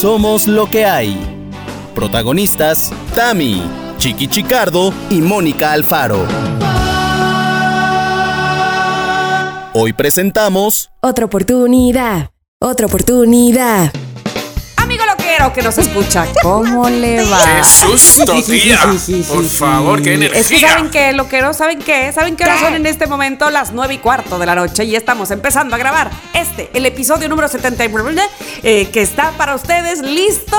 Somos lo que hay. Protagonistas, Tami, Chiqui Chicardo y Mónica Alfaro. Hoy presentamos Otra oportunidad. Otra oportunidad. Loquero que nos escucha, ¿cómo le va? ¡Qué susto, tía! Por favor, qué energía. Es que saben qué, loqueros, ¿saben qué? ¿Saben qué hora son en este momento? Las nueve y cuarto de la noche y estamos empezando a grabar este, el episodio número 79, eh, que está para ustedes listo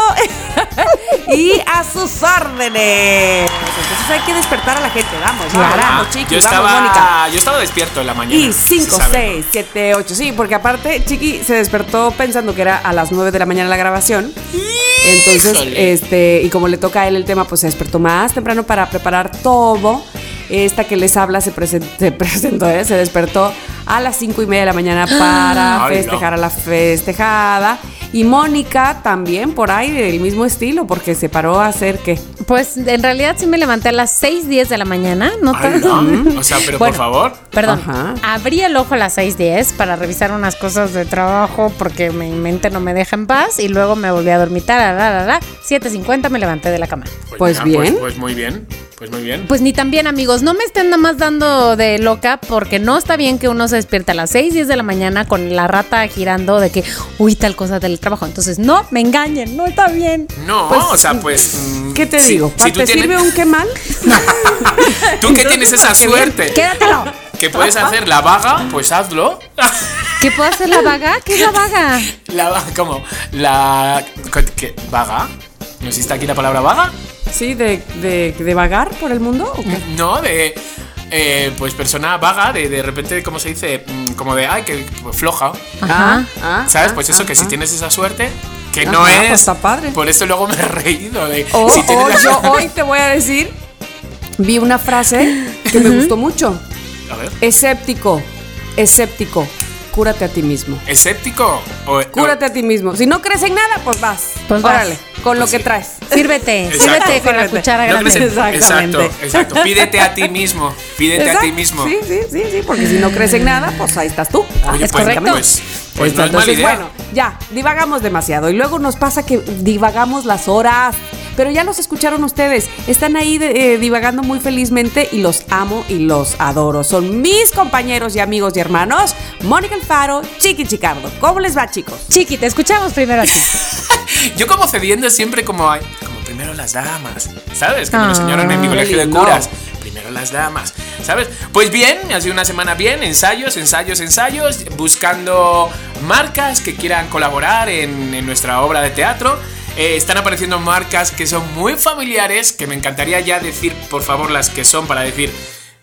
y a sus órdenes. Entonces hay que despertar a la gente, vamos, vamos, Ah, vamos, chiqui, yo vamos, estaba, Mónica. yo estaba despierto en la mañana. Y se 5, sabe. 6, 7, 8. Sí, porque aparte Chiqui se despertó pensando que era a las 9 de la mañana la grabación. Entonces, Híjole. este, y como le toca a él el tema, pues se despertó más temprano para preparar todo. Esta que les habla se, presen- se presentó, ¿eh? se despertó a las 5 y media de la mañana para Ay, no. festejar a la festejada. Y Mónica también por ahí del mismo estilo, porque se paró a hacer que. Pues en realidad sí me levanté a las 6.10 de la mañana, no Ay, no. O sea, pero Bueno, por favor. Perdón, Ajá. abrí el ojo a las 6.10 para revisar unas cosas de trabajo porque mi mente no me deja en paz y luego me volví a dormir. tararara, 7.50 me levanté de la cama. Pues mira, bien. Pues, muy bien. Pues muy bien. Pues ni tan bien, amigos. No me estén nada más dando de loca porque no está bien que uno se despierte a las 6, 10 de la mañana con la rata girando de que, uy, tal cosa del trabajo. Entonces, no me engañen, no está bien. no, pues, o sea, pues. mm, ¿Qué te si- digo? Si ¿Te tienes, sirve un qué mal? tú que tienes esa suerte Quédatelo. que puedes hacer la vaga, pues hazlo. ¿Qué puedo hacer la vaga? ¿Qué es la vaga? La vaga, ¿cómo? La. ¿qué? ¿Vaga? ¿No existe aquí la palabra vaga? Sí, de, de, de vagar por el mundo. ¿o qué? No, de. eh, pues persona vaga, de, de repente, ¿cómo se dice? Mm, Como de, ay, que pues, floja. Ajá. Ah, ¿Sabes? ah, Pues eso, ah, que si ah. tienes esa suerte, que Ajá, no pues es. está padre. Por eso luego me he reído de. O, si tienes o la yo hoy te voy a decir, vi una frase que me gustó mucho. A ver. Escéptico, escéptico, cúrate a ti mismo. ¿Escéptico? O, Cúrate a ti mismo. Si no crees en nada, pues vas. Pues vas. Órale, con lo Pues que sí. traes. Sírvete, Exacto. sírvete con la cuchara No grande. Exactamente. Exacto, exacto. Pídete a ti mismo. Pídete a ti mismo. Sí, sí, sí, sí, porque si no crees en nada, pues ahí estás tú. Oye, Es pues, correcto. pues, pues no es mala Entonces, idea. bueno, ya, divagamos demasiado. Y luego nos pasa que divagamos las horas. Pero ya los escucharon ustedes. Están ahí de- eh, divagando muy felizmente y los amo y los adoro. Son mis compañeros y amigos y hermanos, Mónica Alfaro, Chiqui Chicardo. ¿Cómo les va, chicos? Chiqui, te escuchamos primero aquí. Yo como cediendo siempre como, ay, como primero las damas, ¿sabes? Lo Ah, enseñaron en mi colegio de curas. Primero las damas, ¿sabes? Pues bien, ha sido una semana bien, ensayos, ensayos, ensayos, buscando marcas que quieran colaborar en, en nuestra obra de teatro. Eh, están apareciendo marcas que son muy familiares, que me encantaría ya decir, por favor, las que son para decir,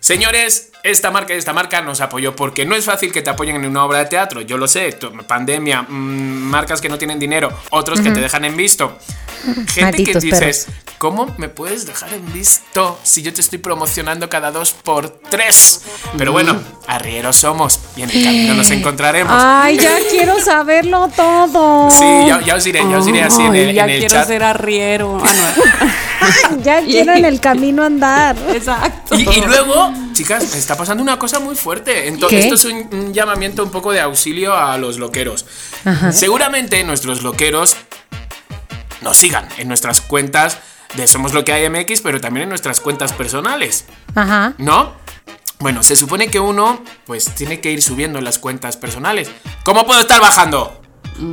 Señores, esta marca y esta marca nos apoyó porque no es fácil que te apoyen en una obra de teatro. Yo lo sé, pandemia, mm, marcas que no tienen dinero, otros que te dejan en visto. Gente Malditos que dices, ¿cómo me puedes dejar en visto si yo te estoy promocionando cada dos por tres? Pero bueno, arrieros somos y en el camino nos encontraremos. Ay, ya quiero saberlo todo. Sí, ya, ya os diré, ya os diré así en el, ya en el quiero chat. ser arriero. Ah, no. Ya quiero en el camino andar. Exacto. Y, y luego, chicas, me está pasando una cosa muy fuerte. Entonces, esto es un, un llamamiento un poco de auxilio a los loqueros. Ajá. Seguramente nuestros loqueros nos sigan en nuestras cuentas de Somos lo que hay MX, pero también en nuestras cuentas personales, Ajá. ¿no? Bueno, se supone que uno, pues, tiene que ir subiendo las cuentas personales. ¿Cómo puedo estar bajando?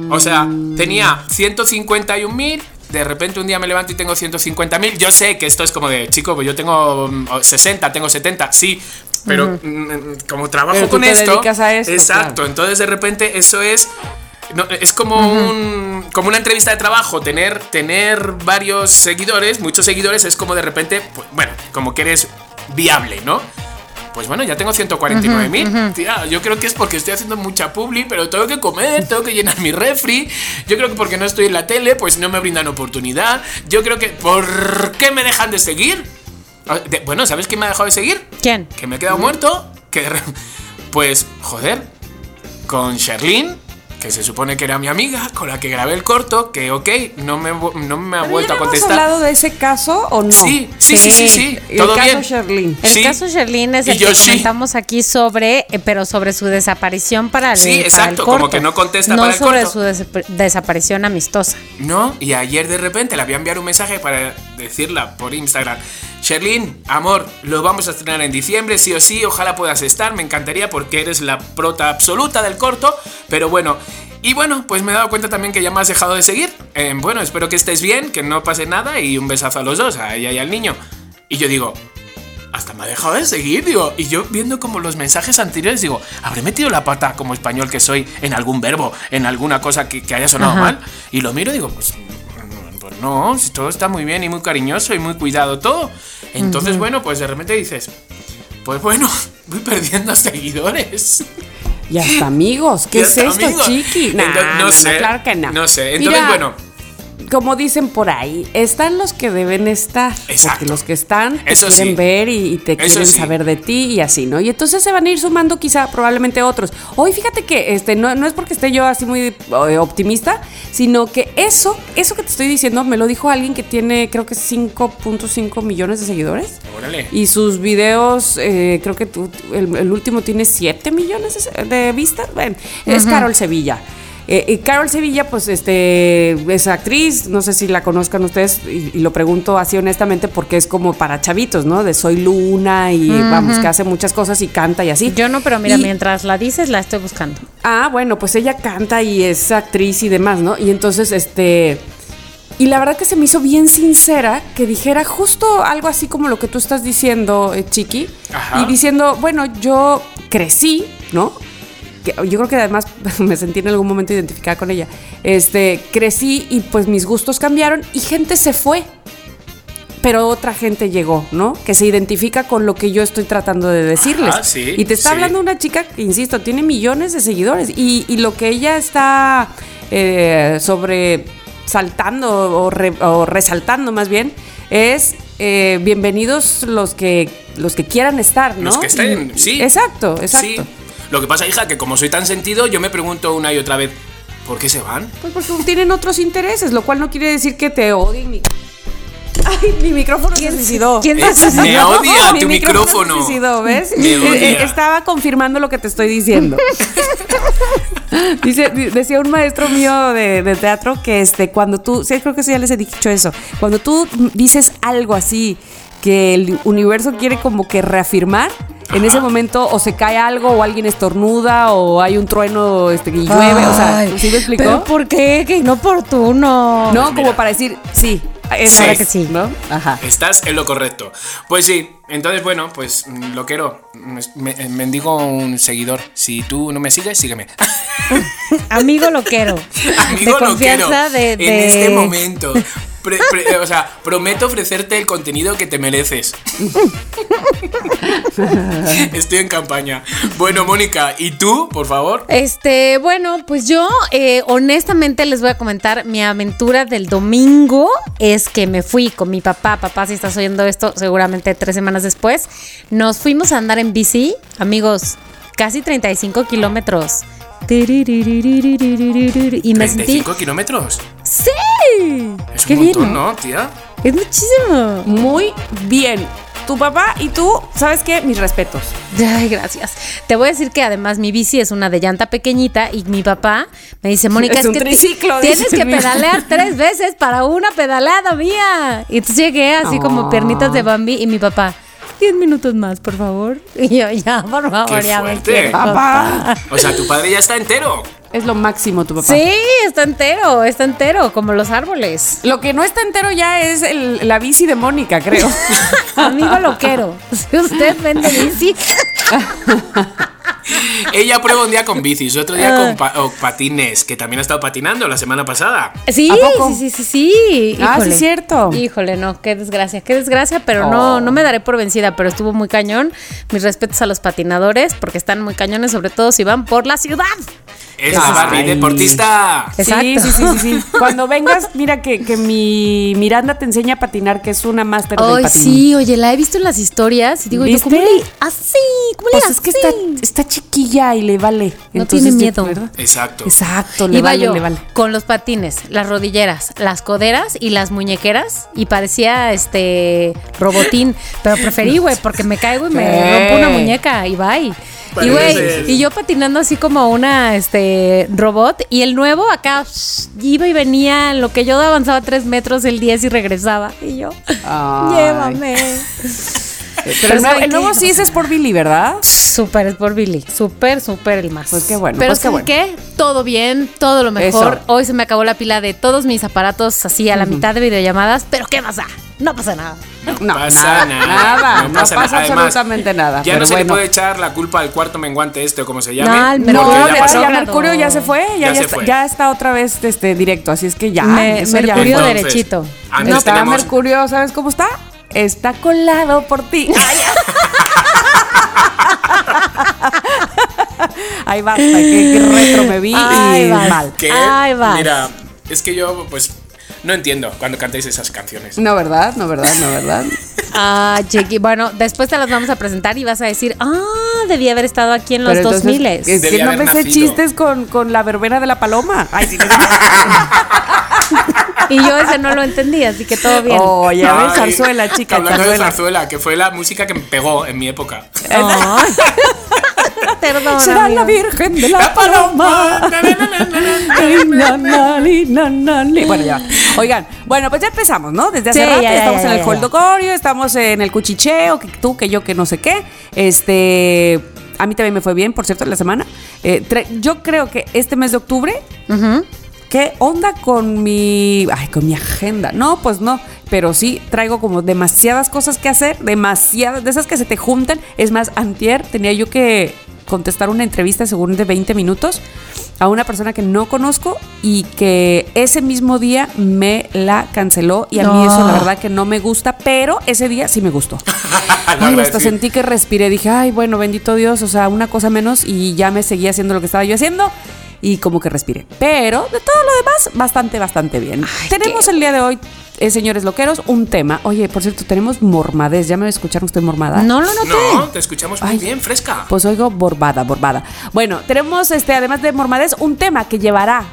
O sea, tenía 151 mil. De repente un día me levanto y tengo 150 mil. Yo sé que esto es como de, chico, pues yo tengo mm, 60, tengo 70, sí. Pero mm, como trabajo Pero tú con te esto. a esto, Exacto. claro. Entonces de repente eso es. no, es como un. como una entrevista de trabajo. Tener, tener varios seguidores, muchos seguidores, es como de repente. pues, bueno, como que eres viable, ¿no? Pues bueno, ya tengo 149 mil. Tía, yo creo que es porque estoy haciendo mucha publi, pero tengo que comer, tengo que llenar mi refri. Yo creo que porque no estoy en la tele, pues no me brindan oportunidad. Yo creo que. ¿Por qué me dejan de seguir? Ah, de- bueno, ¿sabes quién me ha dejado de seguir? ¿Quién? Que me he quedado muerto. Que Pues, joder. Con Sherlyn que se supone que era mi amiga, con la que grabé el corto, que ok, no me, no me ha Pero vuelto ¿ya a contestar. hablado de ese caso o no? Sí, sí, sí, sí, sí, El todo caso bien. Sherlyn. El Sí. caso Sherlyn es el yo que sí. comentamos aquí sobre, eh, pero sobre su desaparición para el Sí, para el exacto, como que no contesta no para el sobre corto. su des- desaparición amistosa. No, y ayer de repente le había enviado un mensaje para decirla por Instagram. Sherlyn, amor, lo vamos a estrenar en diciembre, sí o sí, ojalá puedas estar, me encantaría porque eres la prota absoluta del corto, pero bueno, y bueno, pues me he dado cuenta también que ya me has dejado de seguir. Eh, bueno, espero que estés bien, que no pase nada y un besazo a los dos, a ella y al niño. Y yo digo, hasta me ha dejado de seguir, digo. Y yo viendo como los mensajes anteriores, digo, ¿habré metido la pata como español que soy en algún verbo, en alguna cosa que, que haya sonado Ajá. mal? Y lo miro y digo, pues no, si todo está muy bien y muy cariñoso y muy cuidado todo. Entonces, bueno, pues de repente dices, pues bueno, voy perdiendo seguidores. Y hasta amigos. ¿Qué Y es esto, amigos. chiqui? Nah, Entonces, no no, no, sé, claro que no. no sé. Entonces, bueno. Como dicen por ahí, están los que deben estar. Exacto. Porque los que están te Eso quieren sí. ver y, y te Eso quieren sí. saber de ti y así, ¿no? Y entonces se van a ir sumando quizá probablemente otros. Hoy fíjate que este no, no es porque esté yo así muy eh, optimista, sino que eso, eso que te estoy diciendo, me lo dijo alguien que tiene creo que 5.5 millones de seguidores. Órale. Y sus videos, eh, creo que tú- el, el último tiene 7 millones de, de vistas. Bueno, es Carol Sevilla. Eh, y Carol Sevilla, pues, este, es actriz, no sé si la conozcan ustedes, y, y lo pregunto así honestamente porque es como para chavitos, ¿no? De Soy Luna y vamos, que hace muchas cosas y canta y así. Yo no, pero mira, Y- mientras la dices, la estoy buscando. Ah, bueno, pues ella canta y es actriz y demás, ¿no? Y entonces, este. Y la verdad que se me hizo bien sincera que dijera justo algo así como lo que tú estás diciendo, eh, Chiqui. Ajá. Y diciendo, bueno, yo crecí, ¿no? Que yo creo que además me sentí en algún momento identificada con ella. Este, crecí y pues mis gustos cambiaron y gente se fue. Pero otra gente llegó, ¿no? Que se identifica con lo que yo estoy tratando de decirles. Ajá, sí, y te está sí. hablando una chica que, insisto, tiene millones de seguidores. Y, y lo que ella está eh, sobre saltando o, re- o resaltando más bien es eh, bienvenidos los que los que quieran estar, ¿no? Los que estén, Y- sí. Exacto, exacto. Sí. Lo que pasa, hija, que como soy tan sentido, yo me pregunto una y otra vez, ¿por qué se van? Pues porque tienen otros intereses, lo cual no quiere decir que te odien ni. Ay, mi micrófono se suicidó. ¿Quién Eh, se suicidó? me odia Mi tu micrófono. Se suicidó, ¿ves? Me Eh, odia. eh, Estaba confirmando lo que te estoy diciendo. Dice, di- decía un maestro mío de, de teatro que este, cuando tú, sí, creo que sí ya les he dicho eso, cuando tú dices algo así que el universo quiere como que reafirmar, en ese momento o se cae algo o alguien estornuda o hay un trueno este, y llueve, o sea, ¿sí me explicó? ¿Pero por qué? Qué inoportuno. no, Pues como mira. para decir, sí, es Sí. ahora que sí, ¿no? Ajá. Estás en lo correcto. Pues sí, entonces bueno, pues mm, lo quiero. Me, me- mendigo un seguidor. Si tú no me sigues, sígueme. Amigo loquero. Amigo de lo quiero. confianza de, En este momento. Pre- pre- o sea, prometo ofrecerte el contenido que te mereces. Estoy en campaña. Bueno, Mónica, ¿y tú, por favor? Este, bueno, pues yo eh, honestamente les voy a comentar mi aventura del domingo es que me fui con mi papá, papá si estás oyendo esto seguramente tres semanas después, nos fuimos a andar en bici, amigos, casi 35 kilómetros. Y me sentí... 35 kilómetros. ¡Sí! Es ¡Qué un bien! montón, ¿no? ¿no, tía? Es muchísimo. Muy bien. Tu papá y tú, ¿sabes qué? Mis respetos. Ay, gracias. Te voy a decir que además mi bici es una de llanta pequeñita y mi papá me dice, Mónica, Es es, un que triciclo, tienes que el mío". pedalear tres veces para una pedaleada mía. Y entonces llegué así como Oh. piernitas de Bambi y mi papá, diez minutos más, por favor. Y yo, ya, por favor, Qué ya me fuerte. quiero Papá. acostar". O sea, tu padre ya está entero. Es lo máximo tu papá. Sí, está entero, está entero, como los árboles. Lo que no está entero ya es el- la bici de Mónica, creo. Amigo loquero, si usted vende bici, Ella prueba un día con bicis, otro día Ah. con pa- o patines, que también ha estado patinando la semana pasada. Sí, ¿A poco? sí, sí, sí, sí. Ah, sí, Híjole. cierto. Híjole, no, qué desgracia, qué desgracia, pero no, Oh. no me daré por vencida, pero estuvo muy cañón. Mis respetos a los patinadores, porque están muy cañones, sobre todo si van por la ciudad. Es la Barbie Ay. deportista. Exacto. Sí, sí, sí, sí, sí. Cuando vengas, mira que, que mi Miranda te enseña a patinar, que es una máster Ay, patín. sí, oye, la he visto en las historias y digo, yo. ¿cómo le así? ¿Cómo le Pues es que está, está chiquilla y le vale. No tiene miedo. ¿verdad? Exacto. Exacto, le Iba vale, yo le vale. con los patines, las rodilleras, las coderas y las muñequeras y parecía este robotín, pero preferí, güey, porque me caigo y me ¿Qué? rompo una muñeca y bye. Y güey, y yo patinando así como una este robot y el nuevo acá shh, iba y venía, en lo que yo avanzaba tres metros el 10 y regresaba y yo, Ay. llévame. Pero el nuevo, ¿saben el nuevo sí es por Billy, ¿verdad? Súper es por Billy, súper, súper el más. Pues qué bueno, Pero pues qué ¿saben qué? Todo bien, todo lo mejor. Eso. Hoy se me acabó la pila de todos mis aparatos así a la mitad de videollamadas, pero ¿qué pasa? No pasa nada. No, pasa nada. Nada, no pasa, nada. Además, absolutamente nada. Ya pero no se bueno. le puede echar la culpa al cuarto menguante este o como se llame. No, al No, ya, pasó. ya retrógrado. Mercurio ya se fue, ya, Ya ya, se está, fue. ya está otra vez este, directo, así es que ya. Me-. Mercurio Entonces, derechito. está tenemos- Mercurio, ¿sabes cómo está? Está colado por ti. Ay, basta, que, que retro me vi Ay, y vas. mal. ¿Qué? Ay, vas. Mira, es que yo, pues, no entiendo cuando cantáis esas canciones. No, ¿verdad? No, ¿verdad? No, ¿verdad? Ah, Chiqui. Bueno, después te las vamos a presentar y vas a decir, ah, debí haber estado aquí en los Pero 2000 entonces, Es que Debía no me sé chistes con, con la verbena de la paloma. Ay, sí, Y yo ese no lo entendí, así que todo bien. Oye, a ver, Ay, zarzuela, chica, Hablando de zarzuela. que fue la música que me pegó en mi época. Perdón. Será la. Virgen de la Paloma. Na, li. Bueno, ya. Oigan, bueno, pues ya empezamos, ¿no? Desde hace Sí, rato ya, estamos ya, en el ya, coldocorio, estamos en el cuchicheo, que tú, que yo, que no sé qué. Este, a mí también me fue bien, por cierto, la semana. Eh, yo creo que este mes de octubre. ¿Qué onda con mi. Ay, con mi agenda? No, pues no. Pero sí traigo como demasiadas cosas que hacer, demasiadas, de esas que se te juntan. Es más, antier tenía yo que contestar una entrevista según de 20 minutos a una persona que no conozco y que ese mismo día me la canceló y a mí eso la verdad que no me gusta, pero ese día sí me gustó. Ay, hasta sí. sentí que respiré, dije, ay, bueno, bendito Dios, o sea, una cosa menos y ya me seguía haciendo lo que estaba yo haciendo y como que respiré. Pero de todo lo demás, bastante, bastante bien. tenemos el día de hoy, eh, señores loqueros, un tema. Oye, por cierto, tenemos mormadez. ¿Ya me escucharon usted mormada? No lo noté. No, te escuchamos muy Ay. bien, fresca. Pues oigo borbada, borbada. Bueno, tenemos este, además de mormadez, un tema que llevará,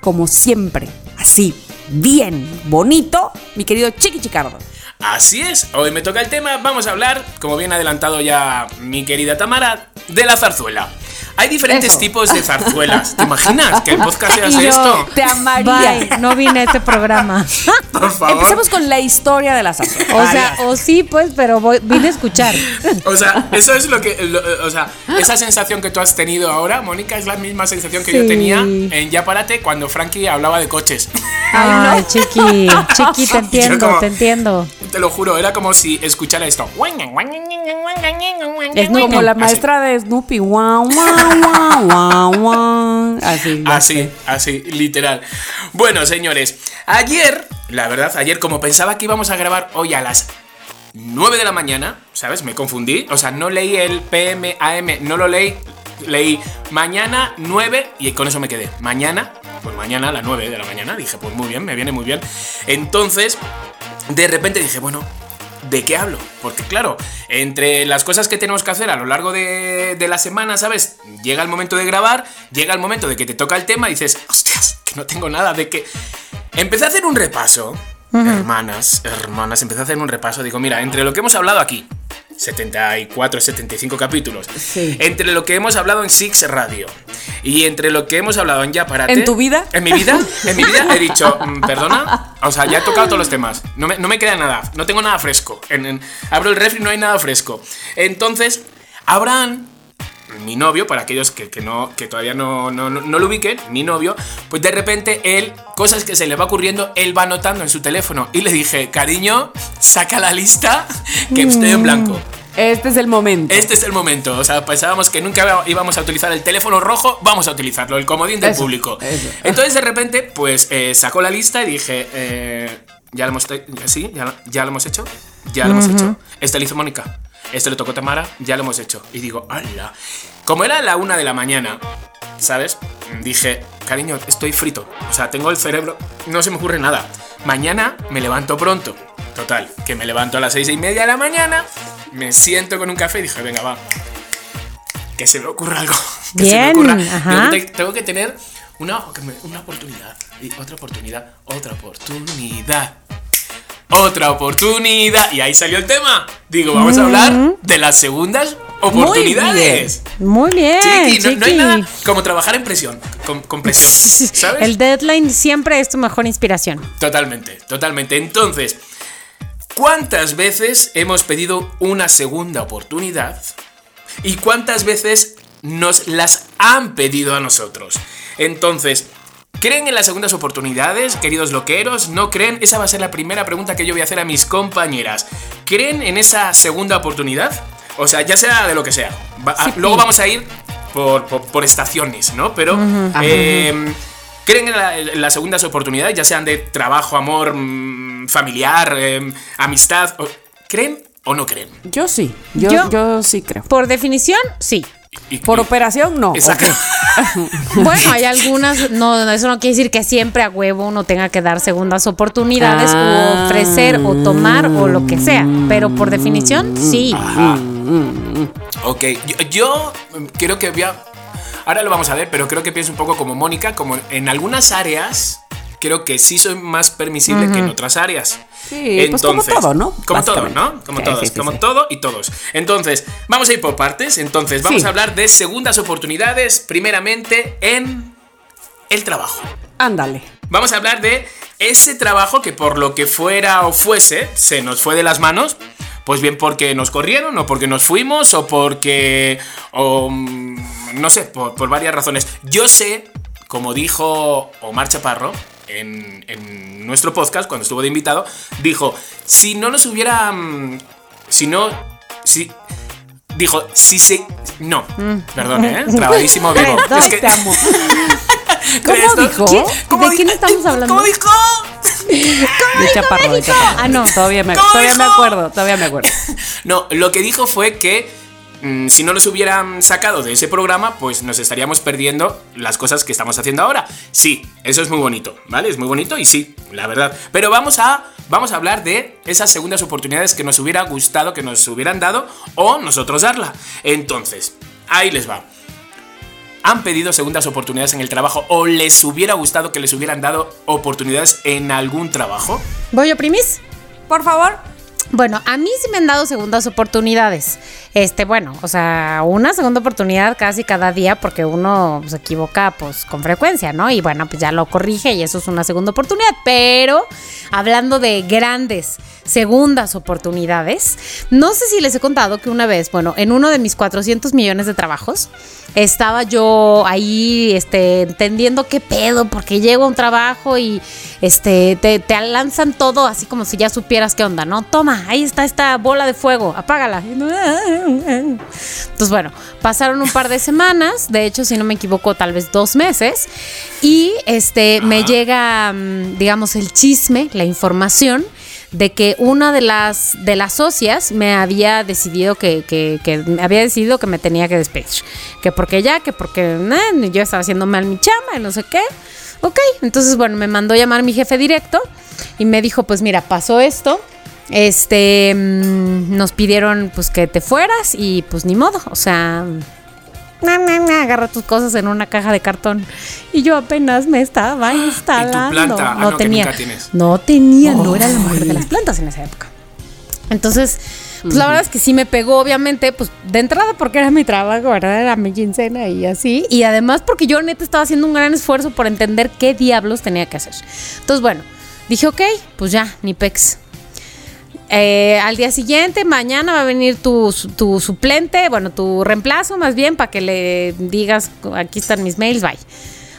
como siempre, así, bien, bonito, mi querido Chiqui Chicardo. Así es, hoy me toca el tema, vamos a hablar, como bien ha adelantado ya mi querida Tamara, de la zarzuela. Hay diferentes Eso. tipos de zarzuelas. ¿Te imaginas que el podcast sea yo esto? te amaría. Bye, no vine a este programa. Por favor. Empecemos con la historia de la zarzuela. O sea, o sí, pues, pero voy- vine a escuchar. O sea, eso es lo que. lo- o sea, esa sensación que tú has tenido ahora, Mónica, es la misma sensación que yo Sí. tenía en Ya Párate cuando Frankie hablaba de coches. Ay, chiqui, chiqui, te entiendo, como- te entiendo. Te lo juro, era como si escuchara esto. Es Como la Así. maestra de Snoopy. Guau, guau. Así. Así, así, literal. Bueno, señores, ayer, la verdad, ayer como pensaba que íbamos a grabar hoy a las 9 de la mañana, ¿sabes? Me confundí. O sea, no leí el PM, AM, no lo leí. Leí mañana 9 y con eso me quedé. Mañana, pues mañana a las 9 de la mañana. Dije, pues muy bien, me viene muy bien. Entonces, de repente dije, bueno, ¿de qué hablo? Porque claro, entre las cosas que tenemos que hacer a lo largo de, de la semana, ¿sabes? Llega el momento de grabar, llega el momento de que te toca el tema y dices, hostias, que no tengo nada de que... Empecé a hacer un repaso, hermanas, hermanas, empecé a hacer un repaso. Digo, mira, entre lo que hemos hablado aquí, 74, 75 capítulos, Sí. entre lo que hemos hablado en Six Radio y entre lo que hemos hablado en Ya Parate, ¿En tu vida? En mi vida, en mi vida he dicho, mm, perdona, o sea, ya he tocado todos los temas, no me, no me queda nada, no tengo nada fresco. En- en- abro el refri, no hay nada fresco. Entonces, Abraham, mi novio, para aquellos que, que no, que todavía no, no, lo ubiquen, mi novio, pues de repente él, cosas que se le va ocurriendo, él va anotando en su teléfono. Y le dije, cariño, saca la lista que estoy en blanco. Este es el momento. Este es el momento. O sea, pensábamos que nunca íbamos a utilizar el teléfono rojo, vamos a utilizarlo, el comodín del Eso, público. eso. Entonces, de repente, pues eh, sacó la lista y dije, eh, ya lo hemos sí, ya, lo- ya lo hemos hecho, ya lo hemos hecho. Este lo hizo Mónica, este lo tocó Tamara, ya lo hemos hecho. Y digo, ¡hala! Como era la una de la mañana, ¿sabes? Dije, cariño, estoy frito. O sea, tengo el cerebro, no se me ocurre nada. Mañana me levanto pronto. Total, que me levanto a las seis y media de la mañana, me siento con un café y dije, venga, va. que se me ocurra algo. Que Bien, se me ocurra. ajá. Tengo que, tengo que tener una, una oportunidad. Y otra oportunidad. Otra oportunidad. Otra oportunidad. Y ahí salió el tema. Digo, vamos a hablar de las segundas oportunidades. Muy bien. Chiqui, no, no hay nada como trabajar en presión. Con, con presión. ¿Sabes? El deadline siempre es tu mejor inspiración. Totalmente, totalmente. Entonces, ¿cuántas veces hemos pedido una segunda oportunidad? ¿Y cuántas veces nos las han pedido a nosotros? Entonces, ¿creen en las segundas oportunidades, queridos loqueros? ¿No creen? Esa va a ser la primera pregunta que yo voy a hacer a mis compañeras. ¿Creen en esa segunda oportunidad? O sea, ya sea de lo que sea. Va- ah, luego vamos a ir por, por- por estaciones, ¿no? Pero... eh, ¿Creen en, la- en las segundas oportunidades, ya sean de trabajo, amor, mm, familiar, eh, amistad? ¿Creen o no creen? Yo sí, yo, Yo- yo, sí creo. Por definición, sí. Y- Por y- operación, no. Exacto. Bueno, hay algunas, no, eso no quiere decir que siempre a huevo uno tenga que dar segundas oportunidades Ah. o ofrecer o tomar o lo que sea, pero por definición, sí. Ajá. Ok, yo, yo, mm, creo que voy a... Ahora lo vamos a ver, pero creo que pienso un poco como Mónica, como en algunas áreas creo que sí soy más permisible que en otras áreas. Sí, pues como todo, ¿no? Como todo. ¿no? Como Sí, todos, sí, como todo y todos. Entonces, vamos a ir por partes. Entonces, vamos a hablar de segundas oportunidades, primeramente en el trabajo. Ándale. Vamos a hablar de ese trabajo que por lo que fuera o fuese, se nos fue de las manos. Pues bien porque nos corrieron, o porque nos fuimos, o porque... O, mm, no sé, por, por varias razones. Yo sé, como dijo Omar Chaparro en, en nuestro podcast, cuando estuvo de invitado, dijo, si no nos hubiera... mm, Si no... Si, dijo, si se... No, perdón, ¿eh? Trabadísimo vivo. Dos, Es que- Te amo. Tres, ¿Cómo dijo? ¿Qué? ¿Cómo ¿De quién estamos hablando? ¿Cómo dijo? De chaparro, de chaparro. Ah, no. Todavía me, ¿Cómo todavía me acuerdo, todavía me acuerdo. No, lo que dijo fue que mm, si no nos hubieran sacado de ese programa, pues nos estaríamos perdiendo las cosas que estamos haciendo ahora. Sí, eso es muy bonito, ¿vale? Es muy bonito y sí, la verdad. Pero vamos a, vamos a hablar de esas segundas oportunidades que nos hubiera gustado que nos hubieran dado o nosotros darla. Entonces, ahí les va. ¿Han pedido segundas oportunidades en el trabajo o les hubiera gustado que les hubieran dado oportunidades en algún trabajo? ¿Voy yo, primis? Por favor. Bueno, a mí sí me han dado segundas oportunidades. Este, bueno, o sea, una segunda oportunidad casi cada día porque uno se equivoca pues con frecuencia, ¿no? Y bueno, pues ya lo corrige y eso es una segunda oportunidad. Pero hablando de grandes segundas oportunidades, no sé si les he contado que una vez, bueno, en uno de mis 400 millones de trabajos, estaba yo ahí, este, entendiendo qué pedo, porque llego a un trabajo y, este, te, te lanzan todo así como si ya supieras qué onda, ¿no? Toma, ahí está esta bola de fuego, apágala. Entonces, bueno, pasaron un par de semanas, de hecho, si no me equivoco, tal vez dos meses, y este, me llega, mm, digamos, el chisme, la información de que una de las de las socias me había decidido que, que, había decidido que me tenía que despedir. Que porque ya, que porque eh, yo estaba haciendo mal mi chama y no sé qué. Ok, entonces bueno, me mandó llamar mi jefe directo y me dijo, pues mira, pasó esto. Este, mm, nos pidieron pues que te fueras y pues ni modo, o sea, na, na, na, agarra tus cosas en una caja de cartón. Y yo apenas me estaba instalando. planta? Ah, no, que nunca tienes. No tenía, no era la mujer de las plantas en esa época. Entonces, pues la verdad es que sí me pegó, obviamente, pues de entrada porque era mi trabajo, ¿verdad? Era mi quincena y así. Y además porque yo neta estaba haciendo un gran esfuerzo por entender qué diablos tenía que hacer. Entonces, bueno, dije, ok, pues ya, ni pex. Eh, al día siguiente, mañana va a venir tu, tu suplente, bueno, tu reemplazo más bien, para que le digas, aquí están mis mails, bye.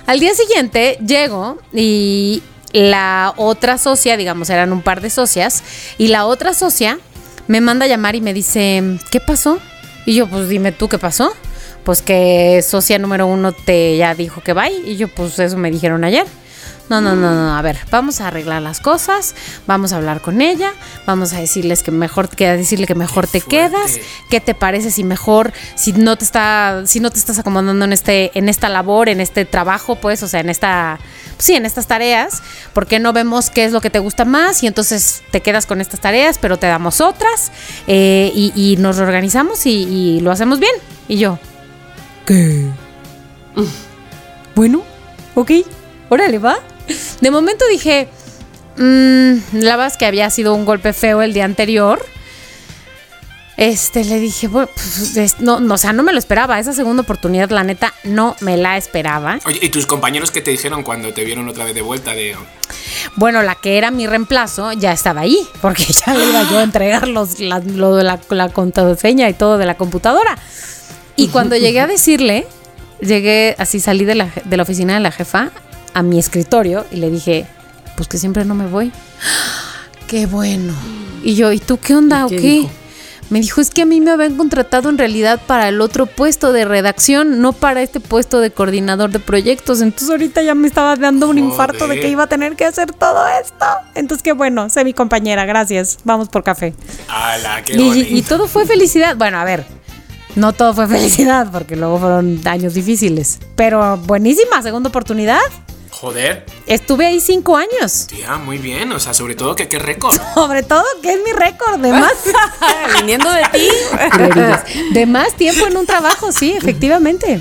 Al día siguiente llego y la otra socia, digamos, eran un par de socias, y la otra socia me manda a llamar y me dice, ¿qué pasó? Y yo, pues dime tú qué pasó. Pues que socia número uno te ya dijo que bye. Y yo, pues eso me dijeron ayer. No, no, no, no, a ver, vamos a arreglar las cosas, vamos a hablar con ella, vamos a decirles que mejor que a decirle que mejor te fuerte. quedas, qué te parece si mejor si no te está si no te estás acomodando en este en esta labor, en este trabajo, pues, o sea, en esta pues sí, en estas tareas, ¿por qué no vemos qué es lo que te gusta más y entonces te quedas con estas tareas, pero te damos otras eh, y, y nos reorganizamos y, y lo hacemos bien? Y yo, ¿qué? Bueno, ok, órale, va. De momento dije, mm, la verdad es que había sido un golpe feo el día anterior. Este, le dije, bueno, pues, es- no, no, o sea, no me lo esperaba. Esa segunda oportunidad, la neta, no me la esperaba. Oye, ¿y tus compañeros qué te dijeron cuando te vieron otra vez de vuelta? De, Bueno, la que era mi reemplazo ya estaba ahí, porque ya le iba yo a entregar los, la, lo de la, la contraseña y todo de la computadora. Y cuando llegué a decirle, llegué así, salí de la, de la oficina de la jefa a mi escritorio y le dije, pues que siempre no me voy. Qué bueno. Y yo, ¿y tú qué onda o qué dijo? Me dijo, es que a mí me habían contratado en realidad para el otro puesto de redacción, no para este puesto de coordinador de proyectos. Entonces ahorita ya me estaba dando un infarto de que iba a tener que hacer todo esto. Entonces qué bueno, sé mi compañera, gracias. Vamos por café. ¡Hala, qué Y, y todo fue felicidad. Bueno, a ver, no todo fue felicidad porque luego fueron años difíciles. Pero buenísima, segunda oportunidad. Joder, Estuve ahí cinco años. tía, muy bien. O sea, sobre todo que qué récord. Sobre todo, que es mi récord de más. Viniendo de ti. De más tiempo en un trabajo, sí, efectivamente.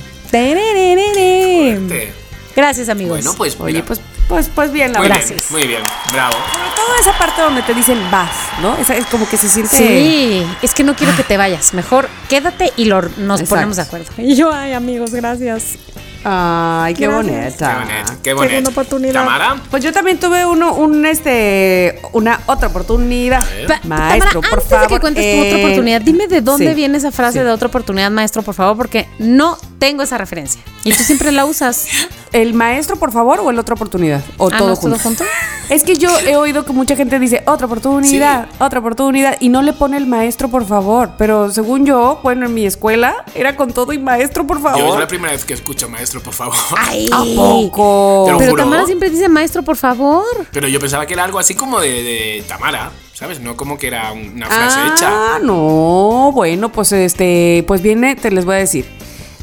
Gracias, amigos. Bueno, pues. Oye, pues, pues, pues bien, la muy bien, muy bien. Bravo. Sobre todo esa parte donde te dicen vas, ¿no? Esa es como que se siente. Sí, es que no quiero que te vayas. Mejor quédate y lo, nos Exacto. ponemos de acuerdo. Y yo, ay, amigos, gracias. Ay, qué Gracias. Qué bonita. qué bonito. Segunda oportunidad. Tamara, Pues yo también tuve uno, un este, una otra oportunidad. Pa- Maestro, Tamara, por antes favor. de que cuentes tu otra eh, oportunidad, dime de dónde sí, viene esa frase sí. de otra oportunidad, maestro, por favor, porque no tengo esa referencia. Y tú siempre la usas. ¿El maestro, por favor, o el otra oportunidad? ¿O Ah, todo, ¿no? junto? ¿Todo junto? Es que yo he oído que mucha gente dice otra oportunidad, otra oportunidad, y no le pone el maestro, por favor. Pero según yo, bueno, en mi escuela era con todo y maestro, por yo es favor. la primera vez que escucho maestro, por favor. Ay. ¿A poco? Pero juro. Tamara siempre dice maestro, por favor. Pero yo pensaba que era algo así como de, de Tamara, ¿sabes? No como que era una frase hecha. Ah, no, bueno, pues este, pues viene, te les voy a decir.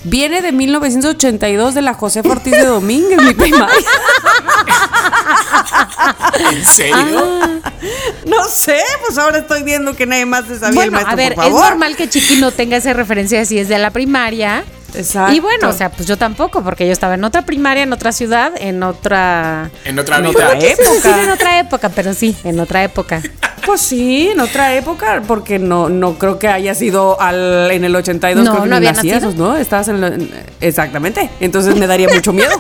Viene de 1982 de la José Ortiz de Domínguez, mi primaria. ¿En serio? No sé, pues ahora estoy viendo que nadie más se sabía el Bueno, maestro, a ver, por es normal que Chiqui no tenga esa referencia si es de la primaria. Exacto. Y bueno, o sea, pues yo tampoco, porque yo estaba en otra primaria, en otra ciudad, en otra... En otra En vida. otra época. en otra época, pero sí, en otra época. Pues sí, en otra época, porque no, no creo que haya sido al, en el 82 No, creo que no ni había nacías, nacido. ¿no? Estabas en, lo- en- exactamente. Entonces me daría mucho miedo.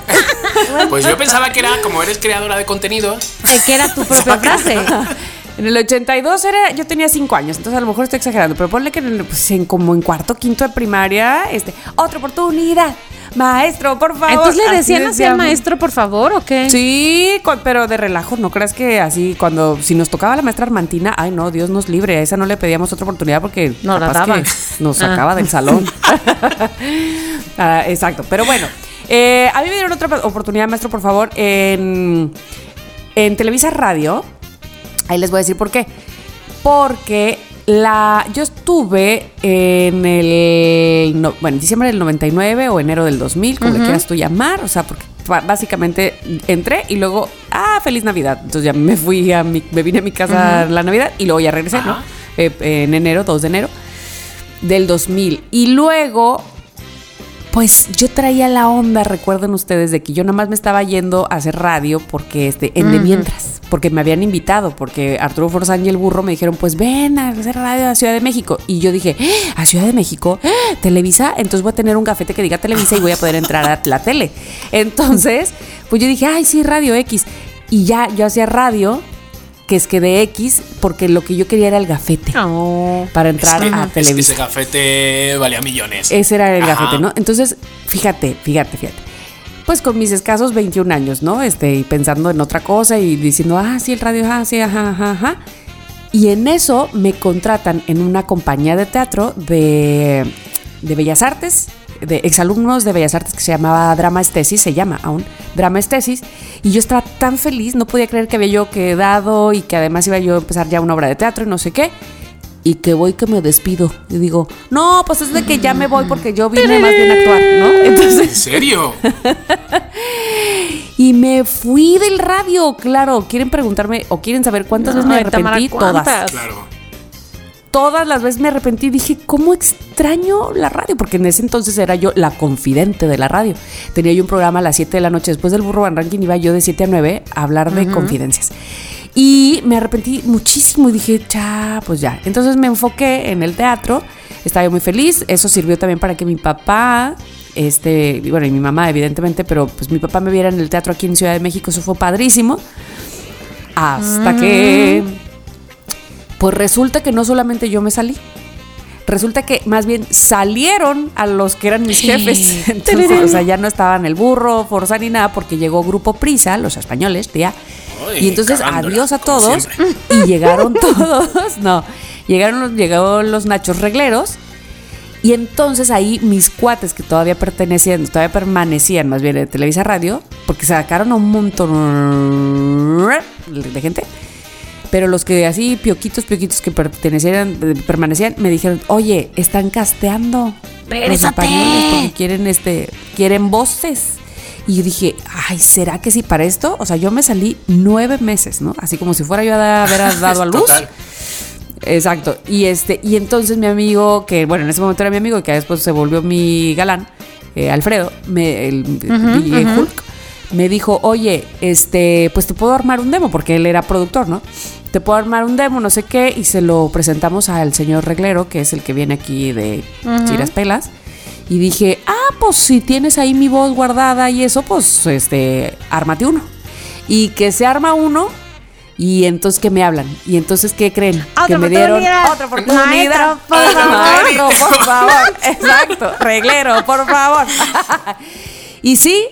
Pues yo pensaba que era como eres creadora de contenidos. Eh, que era tu propia frase. En el 82 era, yo tenía 5 años, entonces a lo mejor estoy exagerando, pero ponle que en, el- pues, en como en cuarto, quinto de primaria, este, otra oportunidad, maestro, por favor. Entonces le decían así al maestro, por favor, ¿o qué? Sí, pero de relajo, ¿no creas que así cuando si nos tocaba la maestra Armantina, ay no, Dios nos libre, a esa no le pedíamos otra oportunidad porque No capaz que nos Ah. sacaba del salón. Ah, exacto, pero bueno, eh, a mí me dieron otra oportunidad, maestro, por favor, en, en Televisa Radio. Ahí les voy a decir por qué. Porque la, yo estuve en el, no- bueno, en diciembre del 99 o enero del 2000, como le quieras tú llamar, o sea, porque básicamente entré y luego, ah, feliz Navidad. Entonces ya me fui a mi, me vine a mi casa la Navidad y luego ya regresé, ¿no? Eh, en enero, 2 de enero del 2000. Y luego, pues yo traía la onda, recuerden ustedes, de que yo nomás me estaba yendo a hacer radio porque este, en de mientras, porque me habían invitado, porque Arturo Forzán y el burro me dijeron, pues ven a hacer radio a Ciudad de México. Y yo dije, "¿Eh? ¿a Ciudad de México? ¿Televisa? Entonces voy a tener un gafete que diga Televisa y voy a poder entrar a la tele. Entonces, pues yo dije, ay, sí, Radio X. Y ya yo hacía radio, que es que de X, porque lo que yo quería era el gafete Oh. para entrar Es que- a es que Televisa. ese gafete valía millones. Ese era el Ajá. gafete, ¿no? Entonces, fíjate, fíjate, fíjate. Pues con mis escasos 21 años, ¿no? Este, y pensando en otra cosa y diciendo, ah, sí, el radio, ah, sí, ajá, ajá, ajá. Y en eso me contratan en una compañía de teatro de, de Bellas Artes, de exalumnos de Bellas Artes que se llamaba Drama Estesis, se llama aún Drama Estesis. Y yo estaba tan feliz, no podía creer que había yo quedado y que además iba yo a empezar ya una obra de teatro y no sé qué. Y que voy que me despido. Y digo, no, pues es de que ya me voy porque yo vine más bien a actuar, ¿no? ¿En serio? y me fui del radio, claro. ¿Quieren preguntarme o quieren saber cuántas veces me Tamara, arrepentí? ¿cuántas? Todas. Claro. Todas las veces me arrepentí y dije, ¿cómo extraño la radio? Porque en ese entonces era yo la confidente de la radio. Tenía yo un programa a las 7 de la noche. Después del Burro Van Ranking iba yo de 7 a 9 a hablar de confidencias. Y me arrepentí muchísimo y dije, cha, pues ya. Entonces me enfoqué en el teatro. Estaba yo muy feliz. Eso sirvió también para que mi papá este, bueno, y mi mamá, evidentemente, pero pues mi papá me viera en el teatro aquí en Ciudad de México, eso fue padrísimo. Hasta que, pues resulta que no solamente yo me salí, resulta que más bien salieron a los que eran mis jefes. Entonces, o sea, ya no estaban el burro, Forza ni nada, porque llegó Grupo Prisa, los españoles, tía. Ay, Y entonces, adiós a todos. Y llegaron todos, no, llegaron los, llegaron los nachos regleros. Y entonces ahí mis cuates que todavía pertenecían, todavía permanecían más bien de Televisa Radio, porque sacaron a un montón de gente, pero los que así pioquitos, pioquitos que pertenecieran, eh, permanecían, me dijeron, oye, están casteando los españoles porque quieren este, quieren voces. Y yo dije, ay, ¿será que sí para esto? O sea, yo me salí nueve meses, ¿no? Así como si fuera yo a haber dado a luz. Total. Exacto. Y este, y entonces mi amigo, que bueno, en ese momento era mi amigo y que después se volvió mi galán, eh, Alfredo, me, el DJ Hulk, me dijo, oye, este, pues te puedo armar un demo, porque él era productor, ¿no? Te puedo armar un demo, no sé qué, y se lo presentamos al señor Reglero, que es el que viene aquí de Chiras Pelas. Y dije, ah, pues si tienes ahí mi voz guardada y eso, pues este, ármate uno. Y que se arma uno, y entonces que me hablan. Y entonces, ¿qué creen? Otra que me dieron otra oportunidad. Maestro, por favor. Maestro, por favor. Exacto. Reglero, por favor. Y sí,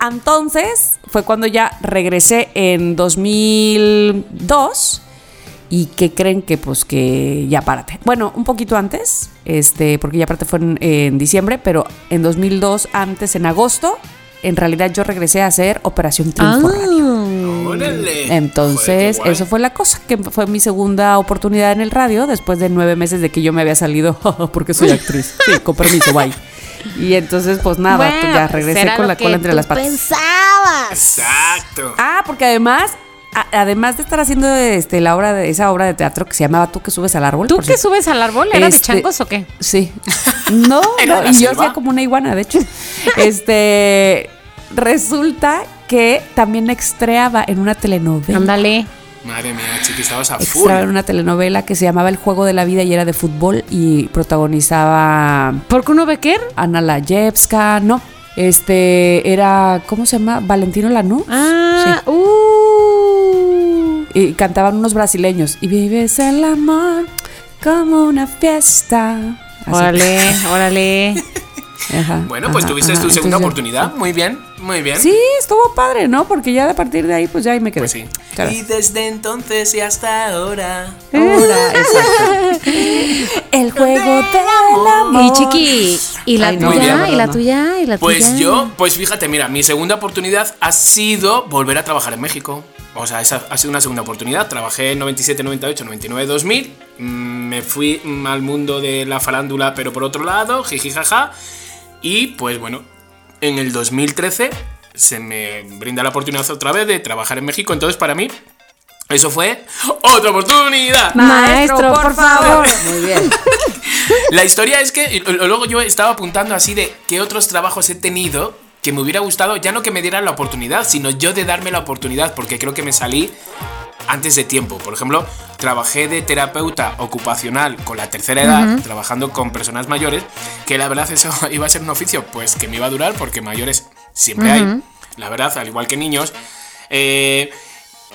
entonces fue cuando ya regresé en 2002. ¿Y qué creen que pues que ya párate? Bueno, un poquito antes, este, porque ya aparte fue en, en diciembre, pero en 2002, antes, en agosto, en realidad yo regresé a hacer Operación Triunfo Radio. Órale. Entonces, Joder, eso fue la cosa, que fue mi segunda oportunidad en el radio, después de nueve meses de que yo me había salido, porque soy actriz. Sí, con permiso, bye. Y entonces, pues nada, Bueno, pues ya pues regresé con la cola entre tú las patas. pensabas. Exacto. Ah, porque además, a- además de estar haciendo este, la obra de, esa obra de teatro que se llamaba Tú que subes al árbol. ¿Tú que cierto. subes al árbol? ¿Era de Este, changos o qué? Sí. No, no, y yo hacía como una iguana, de hecho. Este, resulta que también extreaba en una telenovela. Ándale. Madre mía, chiqui, estabas a full. Extraeba en una telenovela que se llamaba El Juego de la Vida y era de fútbol y protagonizaba ¿Por qué uno Becker? Ana Layevska, no, este era, ¿cómo se llama? Valentino Lanús. Ah, Sí. uh. Y cantaban unos brasileños. Y vives el amor como una fiesta. Así. Órale, órale. Ajá, Bueno, pues ajá, tuviste ajá. tu segunda Entonces, oportunidad. Muy bien, muy bien. Sí, estuvo padre, ¿no? Porque ya de partir de ahí, pues ya ahí me quedé. Pues sí. Claro. Y desde entonces y hasta ahora. Ahora, exacto. El juego del amor. Y chiqui, ¿y la Ay, no, Muy bien, tuya? ¿Y la no. tuya? ¿Y la Pues tuya? yo, pues fíjate, mira, mi segunda oportunidad ha sido volver a trabajar en México. O sea, esa ha sido una segunda oportunidad. Trabajé en 97, 98, 99, 2000. Mm, Me fui mm, al mundo de la farándula, pero por otro lado, jiji jaja. Y pues bueno, en el 2013 se me brinda la oportunidad otra vez de trabajar en México. Entonces, para mí, eso fue otra oportunidad. Maestro, por favor. Muy bien. La historia es que luego yo estaba apuntando así de qué otros trabajos he tenido que me hubiera gustado, ya no que me dieran la oportunidad, sino yo de darme la oportunidad, porque creo que me salí antes de tiempo. Por ejemplo, trabajé de terapeuta ocupacional con la tercera edad, trabajando con personas mayores, que la verdad eso iba a ser un oficio pues que me iba a durar, porque mayores siempre hay, la verdad, al igual que niños. Eh,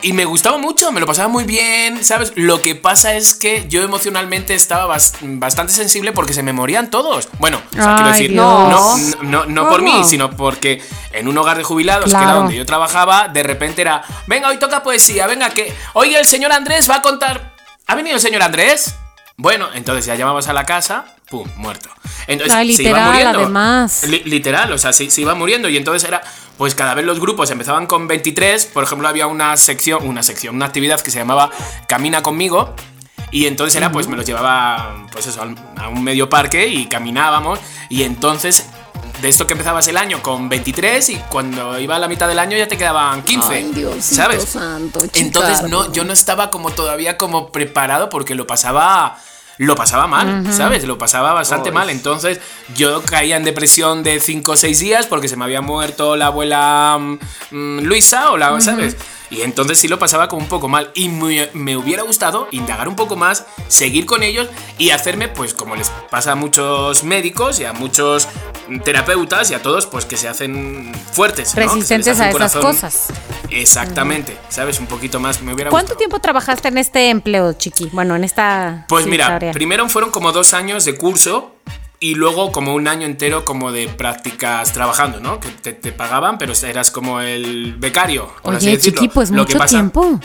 y me gustaba mucho, me lo pasaba muy bien, ¿sabes? Lo que pasa es que yo emocionalmente estaba bas- bastante sensible porque se me morían todos. Bueno, o sea, quiero decir, no, no, no, no por mí, sino porque en un hogar de jubilados, que era donde yo trabajaba, de repente era, venga, hoy toca poesía, venga, que hoy el señor Andrés va a contar... ¿Ha venido el señor Andrés? Bueno, entonces ya llamabas a la casa, pum, muerto. Entonces, Ay, se iba literal, muriendo. además. Li- literal, o sea, se, se iba muriendo y entonces era, pues cada vez los grupos empezaban con 23, por ejemplo, había una sección, una sección, una actividad que se llamaba Camina conmigo y entonces era, pues me los llevaba, pues eso, a un medio parque y caminábamos y entonces de esto que empezabas el año con 23 y cuando iba a la mitad del año ya te quedaban 15, ¿sabes? Entonces no, yo no estaba como todavía como preparado porque lo pasaba lo pasaba mal, ¿sabes? Lo pasaba bastante mal. Entonces yo caía en depresión de 5 o 6 días porque se me había muerto la abuela mm, mm, Luisa o la, ¿sabes? Y entonces sí lo pasaba como un poco mal. Y me, me hubiera gustado indagar un poco más, seguir con ellos y hacerme, pues como les pasa a muchos médicos y a muchos terapeutas y a todos, pues que se hacen fuertes. Resistentes hace a esas cosas. Exactamente, ¿sabes? Un poquito más me hubiera ¿Cuánto gustado. tiempo trabajaste en este empleo, Chiqui? Bueno, en esta. Pues mira, primero fueron como dos años de curso y luego como un año entero como de prácticas trabajando, ¿no? Que te, te pagaban, pero eras como el becario, por así Oye, decirlo. Chiqui, pues Lo que mucho pasa- tiempo.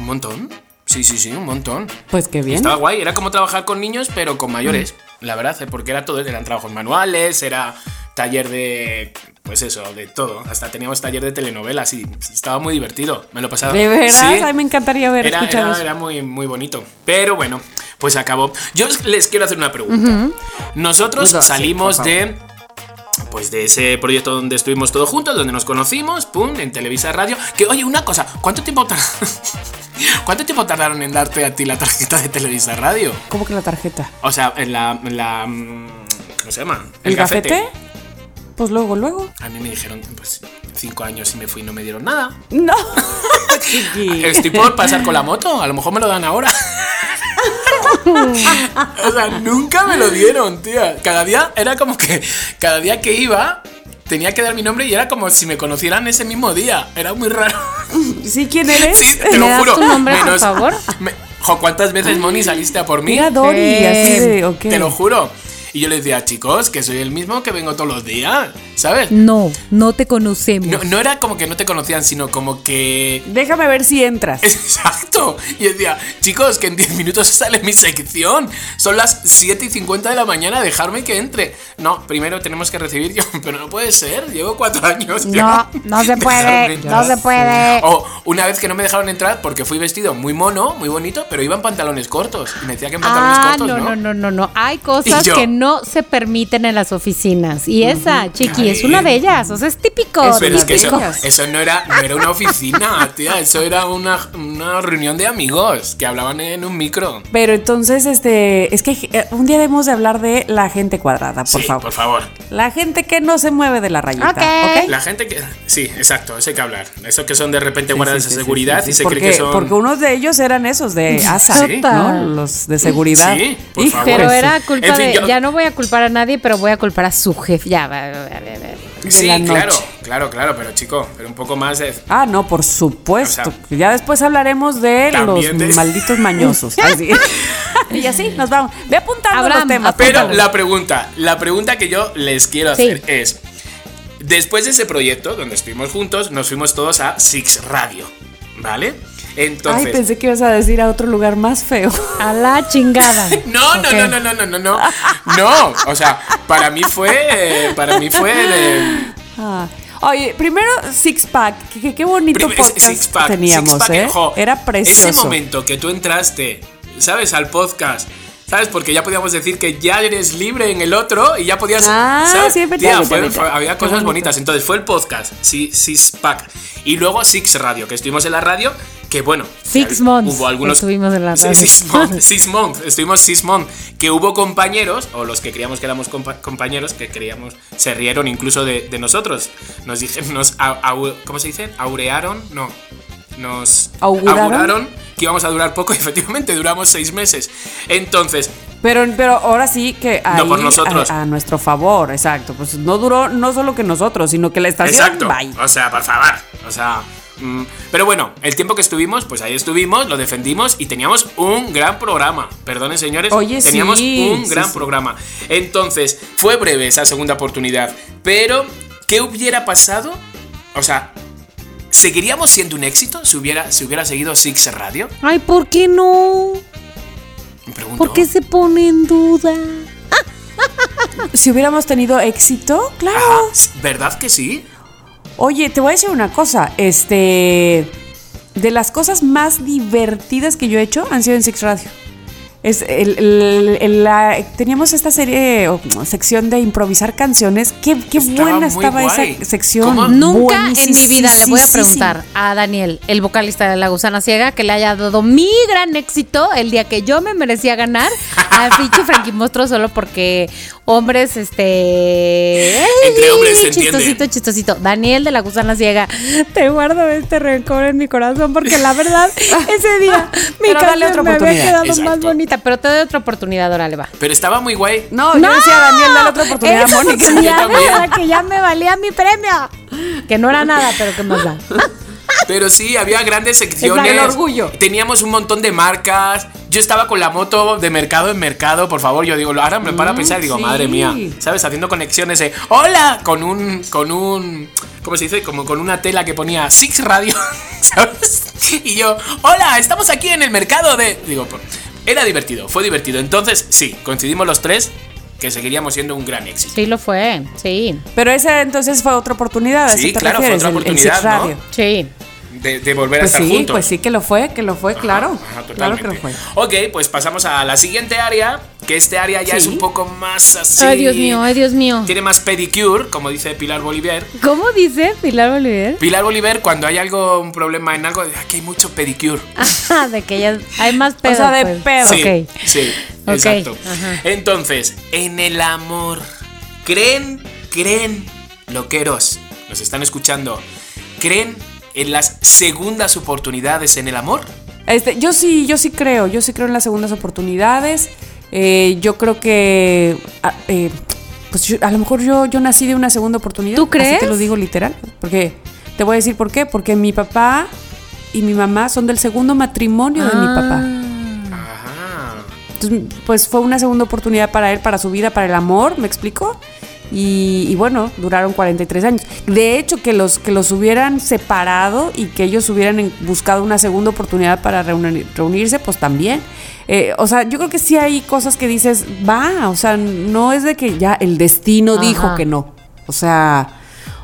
Un montón. Sí, sí, sí, un montón. Pues qué bien. Estaba guay, era como trabajar con niños, pero con mayores, la verdad, ¿eh? porque era todo, eran trabajos manuales, era taller de, pues eso, de todo. Hasta teníamos taller de telenovelas y estaba muy divertido, me lo pasaba. ¿De veras? Sí. Ay, me encantaría haber Era, escuchado era- eso. era muy, muy bonito. Pero bueno, pues acabó. Yo les quiero hacer una pregunta. Nosotros salimos de. Pues de ese proyecto donde estuvimos todos juntos, donde nos conocimos, pum, en Televisa Radio. Que oye, una cosa, ¿cuánto tiempo ¿Cuánto tiempo tardaron en darte a ti la tarjeta de Televisa Radio? ¿Cómo que la tarjeta? O sea, en la. en la, mm, ¿Cómo se llama? ¿El, gafete? Pues luego, luego. A mí me dijeron, pues, cinco años y me fui y no me dieron nada. No. Chiqui. Estoy por pasar con la moto, a lo mejor me lo dan ahora. o sea, nunca me lo dieron, tía. Cada día era como que, cada día que iba, tenía que dar mi nombre y era como si me conocieran ese mismo día. Era muy raro. ¿Sí quién eres? Sí, te ¿Me lo das juro. tu nombre, por favor? me- jo, ¿cuántas veces, Moni, saliste a por mí? Mira Dori, Eh, así de, ok. Te lo juro. Y yo le decía, chicos, que soy el mismo que vengo todos los días, ¿sabes? No, no te conocemos. No, no era como que no te conocían, sino como que Déjame ver si entras. Exacto. Y decía, chicos, que en 10 minutos sale mi sección. Son las 7 y 50 de la mañana, dejarme que entre. No, primero tenemos que recibir yo, pero no puede ser, llevo 4 años. ya. No, no se puede, no se puede. O una vez que no me dejaron entrar porque fui vestido muy mono, muy bonito, pero iba en pantalones cortos. Y me decía que en pantalones Ah, cortos, no, ¿no? no, no, no, no. Hay cosas yo- que no se permiten en las oficinas. Y esa, Chiqui, es una de ellas. O sea, es típico. Es Pero es que de eso, eso no, era, no era una oficina, tía. Eso era una, una reunión de amigos que hablaban en un micro. Pero entonces, este, es que eh, un día debemos de hablar de la gente cuadrada, por sí, favor. por favor. La gente que no se mueve de la rayita. La gente que. Sí, exacto, eso hay que hablar. Eso que son de repente guardias Sí, sí, de sí, seguridad sí, sí, y se porque, cree que son. Porque unos de ellos eran esos de ASA, Sí. ¿no? Los de seguridad. Sí, por Hijo favor. Pero era culpa En fin, de. yo- Ya no voy a culpar a nadie, pero voy a culpar a su jefe. Ya, va, va, va, sí, la claro, claro, claro, pero chico, pero un poco más de. Ah, no, por supuesto. O sea, ya después hablaremos de los de- malditos mañosos. Así. y así nos vamos. Ve apuntando Abraham, los temas. Pero apúntalo. la pregunta, la pregunta que yo les quiero Sí. hacer es. Después de ese proyecto, donde estuvimos juntos, nos fuimos todos a Six Radio, ¿vale? Entonces. Ay, pensé que ibas a decir a otro lugar más feo. A la chingada. No, no, no, no, no, no, no, no. No, o sea, para mí fue. Para mí fue. de- Ah. Oye, primero Six Pack. Qué, qué bonito podcast six pack, teníamos, six pack, ¿eh? jo, Era precioso. Ese momento que tú entraste, ¿sabes? Al podcast. ¿Sabes? Porque ya podíamos decir que ya eres libre en el otro y ya podías. Ah, ¿sabes? sí, Tía, fue- fue- había Qué cosas bonito. bonitas. Entonces fue el podcast, sí, Six Pack. Y luego Six Radio, que estuvimos en la radio, que bueno. Six hubo months algunos. estuvimos en la radio. Six months, six months, estuvimos six months. Que hubo compañeros, o los que creíamos que éramos compa- compañeros, que creíamos, se rieron incluso de, de nosotros. Nos dijeron, nos, ¿cómo se dice? Aurearon, no. Nos ¿Auguraron? que íbamos a durar poco y efectivamente duramos seis meses. Entonces, Pero, pero ahora sí que ahí, No por nosotros. A, a nuestro favor, exacto. Pues no duró no solo que nosotros, sino que la estación. exacto. bye. O sea, por favor. O sea. mm, pero bueno, el tiempo que estuvimos, pues ahí estuvimos, lo defendimos y teníamos un gran programa. Perdonen, señores. Oye, teníamos sí, un sí, gran sí. programa. Entonces, fue breve esa segunda oportunidad. Pero, ¿qué hubiera pasado? O sea, ¿seguiríamos siendo un éxito si hubiera, si hubiera seguido Six Radio? Ay, ¿por qué no? Me pregunto. ¿Por qué se pone en duda? Si hubiéramos tenido éxito, claro. Ajá, ¿verdad que sí? Oye, te voy a decir una cosa. Este. De las cosas más divertidas que yo he hecho han sido en Six Radio. Es el- el- el- la- teníamos esta serie o sección de improvisar canciones. Qué, qué Estaba buena estaba guay. esa sección. ¿Cómo? Nunca en mi vida le voy a preguntar a Daniel, el vocalista de La Gusana Ciega, que le haya dado mi gran éxito el día que yo me merecía ganar a Pichi Frankie Monstruo solo porque hombres, este... Entre hombres se Chistosito, chistosito. Daniel de La Gusana Ciega, te guardo este rencor en mi corazón porque la verdad, ese día mi canción me había quedado más Exacto. Bonita. Pero te doy otra oportunidad, órale, va. Pero estaba muy guay. No, yo decía Daniel, dale otra oportunidad a Mónica. oportunidad que ya me valía mi premio. Que no era nada, pero que más da. Pero sí, había grandes secciones. el orgullo. Teníamos un montón de marcas. Yo estaba con la moto de mercado en mercado, por favor. Yo digo, ahora me para a pensar y digo, sí. madre mía, ¿sabes? Haciendo conexiones de hola con un, con un, ¿cómo se dice? Como con una tela que ponía Six Radio, ¿sabes? Y yo, hola, estamos aquí en el mercado de. Digo, pues, era divertido, fue divertido. Entonces, sí, coincidimos los tres que seguiríamos siendo un gran éxito. Sí lo fue, sí, Pero esa entonces fue otra oportunidad. ¿a Sí, claro, fue otra El- el oportunidad, Six ¿no? Sí. De, de volver Pues a estar sí, juntos. pues sí que lo fue, que lo fue, claro. Ajá, claro que lo fue. Ok, pues pasamos a la siguiente área, que este área ya Sí. es un poco más así. Ay, Dios mío, ay, Dios mío. Tiene más pedicure, como dice Pilar Bolívar. ¿Cómo dice Pilar Bolívar? Pilar Bolívar, cuando hay algo, un problema en algo, aquí hay mucho pedicure. Ajá, de que ya hay más pedo. O sea, de pues. pedo. Sí, Ok. sí, exacto. ajá. Entonces, en el amor, ¿creen, creen, loqueros, nos están escuchando, creen en las segundas oportunidades en el amor? Este, yo sí, yo sí creo, yo sí creo en las segundas oportunidades. Eh, yo creo que, ah, eh, pues yo- a lo mejor yo, yo nací de una segunda oportunidad. ¿Tú Así crees? te lo digo literal, porque te voy a decir por qué, porque mi papá y mi mamá son del segundo matrimonio de mi Ah. papá. Ajá. Entonces, pues fue una segunda oportunidad para él, para su vida, para el amor, ¿me explico? Y, y bueno, duraron 43 años. De hecho, que los, que los hubieran separado y que ellos hubieran buscado una segunda oportunidad para reunir- reunirse, pues también. Eh, o sea, yo creo que sí hay cosas que dices, va, o sea, no es de que ya el destino Ajá. dijo que no. O sea,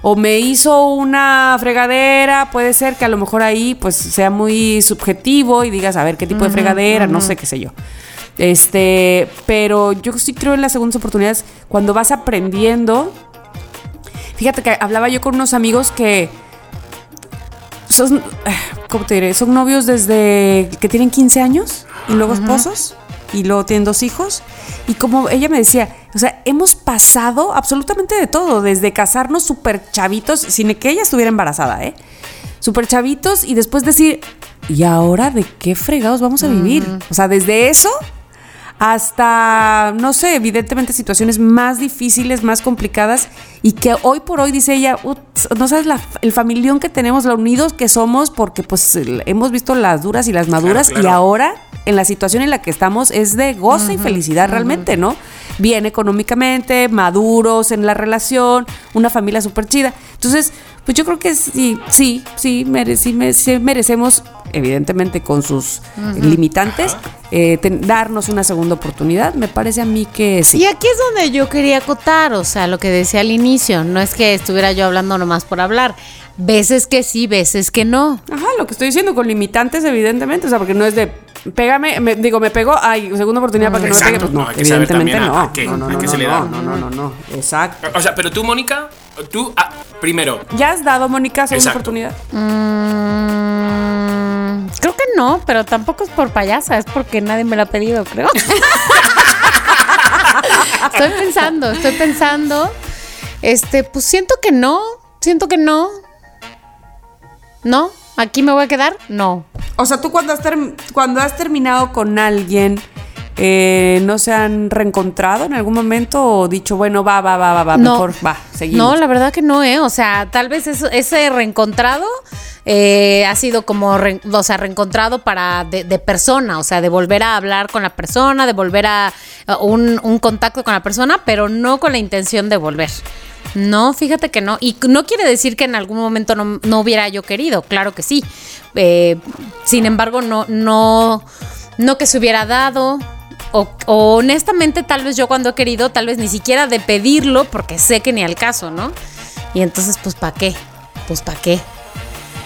o me hizo una fregadera, puede ser que a lo mejor ahí pues sea muy subjetivo y digas, a ver, qué tipo de fregadera, no sé, qué sé yo. Este, pero yo sí creo en las segundas oportunidades cuando vas aprendiendo. Fíjate que hablaba yo con unos amigos que son, ¿cómo te diré? Son novios desde que tienen 15 años y luego esposos y luego tienen dos hijos. Y como ella me decía, o sea, hemos pasado absolutamente de todo, desde casarnos súper chavitos, sin que ella estuviera embarazada, ¿eh? Súper chavitos y después decir, ¿y ahora de qué fregados vamos a vivir? O sea, desde eso hasta, no sé, evidentemente situaciones más difíciles, más complicadas y que hoy por hoy, dice ella, "Ut, no sabes la- el familión que tenemos, lo unidos que somos, porque pues hemos visto las duras y las maduras Claro, y ahora en la situación en la que estamos es de gozo y felicidad realmente, ¿no? Bien económicamente, maduros en la relación, una familia súper chida. Entonces, pues yo creo que sí, sí, sí, mere- sí me- sí merecemos, evidentemente con sus limitantes, eh, ten- darnos una segunda oportunidad. Me parece a mí que sí. Y aquí es donde yo quería acotar, o sea, lo que decía al inicio, no es que estuviera yo hablando nomás por hablar. Veces que sí, veces que no. Ajá, lo que estoy diciendo con limitantes, evidentemente, o sea, porque no es de pégame, me- digo, me pegó, ay, segunda oportunidad para que no me pegue, pues no, no, hay que saber evidentemente también no. a- a qué- no, no, a no, qué no, se le no, da. no, no, no, no, exacto. O sea, pero tú, Mónica, tú, ah, primero, ¿Ya has dado, Mónica, segunda Exacto. oportunidad? Mm, creo que no, pero tampoco es por payasa, es porque nadie me lo ha pedido, creo. estoy pensando, estoy pensando. Este, pues siento que no, siento que no. ¿No? ¿Aquí me voy a quedar? No. O sea, tú cuando has, term- cuando has terminado con alguien, eh, ¿no se han reencontrado en algún momento o dicho, bueno, va, va, va, va, va, no. mejor, va, seguimos? No, la verdad que no, ¿eh? O sea, tal vez eso- ese reencontrado eh, ha sido como, re- o sea, reencontrado para de, de persona, o sea, de volver a hablar con la persona, de volver a, un contacto con la persona, pero no con la intención de volver. No, fíjate que no. Y no quiere decir que en algún momento no, no hubiera yo querido, claro que sí. Eh, sin embargo, no, no, no que se hubiera dado. O, o honestamente, tal vez yo cuando he querido, tal vez ni siquiera de pedirlo, porque sé que ni al caso, ¿no? Y entonces, pues, ¿para qué? Pues, ¿para qué?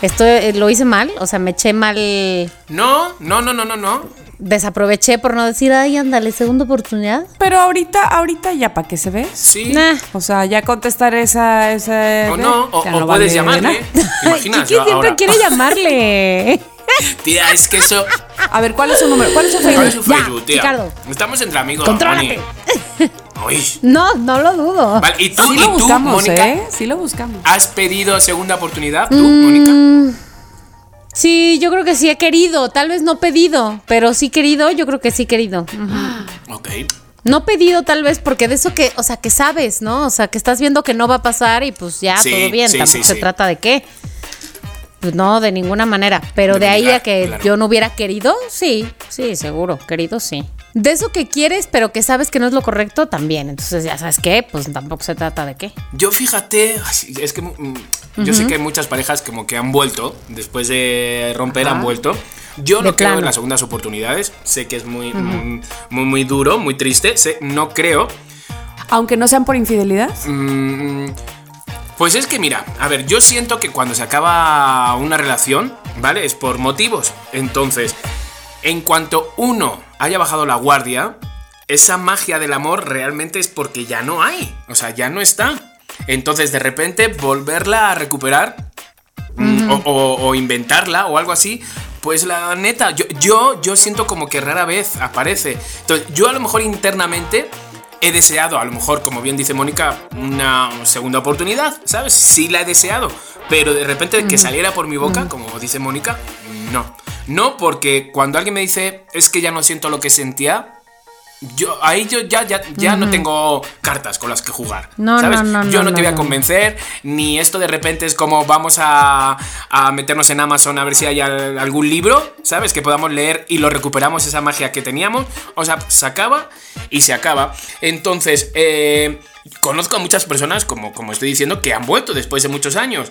Esto eh, lo hice mal, o sea, me eché mal, No, no, no, no, no, no. desaproveché por no decir, ay, ándale, segunda oportunidad. Pero ahorita, ahorita ya para qué se ve. Sí. Nah. O sea, ya contestar esa. esa O no, o, o no puedes vale llamarle. ¿Te imaginas? Yo siempre ahora- quiere llamarle. Tía, es que eso. A ver, ¿cuál es su número? ¿Cuál es su ¿Cuál es Facebook? Ya, tía? Ricardo. Estamos entre amigos, Contrólate. Moni. Uy. No, no lo dudo. Vale, ¿y tú, Sí y lo tú buscamos, Mónica? ¿eh? Sí lo buscamos. ¿Has pedido segunda oportunidad tú, Mm. Mónica? Sí, yo creo que sí he querido, tal vez no pedido, pero sí querido, yo creo que sí querido. Ok. No pedido tal vez porque de eso que, o sea, que sabes, ¿no? O sea, que estás viendo que no va a pasar y pues ya Sí, todo bien, sí, tampoco sí, se trata de qué. Pues no, de ninguna manera. Pero De de, ahí a que claro. yo no hubiera querido, sí, sí, seguro, querido sí. De eso que quieres, pero que sabes que no es lo correcto, también. Entonces, ya sabes qué, pues tampoco se trata de qué. Yo fíjate, es que mm, yo sé que hay muchas parejas como que han vuelto, después de romper han vuelto. Yo De no creo en las segundas oportunidades, sé que es muy, mm, muy, muy duro, muy triste, sé, no creo. Aunque no sean por infidelidad. Mm, Pues es que mira, a ver, yo siento que cuando se acaba una relación, ¿vale? Es por motivos. Entonces, en cuanto uno haya bajado la guardia, esa magia del amor realmente es porque ya no hay. O sea, ya no está. Entonces, de repente, volverla a recuperar mm, o, o- o inventarla o algo así. Pues la neta, yo, yo, yo siento como que rara vez aparece. Entonces, yo a lo mejor internamente he deseado, a lo mejor, como bien dice Mónica, una segunda oportunidad, ¿sabes? Sí la he deseado. Pero de repente que saliera por mi boca, como dice Mónica, no. No, porque cuando alguien me dice, es que ya no siento lo que sentía, yo ahí yo ya, ya, ya no tengo cartas con las que jugar. No, ¿sabes? no, no, yo no, te voy a convencer, ni esto de repente es como vamos a, a meternos en Amazon a ver si hay al- algún libro, ¿sabes? Que podamos leer y lo recuperamos esa magia que teníamos. O sea, se acaba y se acaba. Entonces, eh, conozco a muchas personas, como, como estoy diciendo, que han vuelto después de muchos años.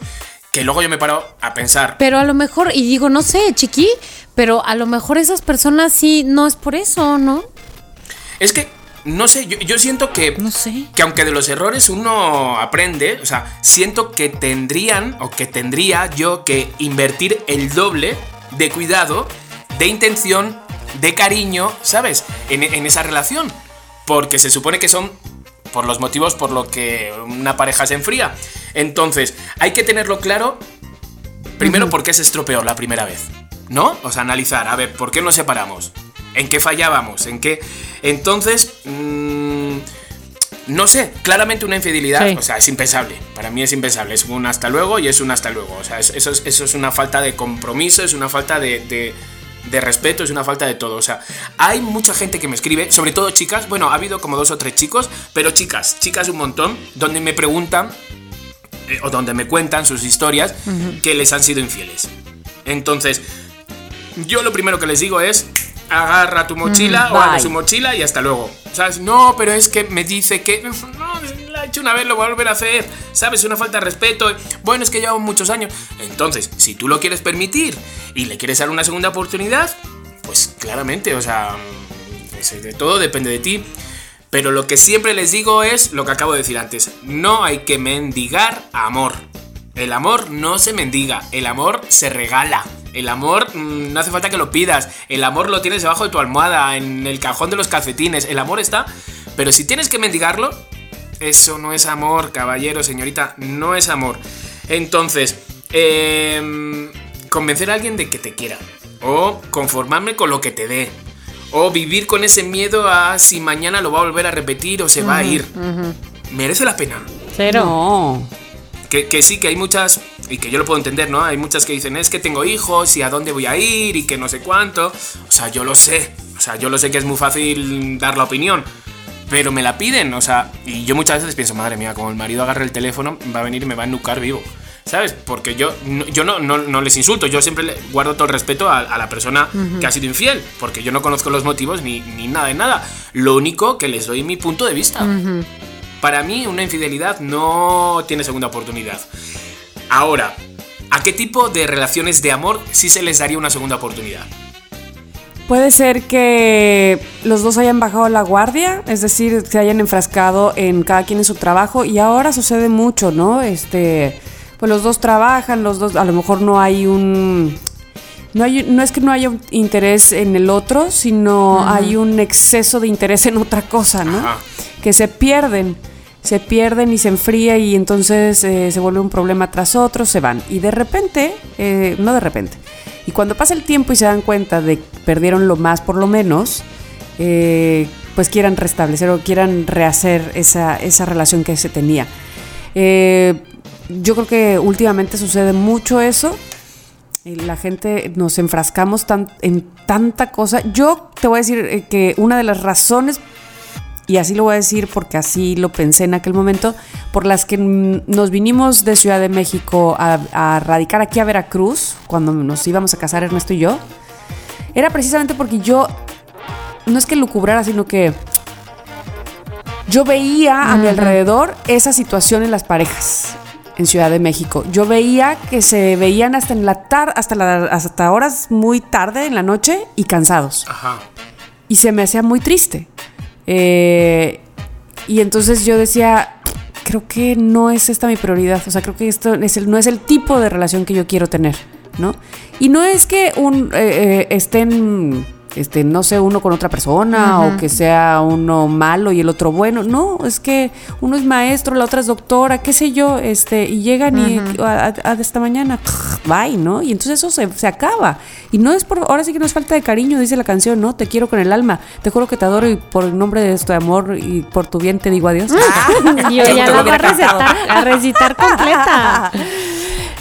Que luego yo me paro a pensar, Pero a lo mejor, y digo, no sé, chiqui, pero a lo mejor esas personas sí no es por eso, ¿no? Es que, no sé, yo, yo siento que... No sé. que aunque de los errores uno aprende, o sea, siento que tendrían o que tendría yo que invertir el doble de cuidado, de intención, de cariño, ¿sabes? En, en esa relación. Porque se supone que son por los motivos por lo que una pareja se enfría. Entonces, hay que tenerlo claro. Primero, ¿por qué se estropeó la primera vez? ¿No? O sea, analizar, a ver, ¿por qué nos separamos? ¿En qué fallábamos? ¿En qué? Entonces, mm, no sé, claramente una infidelidad, Sí. o sea, es impensable. Para mí es impensable. Es un hasta luego y es un hasta luego. O sea, es- eso, es, eso es una falta de compromiso, es una falta de, de- de respeto, es una falta de todo. O sea, hay mucha gente que me escribe, sobre todo chicas. Bueno, ha habido como dos o tres chicos, pero chicas, chicas un montón, donde me preguntan eh, o donde me cuentan sus historias que les han sido infieles. Entonces, yo lo primero que les digo es agarra tu mochila o abre su mochila y hasta luego. ¿Sabes? No, pero es que me dice que no, la he hecho una vez, lo voy a volver a hacer. ¿Sabes? Una falta de respeto. Bueno, es que llevo muchos años. Entonces, si tú lo quieres permitir y le quieres dar una segunda oportunidad, pues claramente, o sea, pues, de todo depende de ti. Pero lo que siempre les digo es lo que acabo de decir antes. No hay que mendigar amor. El amor no se mendiga, el amor se regala. El amor mm, no hace falta que lo pidas. El amor lo tienes debajo de tu almohada, en el cajón de los calcetines. El amor está. Pero si tienes que mendigarlo, eso no es amor, caballero, señorita. No es amor. Entonces, em, convencer a alguien de que te quiera. O conformarme con lo que te dé. O vivir con ese miedo a si mañana lo va a volver a repetir o se va a ir. Merece la pena. Cero. No. Que, que sí, que hay muchas, y que yo lo puedo entender, ¿no? Hay muchas que dicen, es que tengo hijos y a dónde voy a ir y que no sé cuánto. O sea, yo lo sé. O sea, yo lo sé que es muy fácil dar la opinión. Pero me la piden, o sea, y yo muchas veces pienso, madre mía, como el marido agarre el teléfono, va a venir y me va a enucar vivo. ¿Sabes? Porque yo, yo no, no, no les insulto, yo siempre guardo todo el respeto a, a la persona que ha sido infiel, porque yo no conozco los motivos ni, ni nada de nada. Lo único que les doy mi punto de vista. Para mí, una infidelidad no tiene segunda oportunidad. Ahora, ¿a qué tipo de relaciones de amor sí se les daría una segunda oportunidad? Puede ser que los dos hayan bajado la guardia, es decir, se hayan enfrascado en cada quien en su trabajo y ahora sucede mucho, ¿no? Este, pues los dos trabajan, los dos, a lo mejor no hay un... No, hay, no es que no haya un interés en el otro, sino hay un exceso de interés en otra cosa, ¿no? Ajá. Que se pierden, se pierden y se enfría y entonces eh, se vuelve un problema tras otro, se van. Y de repente, eh, no de repente, y cuando pasa el tiempo y se dan cuenta de que perdieron lo más por lo menos, eh, pues quieran restablecer o quieran rehacer esa, esa relación que se tenía. Eh, yo creo que últimamente sucede mucho eso. La gente nos enfrascamos tan- en tanta cosa. Yo te voy a decir que una de las razones, y así lo voy a decir porque así lo pensé en aquel momento, por las que nos vinimos de Ciudad de México a, a radicar aquí a Veracruz, cuando nos íbamos a casar Ernesto y yo, era precisamente porque yo, no es que lucubrara, sino que yo veía a mi alrededor esa situación en las parejas en Ciudad de México. Yo veía que se veían hasta en la tarde, hasta, la- hasta horas muy tarde en la noche y cansados. Ajá. Y se me hacía muy triste. Eh, y entonces yo decía, creo que no es esta mi prioridad. O sea, creo que esto es el, no es el tipo de relación que yo quiero tener, ¿no? Y no es que un, eh, eh, estén, este, no sé, uno con otra persona o que sea uno malo y el otro bueno. No, es que uno es maestro, la otra es doctora, qué sé yo, este, y llegan y a, a- a esta mañana, bye, ¿no? Y entonces eso se, se acaba. Y no es por, ahora sí que no es falta de cariño, dice la canción, ¿no? Te quiero con el alma, te juro que te adoro y por el nombre de este amor y por tu bien te digo adiós. Yo ya la voy a recetar, a recitar completa.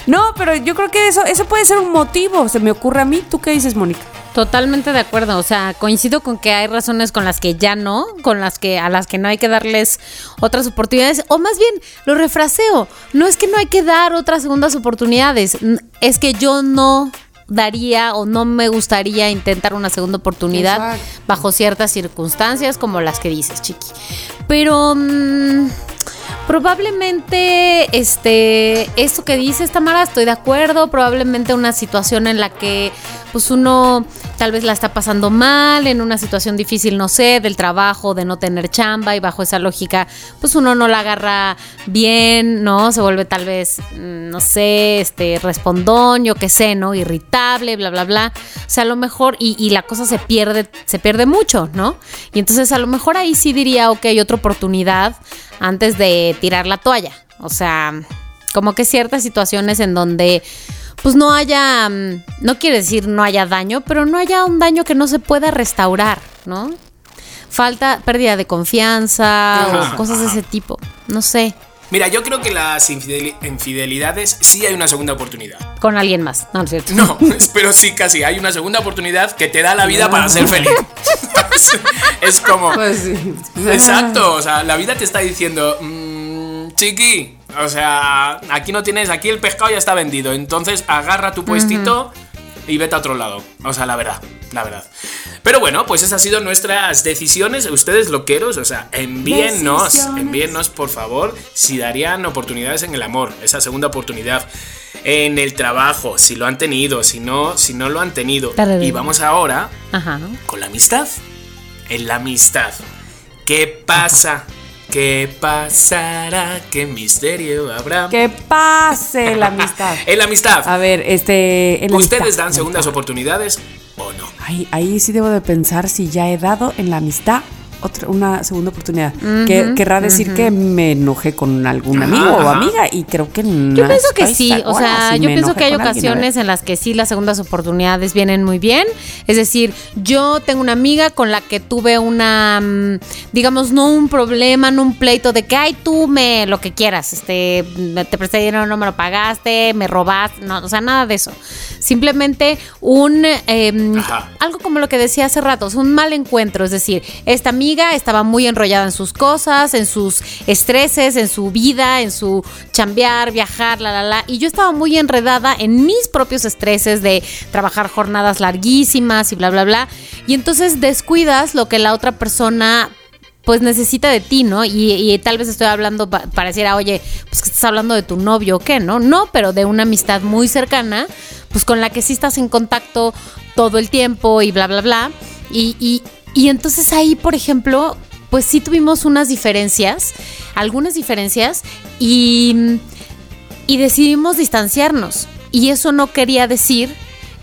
No, pero yo creo que eso, eso puede ser un motivo, se me ocurre a mí. ¿Tú qué dices, Mónica? Totalmente de acuerdo, o sea, coincido con que hay razones con las que ya no, con las que a las que no hay que darles otras oportunidades, o más bien lo refraseo, no es que no hay que dar otras segundas oportunidades, es que yo no daría o no me gustaría intentar una segunda oportunidad Exacto. bajo ciertas circunstancias como las que dices, Chiqui. Pero mm, probablemente este esto que dices Tamara estoy de acuerdo probablemente una situación en la que pues uno tal vez la está pasando mal en una situación difícil no sé del trabajo de no tener chamba y bajo esa lógica pues uno no la agarra bien no se vuelve tal vez mm, no sé este respondón yo qué sé no irritable bla bla bla. O sea a lo mejor y, la cosa se pierde se pierde mucho no y entonces a lo mejor ahí sí diría ok otra oportunidad antes de tirar la toalla. O sea, como que ciertas situaciones en donde pues no haya, mm, no quiere decir no haya daño, pero no haya un daño que no se pueda restaurar, ¿no? Falta pérdida de confianza Ajá, o cosas de ese tipo, no sé, Mira, yo creo que las infideli- infidelidades sí hay una segunda oportunidad. con alguien más, no, es cierto. No, pero sí casi hay una segunda oportunidad que te da la vida para ser feliz. es, como... Pues sí. Exacto, o sea, la vida te está diciendo, "Mm, chiqui, o sea, aquí no tienes, aquí el pescado ya está vendido, entonces agarra tu puestito y vete a otro lado. O sea, la verdad, la verdad. Pero bueno, pues esas han sido nuestras decisiones. Ustedes loqueros, o sea, envíennos, Decisiones. envíennos por favor si darían oportunidades en el amor, esa segunda oportunidad. En el trabajo, si lo han tenido, si no, si no lo han tenido. Y vamos ahora Ajá. con la amistad. En la amistad. ¿Qué pasa? ¿Qué pasará? ¿Qué misterio habrá? Que pase la amistad. En la amistad. A ver, este. en la ¿Ustedes amistad, dan segundas amistad. oportunidades o no? Ahí, ahí sí debo de pensar si ya he dado en la amistad otra, una segunda oportunidad. que querrá decir que me enojé con algún Ajá, amigo o amiga y creo que no. Yo pienso que sí, o sea, si yo pienso que hay alguien, ocasiones en las que sí las segundas oportunidades vienen muy bien. Es decir, yo tengo una amiga con la que tuve una, mm, digamos, no un problema, no un pleito de que, ay, tú me, lo que quieras, este, te presté dinero, no me lo pagaste, me robaste, no, o sea, nada de eso. Simplemente un, em, algo como lo que decía hace rato, es un mal encuentro, es decir, esta amiga estaba muy enrollada en sus cosas, en sus estreses, en su vida, en su chambear, viajar, la, la, la, y yo estaba muy enredada en mis propios estreses de trabajar jornadas larguísimas y bla, bla, bla, y entonces descuidas lo que la otra persona pues necesita de ti, ¿no? Y, y tal vez estoy hablando, pa- pareciera, oye, pues que estás hablando de tu novio o qué, ¿no? No, pero de una amistad muy cercana, pues con la que sí estás en contacto todo el tiempo y bla, bla, bla. Y, y, y entonces ahí, por ejemplo, pues sí tuvimos unas diferencias, algunas diferencias, y y decidimos distanciarnos. Y eso no quería decir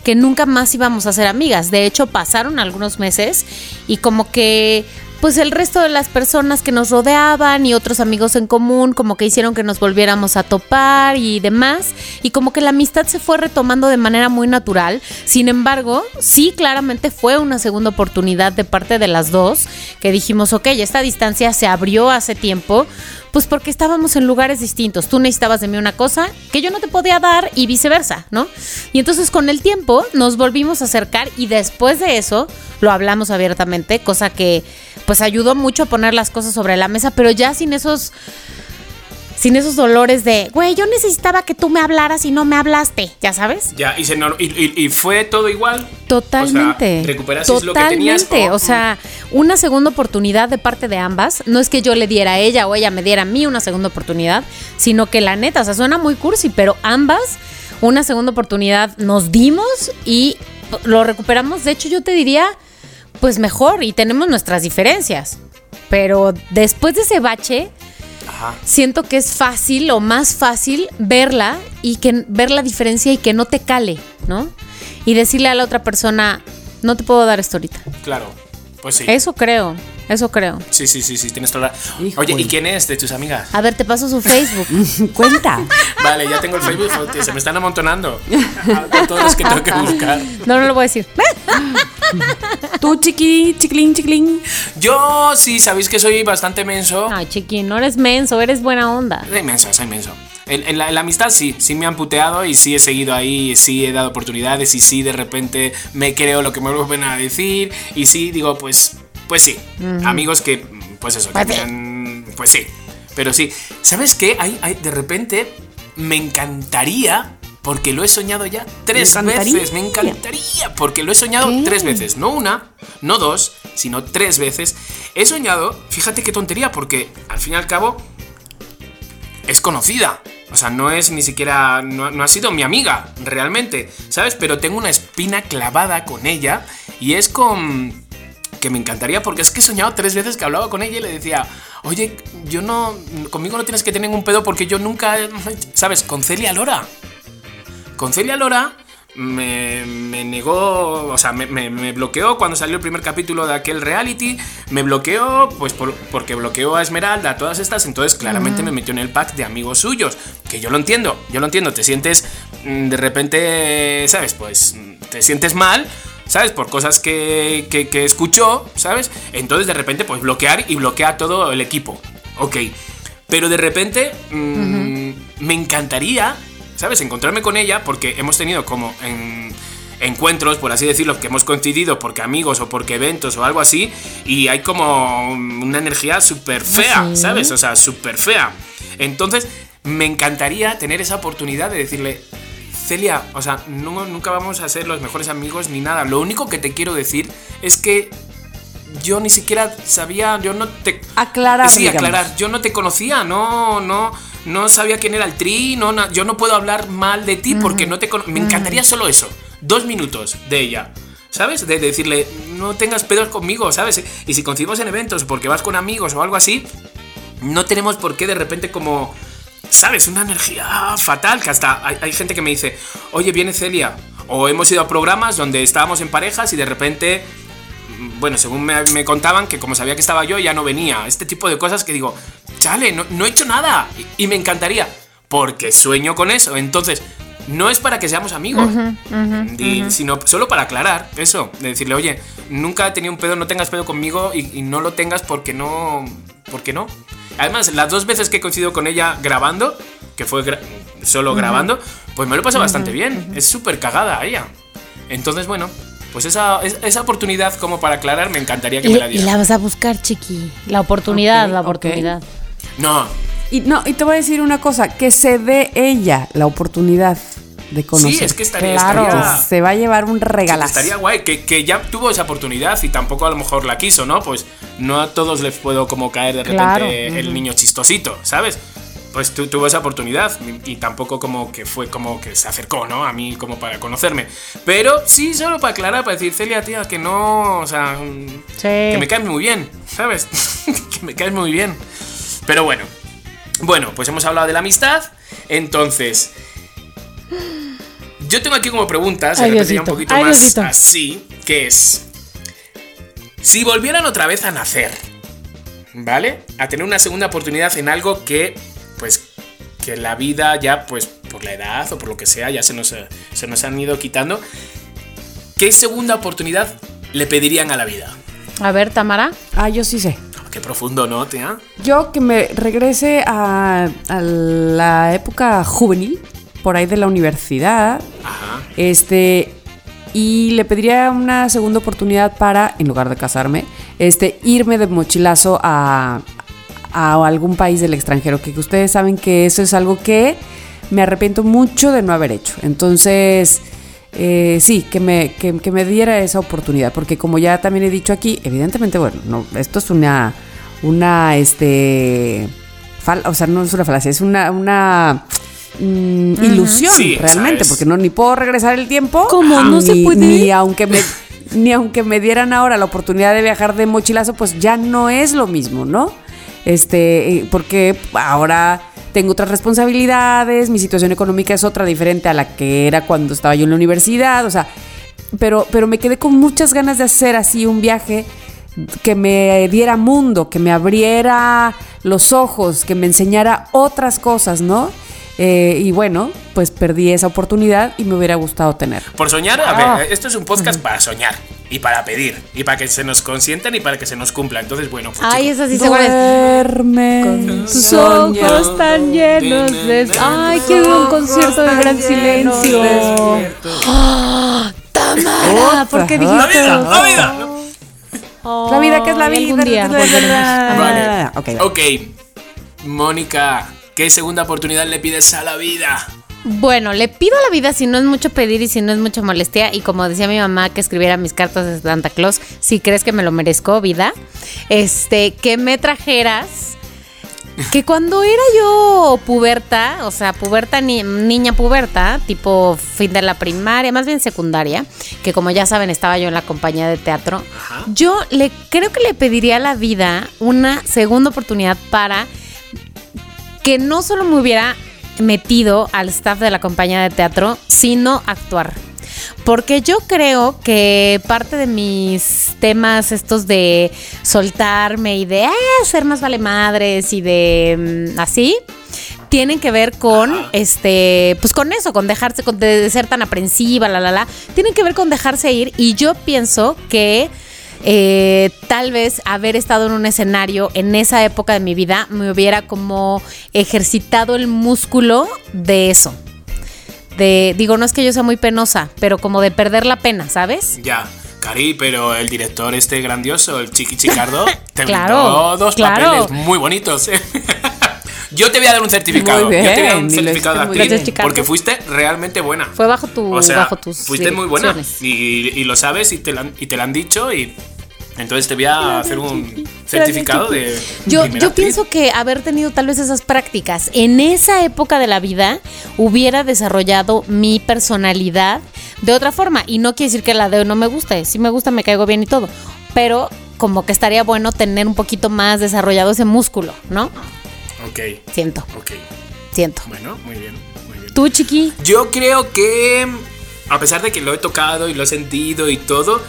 que nunca más íbamos a ser amigas. De hecho, pasaron algunos meses y como que pues el resto de las personas que nos rodeaban y otros amigos en común como que hicieron que nos volviéramos a topar y demás y como que la amistad se fue retomando de manera muy natural. Sin embargo, sí claramente fue una segunda oportunidad de parte de las dos que dijimos, ok, esta distancia se abrió hace tiempo. Pues porque estábamos en lugares distintos. Tú necesitabas de mí una cosa que yo no te podía dar y viceversa, ¿no? Y entonces con el tiempo nos volvimos a acercar y después de eso lo hablamos abiertamente, cosa que pues ayudó mucho a poner las cosas sobre la mesa, pero ya sin esos sin esos dolores de, güey, yo necesitaba que tú me hablaras y no me hablaste, ya sabes. Ya, y, se no- y, y- y fue todo igual. Totalmente. O sea, recuperaste lo que tenías. Totalmente. O sea, una segunda oportunidad de parte de ambas. No es que yo le diera a ella o ella me diera a mí una segunda oportunidad, sino que la neta, o sea, suena muy cursi, pero ambas una segunda oportunidad nos dimos y lo recuperamos. De hecho, yo te diría, pues mejor y tenemos nuestras diferencias. Pero después de ese bache, Ajá. siento que es fácil o más fácil verla y que ver la diferencia y que no te cale, ¿no? Y decirle a la otra persona, no te puedo dar esto ahorita. Claro. Pues sí. Eso creo, eso creo. Sí, sí, sí, sí, tienes toda la... Híjole. Oye, ¿y quién es de tus amigas? A ver, te paso su Facebook. Cuenta. Vale, ya tengo el Facebook, se me están amontonando. A todos los que tengo que buscar. No, no lo voy a decir. Tú, chiqui, chiclín, chiclín. Yo sí, sabéis que soy bastante menso. Ay, chiqui, no eres menso, eres buena onda. Soy menso, soy menso. En, en la, en la amistad sí, sí me han puteado y sí he seguido ahí, sí he dado oportunidades y sí de repente me creo lo que me vuelven a decir y sí digo, pues, pues sí. Amigos que, pues eso, que Pues sí. tienen- pues sí. Pero sí, ¿sabes qué? Hay, hay- de repente me encantaría, porque lo he soñado ya tres Me veces, me encantaría, porque lo he soñado ¿Qué? tres veces, no una, no dos, sino tres veces. He soñado, fíjate qué tontería, porque al fin y al cabo es conocida. O sea, no es ni siquiera. No, no ha sido mi amiga, realmente. ¿Sabes? Pero tengo una espina clavada con ella. Y es con. Que me encantaría, porque es que he soñado tres veces que hablaba con ella y le decía: Oye, yo no. Conmigo no tienes que tener ningún pedo porque yo nunca. ¿Sabes? Con Celia Lora. Con Celia Lora me, me negó, o sea, me, me- me bloqueó cuando salió el primer capítulo de aquel reality. Me bloqueó, pues por- porque bloqueó a Esmeralda, a todas estas. Entonces, claramente me metió en el pack de amigos suyos. Que yo lo entiendo, yo lo entiendo. Te sientes mm, de repente, ¿sabes? Pues te sientes mal. ¿Sabes? Por cosas que, que, que escuchó, ¿sabes? Entonces de repente, pues bloquear y bloquea todo el equipo. Ok. Pero de repente mm, me encantaría, ¿sabes? Encontrarme con ella porque hemos tenido como en encuentros, por así decirlo, que hemos coincidido porque amigos o porque eventos o algo así, y hay como una energía súper fea, sí? ¿sabes? O sea, súper fea. Entonces, me encantaría tener esa oportunidad de decirle, Celia, o sea, no- nunca vamos a ser los mejores amigos ni nada. Lo único que te quiero decir es que yo ni siquiera sabía, yo no te... Aclarar, Sí, digamos. aclarar. Yo no te conocía, no, no, no sabía quién era el tri, no, yo no puedo hablar mal de ti porque no te conozco. Me encantaría solo eso, dos minutos de ella. ¿Sabes? De decirle, no tengas pedos conmigo, ¿sabes? Y si coincidimos en eventos porque vas con amigos o algo así, no tenemos por qué de repente como, ¿sabes? Una energía fatal, que hasta hay, hay gente que me dice, oye, viene Celia. O hemos ido a programas donde estábamos en parejas y de repente, mm, bueno, según me, me contaban, que como sabía que estaba yo, ya no venía. Este tipo de cosas que digo, chale, no, no he hecho nada. Y, y me encantaría, porque sueño con eso. Entonces, no es para que seamos amigos, di- sino solo para aclarar eso. De decirle, oye, nunca he tenido un pedo, no tengas pedo conmigo y, y no lo tengas porque no. Porque no. Además, las dos veces que he coincidido con ella grabando, que fue gra- solo grabando, pues me lo he pasado bastante bien. Es súper cagada ella. Entonces, bueno, pues esa, es- esa oportunidad como para aclarar me encanría que Y, me la y diera. la vas a buscar, chiqui. La oportunidad, la oportunidad. No, Y no, y te voy a decir una cosa, que se dé ella la oportunidad de conocer. Sí, es que estaría- Claro, estaría- se va a llevar un regalazo. Estaría guay, que, que ya tuvo esa oportunidad y tampoco a lo mejor la quiso, ¿no? Pues no a todos les puedo como caer de repente Claro, el niño chistosito, ¿sabes? Pues tu- tuvo esa oportunidad y, y tampoco como que fue como que se acercó, ¿no? A mí como para conocerme. Pero sí, solo para aclarar, para decir, Celia, tía, que no, o sea, mm, Sí. que me caes muy bien, ¿sabes? que me caes muy bien. Pero bueno, Bueno, pues hemos hablado de la amistad. Entonces, yo tengo aquí como preguntas, se Ay, repetiría un Diosito, poquito ay, más Diosito. así, que es, si volvieran otra vez a nacer, ¿vale? A tener una segunda oportunidad en algo que, pues, que la vida ya, pues, por la edad o por lo que sea, ya se nos, eh, se nos han ido quitando. ¿Qué segunda oportunidad le pedirían a la vida? A ver, Tamara. Ah, yo sí sé. Qué profundo, ¿no, tía? Yo que me regrese a, a la época juvenil, por ahí de la universidad, Ajá. este, y le pediría una segunda oportunidad para, en lugar de casarme, este, irme de mochilazo a, a algún país del extranjero, que ustedes saben que eso es algo que me arrepiento mucho de no haber hecho. Entonces, eh, sí, que me, que, que me diera esa oportunidad, porque como ya también he dicho aquí, evidentemente, bueno, no, esto es una, una, este, fal- o sea, no es una falacia, es una, una mm, ilusión Sí, realmente, ¿sabes? porque no ni puedo regresar el tiempo, ¿Cómo? ¿No se ni- puede? Ni aunque me ni aunque me dieran ahora la oportunidad de viajar de mochilazo, pues ya no es lo mismo, ¿no? Este, eh, porque ahora tengo otras responsabilidades, mi situación económica es otra diferente a la que era cuando estaba yo en la universidad, o sea, pero, pero me quedé con muchas ganas de hacer así un viaje que me diera mundo, que me abriera los ojos, que me enseñara otras cosas, ¿no? Eh, y bueno, pues perdí esa oportunidad y me hubiera gustado tener. Por soñar, a Ah. ver, esto es un podcast para soñar y para pedir y para que se nos consientan y para que se nos cumpla. Entonces, bueno, pues Ay, esa sí seguro es. Duerme Con tus ojos tan llenos de... Ay, quiero un concierto de gran silencio. ¡Ah! ¡Tamara! ¿Por qué dijiste ¡La vida! eso? ¡La vida! La vida que es la vida. algún día. Vale. Ok, va. Ok, Mónica, ¿qué segunda oportunidad le pides a la vida? Bueno, le pido a la vida si no es mucho pedir y si no es mucha molestia. Y como decía mi mamá que escribiera mis cartas de Santa Claus, si crees que me lo merezco, vida, este, que me trajeras. Que cuando era yo puberta, o sea, puberta, ni- niña puberta, tipo fin de la primaria, más bien secundaria, que como ya saben estaba yo en la compañía de teatro, yo le creo que le pediría a la vida una segunda oportunidad para que no solo me hubiera metido al staff de la compañía de teatro, sino actuar. Porque yo creo que parte de mis temas estos de soltarme y de ah, ser más vale madres y de mm, así tienen que ver con este pues con eso, con dejarse con de ser tan aprensiva, la la la, tienen que ver con dejarse ir y yo pienso que eh, tal vez haber estado en un escenario en esa época de mi vida me hubiera como ejercitado el músculo de eso. De, digo, no es que yo sea muy penosa, pero como de perder la pena, ¿sabes? Ya, Cari, pero el director este grandioso, el Chiqui Chicardo, te Claro, dos claro. papeles muy bonitos. ¿eh? Yo te voy a dar un certificado. Yo te voy a dar un certificado de actriz porque fuiste realmente buena. Fue bajo tu, O sea, bajo tus fuiste muy buena y, y lo sabes te, y te lo han dicho y entonces te voy a hacer un certificado de Yo, yo pienso que haber tenido tal vez esas prácticas en esa época de la vida hubiera desarrollado mi personalidad de otra forma. Y no quiere decir que la de no me guste. Sí me gusta, me caigo bien y todo. Pero como que estaría bueno tener un poquito más desarrollado ese músculo, ¿no? Ok, Siento, ok. siento. Bueno, muy bien, muy bien. Tú, chiqui. Yo creo que, a pesar de que lo he tocado y lo he sentido y todo,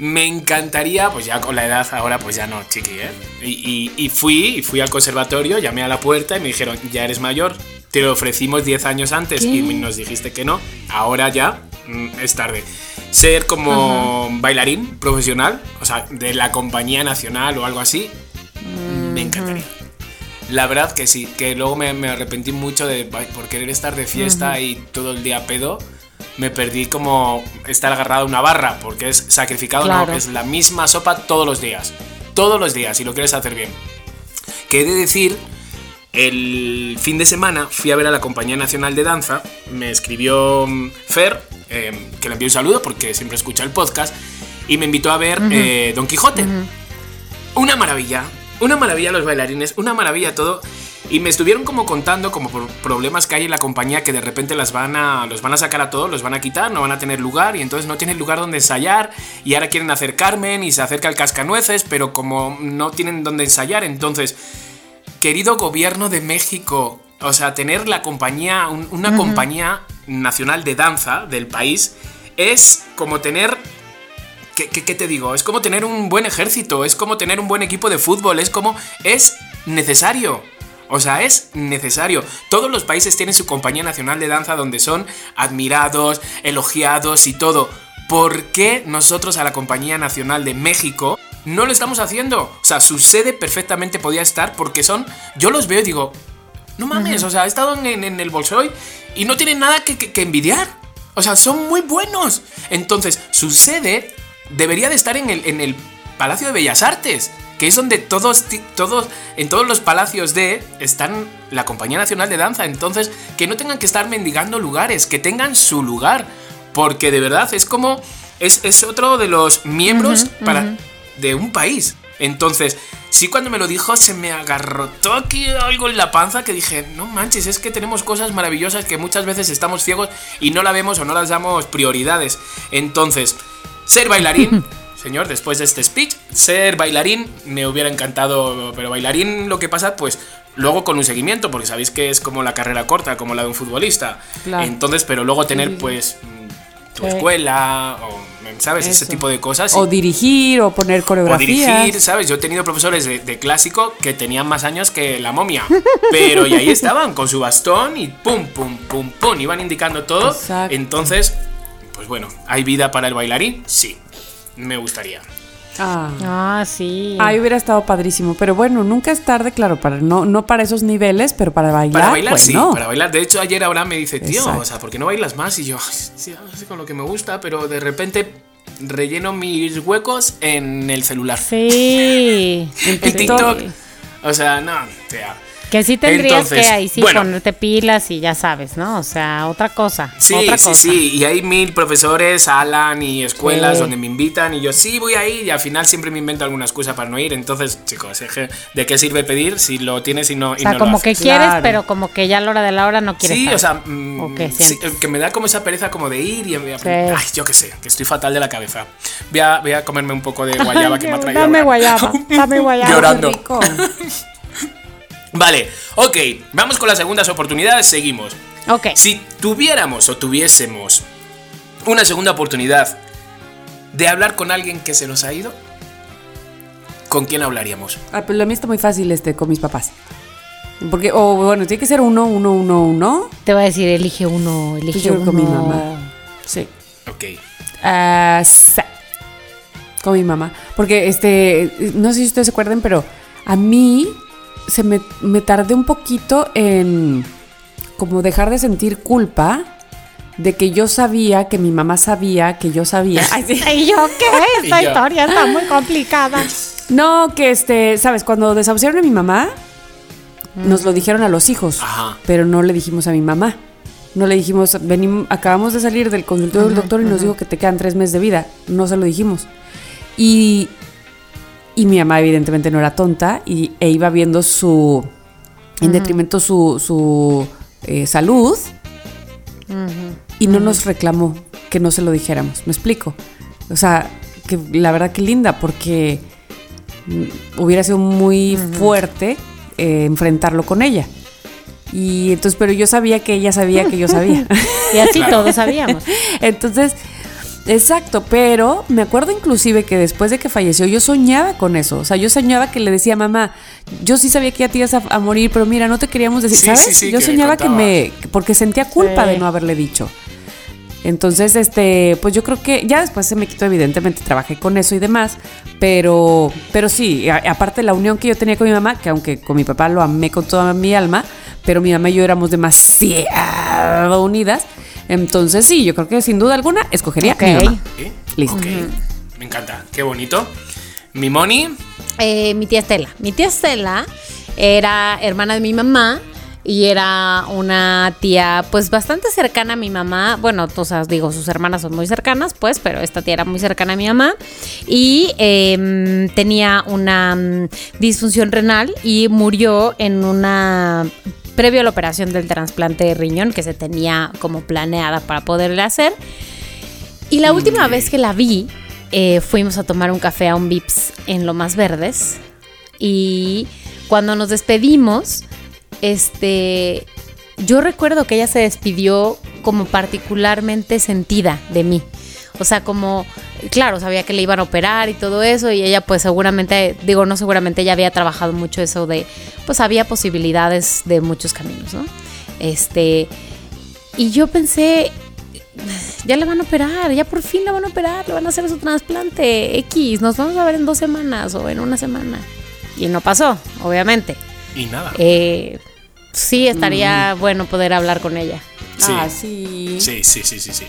me encantaría, pues ya con la edad ahora, pues ya no, chiqui, ¿eh? Y, y- y fui, y fui al conservatorio, llamé a la puerta y me dijeron, ya eres mayor, te lo ofrecimos 10 años antes y nos dijiste que no, ahora ya mm, es tarde. Ser como bailarín profesional, o sea, de la compañía nacional o algo así, me encantaría. La verdad que sí, que luego me, me arrepentí mucho de por querer estar de fiesta y todo el día pedo. Me perdí como estar agarrado a una barra, porque es sacrificado, Claro. no, es la misma sopa todos los días. Todos los días, si lo quieres hacer bien. Que he de decir, el fin de semana fui a ver a la Compañía Nacional de Danza. Me escribió mm, Fer, eh, que le envió un saludo porque siempre escucha el podcast, y me invitó a ver eh, Don Quijote. Una maravilla, una maravilla los bailarines, una maravilla todo. Y me estuvieron como contando como por problemas que hay en la compañía que de repente las van a, los van a sacar a todos, los van a quitar, no van a tener lugar y entonces no tienen lugar donde ensayar y ahora quieren hacer Carmen y se acerca el cascanueces, pero como no tienen donde ensayar, entonces querido gobierno de México, o sea, tener la compañía, un- una compañía nacional de danza del país es como tener ¿Qué, qué- qué te digo? Es como tener un buen ejército, es como tener un buen equipo de fútbol, es como... Es necesario. O sea, es necesario. Todos los países tienen su compañía nacional de danza donde son admirados, elogiados y todo. ¿Por qué nosotros a la Compañía Nacional de México no lo estamos haciendo? O sea, su sede perfectamente podía estar porque son... Yo los veo y digo, no mames, o sea, he estado en, el Bolshoi y no tienen nada que, que- que envidiar. O sea, son muy buenos. Entonces, su sede debería de estar en el, en el Palacio de Bellas Artes, que es donde todos, todos, en todos los palacios de están la Compañía Nacional de Danza. Entonces, que no tengan que estar mendigando lugares, que tengan su lugar. Porque de verdad es como. Es, es otro de los miembros para, de un país. Entonces, sí cuando me lo dijo se me agarrotó aquí algo en la panza que dije, no manches, es que tenemos cosas maravillosas que muchas veces estamos ciegos y no la vemos o no las damos prioridades. Entonces, ser bailarín, señor, después de este speech, ser bailarín me hubiera encantado, pero bailarín lo que pasa, pues luego con un seguimiento, porque sabéis que es como la carrera corta, como la de un futbolista. Claro. Entonces, pero luego tener pues mm, tu escuela o, ¿sabes? Ese Eso. tipo de cosas. O dirigir, o poner O coreografías. dirigir, ¿sabes? Yo he tenido profesores de, de clásico que tenían más años que la momia. Pero y ahí estaban, con su bastón y pum, pum, pum, pum. Iban indicando todo. Exacto. Entonces, pues bueno, ¿hay vida para el bailarín? Sí. Me gustaría. Ah. Ah, sí. Ahí hubiera estado padrísimo, pero bueno, nunca es tarde, claro, para no, no para esos niveles, pero para bailar, Para bailar, pues sí, no. para bailar. De hecho, ayer Abraham me dice, tío, Exacto. o sea, ¿por qué no bailas más? Y yo, "Ay, sí, sí, con lo que me gusta, pero de repente relleno mis huecos en el celular. Sí. En TikTok. O sea, no, tía. Que sí tendrías Entonces, que ahí sí bueno. ponerte pilas y ya sabes, ¿no? O sea, otra cosa. Sí, otra sí, cosa. sí. Y hay mil profesores, Alan y escuelas Sí. donde me invitan y yo sí voy a ir y al final siempre me invento alguna excusa para no ir. Entonces, chicos, ¿de qué sirve pedir si lo tienes y no, O y sea, no como lo que quieres, Claro. pero como que ya a la hora de la hora no quieres. Sí, estar. o sea, mm, ¿O qué sí, que me da como esa pereza como de ir y... Sí. Ay, yo qué sé, que estoy fatal de la cabeza. Voy a, voy a comerme un poco de guayaba que me ha traído. Dame Abraham. guayaba, dame guayaba. Llorando. Rico. Vale, ok, vamos con las segundas oportunidades, seguimos. Ok. Si tuviéramos o tuviésemos una segunda oportunidad de hablar con alguien que se nos ha ido, ¿con quién hablaríamos? Ah, pero a mí está muy fácil este con mis papás. Porque, o bueno, tiene que ser uno, uno, uno, uno. Te voy a decir, elige uno, elige Pues yo uno. con mi mamá. Sí. Ok. Ah, sí. Con mi mamá. Porque, este, no sé si ustedes se acuerdan, pero a mí se me, me tardé un poquito en como dejar de sentir culpa de que yo sabía que mi mamá sabía que yo sabía. Ay, sí. ¿Y yo qué? Esta historia está muy complicada. No, que este, ¿sabes? Cuando desahuciaron a mi mamá, nos lo dijeron a los hijos, Ajá. pero no le dijimos a mi mamá. No le dijimos, venimos, acabamos de salir del consultorio del doctor y nos dijo que te quedan tres meses de vida. No se lo dijimos. Y, y mi mamá evidentemente no era tonta y, e iba viendo su, en detrimento su, su eh, salud y no nos reclamó que no se lo dijéramos. ¿Me explico? O sea, que la verdad que linda porque hubiera sido muy fuerte eh, enfrentarlo con ella. Y entonces, pero yo sabía que ella sabía que yo sabía. Y así Claro. todos sabíamos. entonces, exacto, pero me acuerdo inclusive que después de que falleció yo soñaba con eso. O sea, yo soñaba que le decía, mamá, yo sí sabía que ya te ibas a, a morir, pero mira, no te queríamos decir, Sí, ¿sabes? sí, sí, yo que me soñaba que me, porque sentía culpa Sí. de no haberle dicho. Entonces, este, pues yo creo que ya después se me quitó, evidentemente, trabajé con eso y demás, pero, pero sí, a- aparte la unión que yo tenía con mi mamá, que aunque con mi papá lo amé con toda mi alma, pero mi mamá y yo éramos demasiado unidas, entonces sí, yo creo que sin duda alguna escogería a mi. Listo. Ok. Me encanta. Qué bonito. Mi Moni. Eh, mi tía Estela. Mi tía Estela era hermana de mi mamá y era una tía pues bastante cercana a mi mamá. Bueno, o sea, digo, sus hermanas son muy cercanas, pues, pero esta tía era muy cercana a mi mamá y em, tenía una mm, disfunción renal y murió en una previo a la operación del trasplante de riñón que se tenía como planeada para poderle hacer. Y la última vez que la vi, eh, fuimos a tomar un café a un Vips en Lomas Verdes. Y cuando nos despedimos, este, yo recuerdo que ella se despidió como particularmente sentida de mí. O sea, como, claro, sabía que le iban a operar y todo eso, y ella pues seguramente, digo, no seguramente, ella había trabajado mucho eso de, pues había posibilidades de muchos caminos, ¿no? Este, y yo pensé, ya le van a operar, ya por fin le van a operar, le van a hacer su trasplante X, nos vamos a ver en dos semanas o en una semana. Y no pasó, obviamente. Y nada. Eh, sí, estaría bueno poder hablar con ella. Sí. Ah, sí. Sí, sí, sí, sí, sí.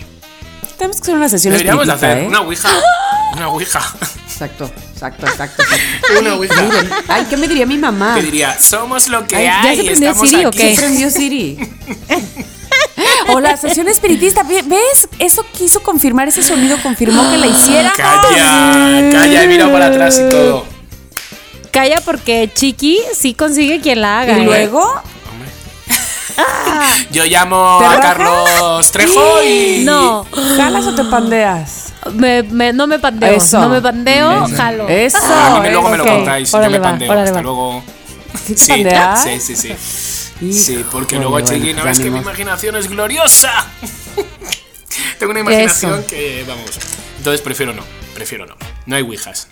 Tenemos que hacer una sesión Deberíamos hacer ¿eh? una ouija. Una ouija. Exacto, exacto, exacto. exacto. Una ouija. Ay, ¿qué me diría mi mamá? Que diría, somos lo que Ay, ¿ya hay. se prendió estamos Siri o qué? ¿Qué prendió Siri? O la sesión espiritista, Ve- ¿ves? Eso quiso confirmar, ese sonido confirmó que la hiciera. Calla, calla, he mirado para atrás y todo. Calla porque Chiqui sí consigue quien la haga. Y ¿eh? Yo llamo ¿Te a? Carlos Trejo y. No, ¿jalas o te pandeas? me, me- no me pandeo. Eso. No me pandeo, jalo. Eso. Ah, a mí luego me lo contáis. Órale yo me va, pandeo. Hasta va. luego. ¿Sí te Sí, sí, sí, sí. Sí, porque bueno, luego bueno, Chiqui, no es que mi imaginación es gloriosa. Tengo una imaginación Eso. que, vamos. Entonces prefiero no, prefiero no. No hay ouijas.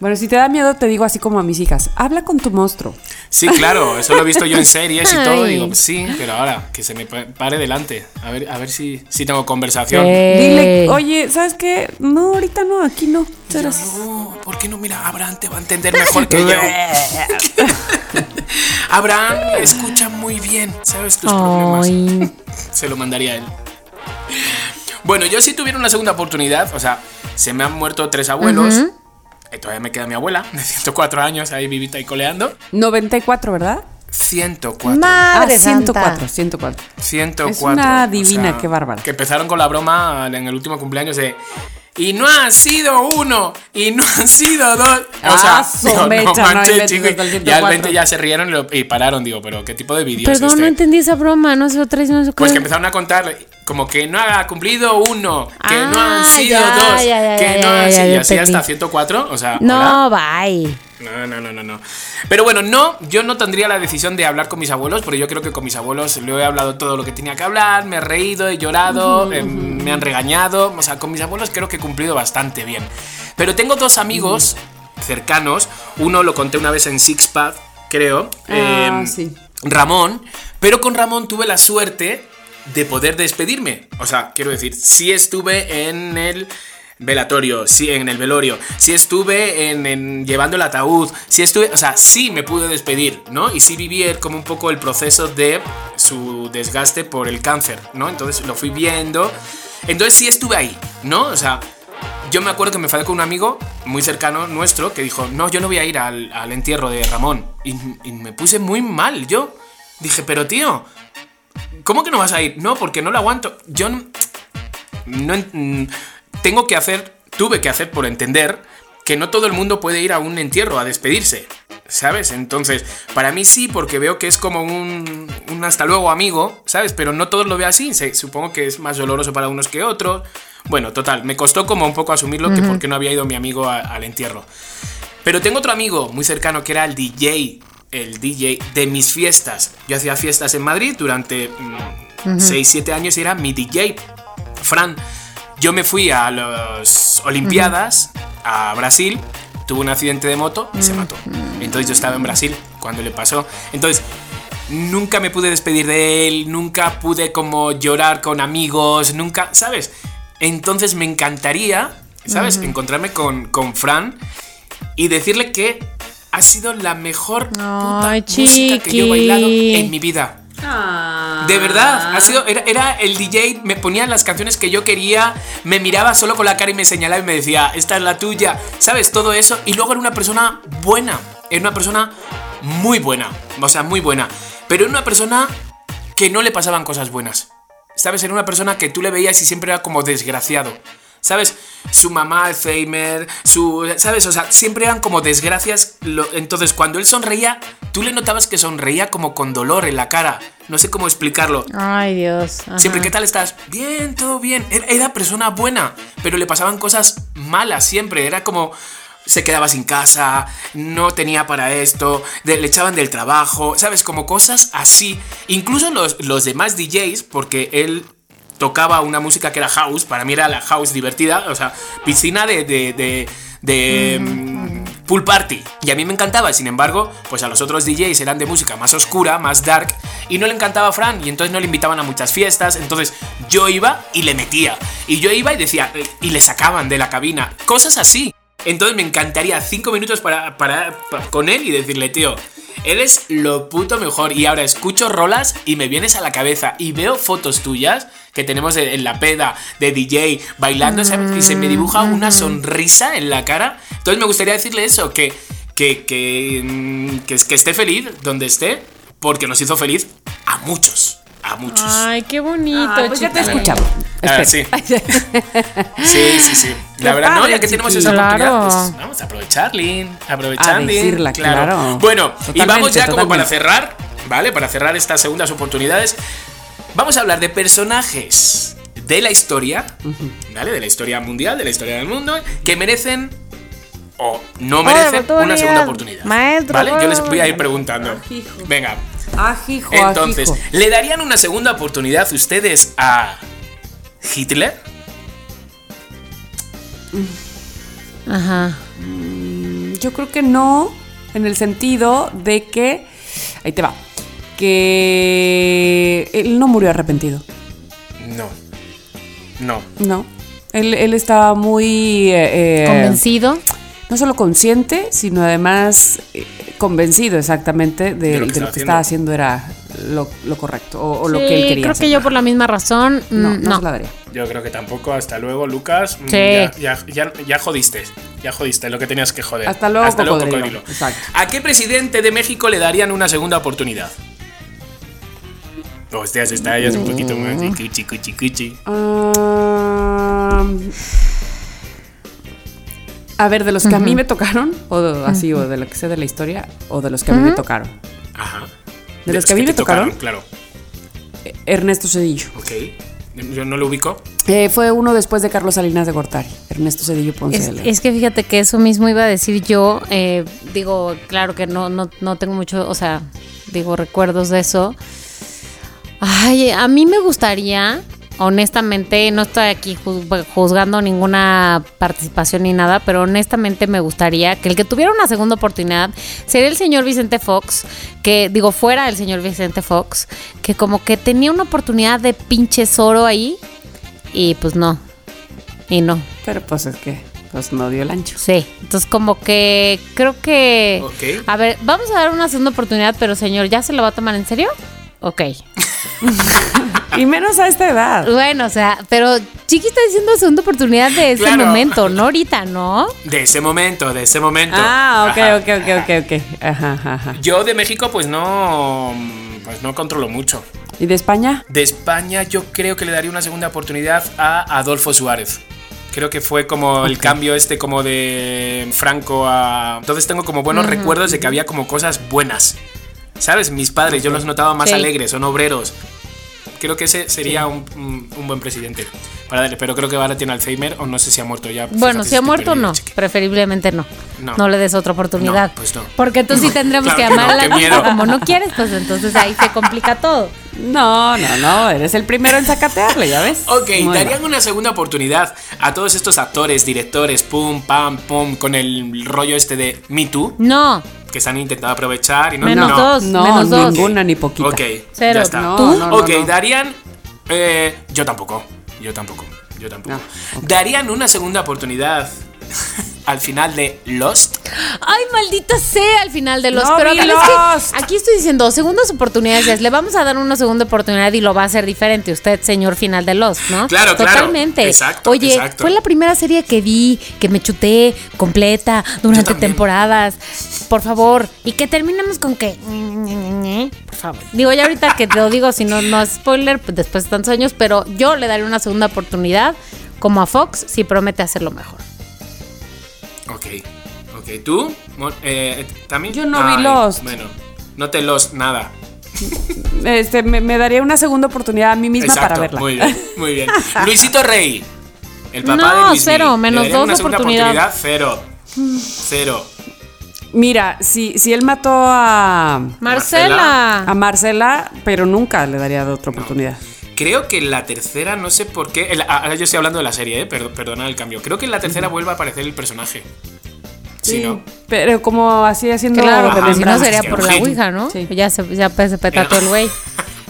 Bueno, si te da miedo, te digo así como a mis hijas, habla con tu monstruo. Sí, claro, eso lo he visto yo en series y todo. Digo, sí, pero ahora que se me pa- pare delante. A ver, a ver si, si tengo conversación. Eh, Dile, oye, ¿sabes qué? No, ahorita no, aquí no. Yo, no, ¿por qué no? Mira, Abraham te va a entender mejor que yo. Abraham escucha muy bien, ¿sabes tus problemas? Se lo mandaría a él. Bueno, yo si tuviera una segunda oportunidad, o sea, se me han muerto tres abuelos. Todavía me queda mi abuela, de 104 años, ahí vivita y coleando. 94, ¿verdad? 104. madre ah, 104, santa. 104. 104. Es una o divina, sea, qué bárbara. Que empezaron con la broma en el último cumpleaños de. Y no han sido uno, y no han sido dos. O Ah, sea, mecha, no Ya al 104. 20 ya se rieron y, lo- y pararon, digo, pero ¿qué tipo de vídeo es Perdón, este? no entendí esa broma. No sé otra vez, no sé Pues que empezaron a contar como que no ha cumplido uno, que no Ah, han sido ya, dos, ya, ya, que no han sido. Y así hasta 104, o sea. No, hola. bye. No, no, no, no, no. Pero bueno, no, yo no tendría la decisión de hablar con mis abuelos, porque yo creo que con mis abuelos lo he hablado todo lo que tenía que hablar, me he reído, he llorado, eh, me han regañado. O sea, con mis abuelos creo que he cumplido bastante bien. Pero tengo dos amigos cercanos, uno lo conté una vez en Sixpack, creo. Ah, em, sí. Ramón, pero con Ramón tuve la suerte de poder despedirme. O sea, quiero decir, sí estuve en el velatorio, sí en el velorio, sí estuve en, llevando el ataúd, sí estuve, o sea, sí me pude despedir, ¿no? Y sí viví como un poco el proceso de su desgaste por el cáncer, ¿no? Entonces lo fui viendo, entonces sí estuve ahí, ¿no? O sea, yo me acuerdo que me enfadé con un amigo muy cercano nuestro que dijo, no, yo no voy a ir al, entierro de Ramón. Y, me puse muy mal, yo. Dije, pero tío, ¿cómo que no vas a ir? No, porque no lo aguanto. Yo no... no tengo que hacer, tuve que hacer por entender que no todo el mundo puede ir a un entierro a despedirse. ¿Sabes? Entonces, para mí sí, porque veo que es como un, un hasta luego amigo, ¿sabes? Pero no todos lo veo así. Se- supongo que es más doloroso para unos que otros. Bueno, total, me costó como un poco asumirlo que porque no había ido mi amigo a- al entierro. Pero tengo otro amigo muy cercano que era el DJ, el DJ de mis fiestas. Yo hacía fiestas en Madrid durante 6-7 años y era mi DJ. Fran, yo me fui a las Olimpiadas, a Brasil, tuve un accidente de moto y se mató. Entonces yo estaba en Brasil cuando le pasó. Entonces nunca me pude despedir de él, nunca pude como llorar con amigos, nunca, ¿sabes? Entonces me encantaría, ¿sabes? Encontrarme con, con Fran y decirle que ha sido la mejor puta música que yo he bailado en mi vida. De verdad, ha sido, era, era el DJ, me ponía las canciones que yo quería, me miraba solo con la cara y me señalaba y me decía, esta es la tuya, ¿sabes? Todo eso. Y luego era una persona buena, era una persona muy buena, o sea, muy buena. Pero era una persona que no le pasaban cosas buenas. ¿Sabes? Era una persona que tú le veías y siempre era como desgraciado. ¿Sabes? Su mamá, Alzheimer, su. ¿Sabes? O sea, siempre eran como desgracias. Entonces, cuando él sonreía, tú le notabas que sonreía como con dolor en la cara. No sé cómo explicarlo. Ay, Dios. ajá. Siempre, ¿qué tal estás? Bien, todo bien. Era, persona buena, pero le pasaban cosas malas siempre. Era como. se quedaba sin casa, no tenía para esto, le echaban del trabajo, ¿sabes? Como cosas así. Incluso los, los demás DJs, porque él tocaba una música que era house, para mí era la house divertida, o sea, piscina de... de, de- de, mm, Pool party. Y a mí me encantaba, sin embargo, pues a los otros DJs eran de música más oscura, más dark y no le encantaba a Fran y entonces no le invitaban a muchas fiestas, entonces yo iba y le metía. Y yo iba y decía eh, y le sacaban de la cabina, cosas así. Entonces me encantaría cinco minutos para, para, pa- con él y decirle, tío, eres lo puto mejor. Y ahora escucho rolas y me vienes a la cabeza y veo fotos tuyas que tenemos en la peda de DJ bailando, ¿sabes? Y se me dibuja una sonrisa en la cara. Entonces me gustaría decirle eso, que, que, que, mm, que, que esté feliz donde esté, porque nos hizo feliz a muchos. A muchos. Ay, qué bonito, Ay, pues ya te escuchamos. Ah, sí. Sí, sí, sí. La Qué verdad, no, ya que tenemos esa oportunidad, Claro. pues vamos a aprovechar, Lin. Aprovechar, A Lin. decirla, claro. Bueno, y vamos ya como para cerrar, ¿vale? Para cerrar estas segundas oportunidades, vamos a hablar de personajes de la historia, ¿vale? De la historia mundial, de la historia del mundo, que merecen o no merecen una segunda oportunidad. Maestro, ¿Vale? Yo les voy a ir preguntando. Venga. Ajijo, Entonces, ajijo. ¿le darían una segunda oportunidad ustedes a Hitler? Ajá. Yo creo que no, en el sentido de que. Ahí te va. Que él no murió arrepentido. No. No. No. Él, él estaba muy. eh, eh, Convencido. No solo consciente, sino además eh, convencido exactamente de, De lo de que lo estaba que estaba haciendo era lo, lo correcto o, o lo Sí, que él quería. creo hacer. que yo por la misma razón, No, mm, no, no. se la daría. Yo creo que tampoco. Hasta luego, Lucas. Mm, Sí. Ya, ya, ya, ya jodiste. Ya jodiste lo que tenías que joder. Hasta luego, cocodrilo. Exacto. ¿A qué presidente de México le darían una segunda oportunidad? Hostia, se está ya un poquito más. de Cuchi, cuchi, cuchi. Ah, a ver, de los que a mí me tocaron, o de- así, o de lo que sé de la historia, o de los que a mí me tocaron. Ajá. ¿De los que a mí me tocaron? Claro. Eh, Ernesto Cedillo. Ok. Yo no lo ubico. Eh, fue uno después de Carlos Salinas de Gortari. Ernesto Cedillo Ponce Es, de León. es que fíjate que eso mismo iba a decir yo. eh, digo, claro que no, no, no tengo mucho, o sea, digo, recuerdos de eso. Ay, a mí me gustaría, honestamente, no estoy aquí juz- juzgando ninguna participación ni nada, pero honestamente me gustaría que el que tuviera una segunda oportunidad sería el señor Vicente Fox, que digo, fuera el señor Vicente Fox, que como que tenía una oportunidad de pinche oro ahí y pues no, y no. Pero pues es que pues no dio el ancho. Sí, entonces como que creo que... Ok. A ver, vamos a dar una segunda oportunidad, pero señor, ¿ya se lo va a tomar en serio? Ok. Y menos a esta edad. Bueno, o sea, pero Chiqui está diciendo segunda oportunidad de ese Claro. momento, no ahorita, ¿no? De ese momento, de ese momento. Ah, ok, Ajá. ok, ok, ok, ok. Ajá, ajá, ajá. Yo de México, pues no. Pues no controlo mucho. ¿Y de España? De España, yo creo que le daría una segunda oportunidad a Adolfo Suárez. Creo que fue como el cambio este como de Franco a... Entonces tengo como buenos recuerdos de que había como cosas buenas. ¿Sabes? Mis padres, yo los notaba más Sí. alegres, son obreros. Creo que ese sería un, un- un buen presidente. Para darle, pero creo que ahora tiene Alzheimer o no sé si ha muerto ya. Bueno, si ha muerto, perdido, no. Preferiblemente no. No. No, le des otra oportunidad. No, pues no. Porque entonces sí tendremos Claro que que no, amarla. qué miedo. Como no quieres, pues entonces ahí se complica todo. No, no, no. Eres el primero en sacatearle, ¿ya ves? Ok, Muy darían mal. una segunda oportunidad a todos estos actores, directores, pum, pam, pum, con el rollo este de Me Too, No. Que se han intentado aprovechar y no. Menos no. dos. No, menos dos. ninguna ni poquita. Ok, Cero. ya está. No, ¿Tú? no, no, ok, no. darían. eh, yo tampoco. Yo tampoco. Yo tampoco. No, Darían una segunda oportunidad al final de Lost. Ay, maldita sea al final de los. No pero vi es Lost. que aquí estoy diciendo segundas oportunidades. es, Le vamos a dar una segunda oportunidad y lo va a hacer diferente usted, señor final de Lost, ¿no? Claro, claro. Totalmente. Exacto, Oye, exacto. fue la primera serie que vi, que me chuté completa durante temporadas. Por favor. Y que terminemos con que. Por favor. Digo, ya ahorita que te lo digo, si no, no es spoiler, pues después de tantos años, pero yo le daré una segunda oportunidad. Como a Fox, si promete hacerlo mejor. Ok. Ok, ¿tú? Mon- Eh, ¿Tami? Yo no vi Lost. Bueno, no te Lost nada. Este, me, me daría una segunda oportunidad a mí misma Exacto, para verla. Muy bien, muy bien. Luisito Rey. El papá No, de Luis cero, menos dos una segunda oportunidad. oportunidad, cero. Cero. Mira, si, si él mató a, Marcela. a Marcela, pero nunca le daría otra oportunidad. Creo que en la tercera, no sé por qué. la- ahora yo estoy hablando de la serie, ¿eh? Perd- perdona el cambio. Creo que en la tercera vuelve a aparecer el personaje. Sí, ¿no? Pero como así haciendo Claro, porque si no sería por la ouija, ¿no? Sí. Ya se, ya se petató el güey.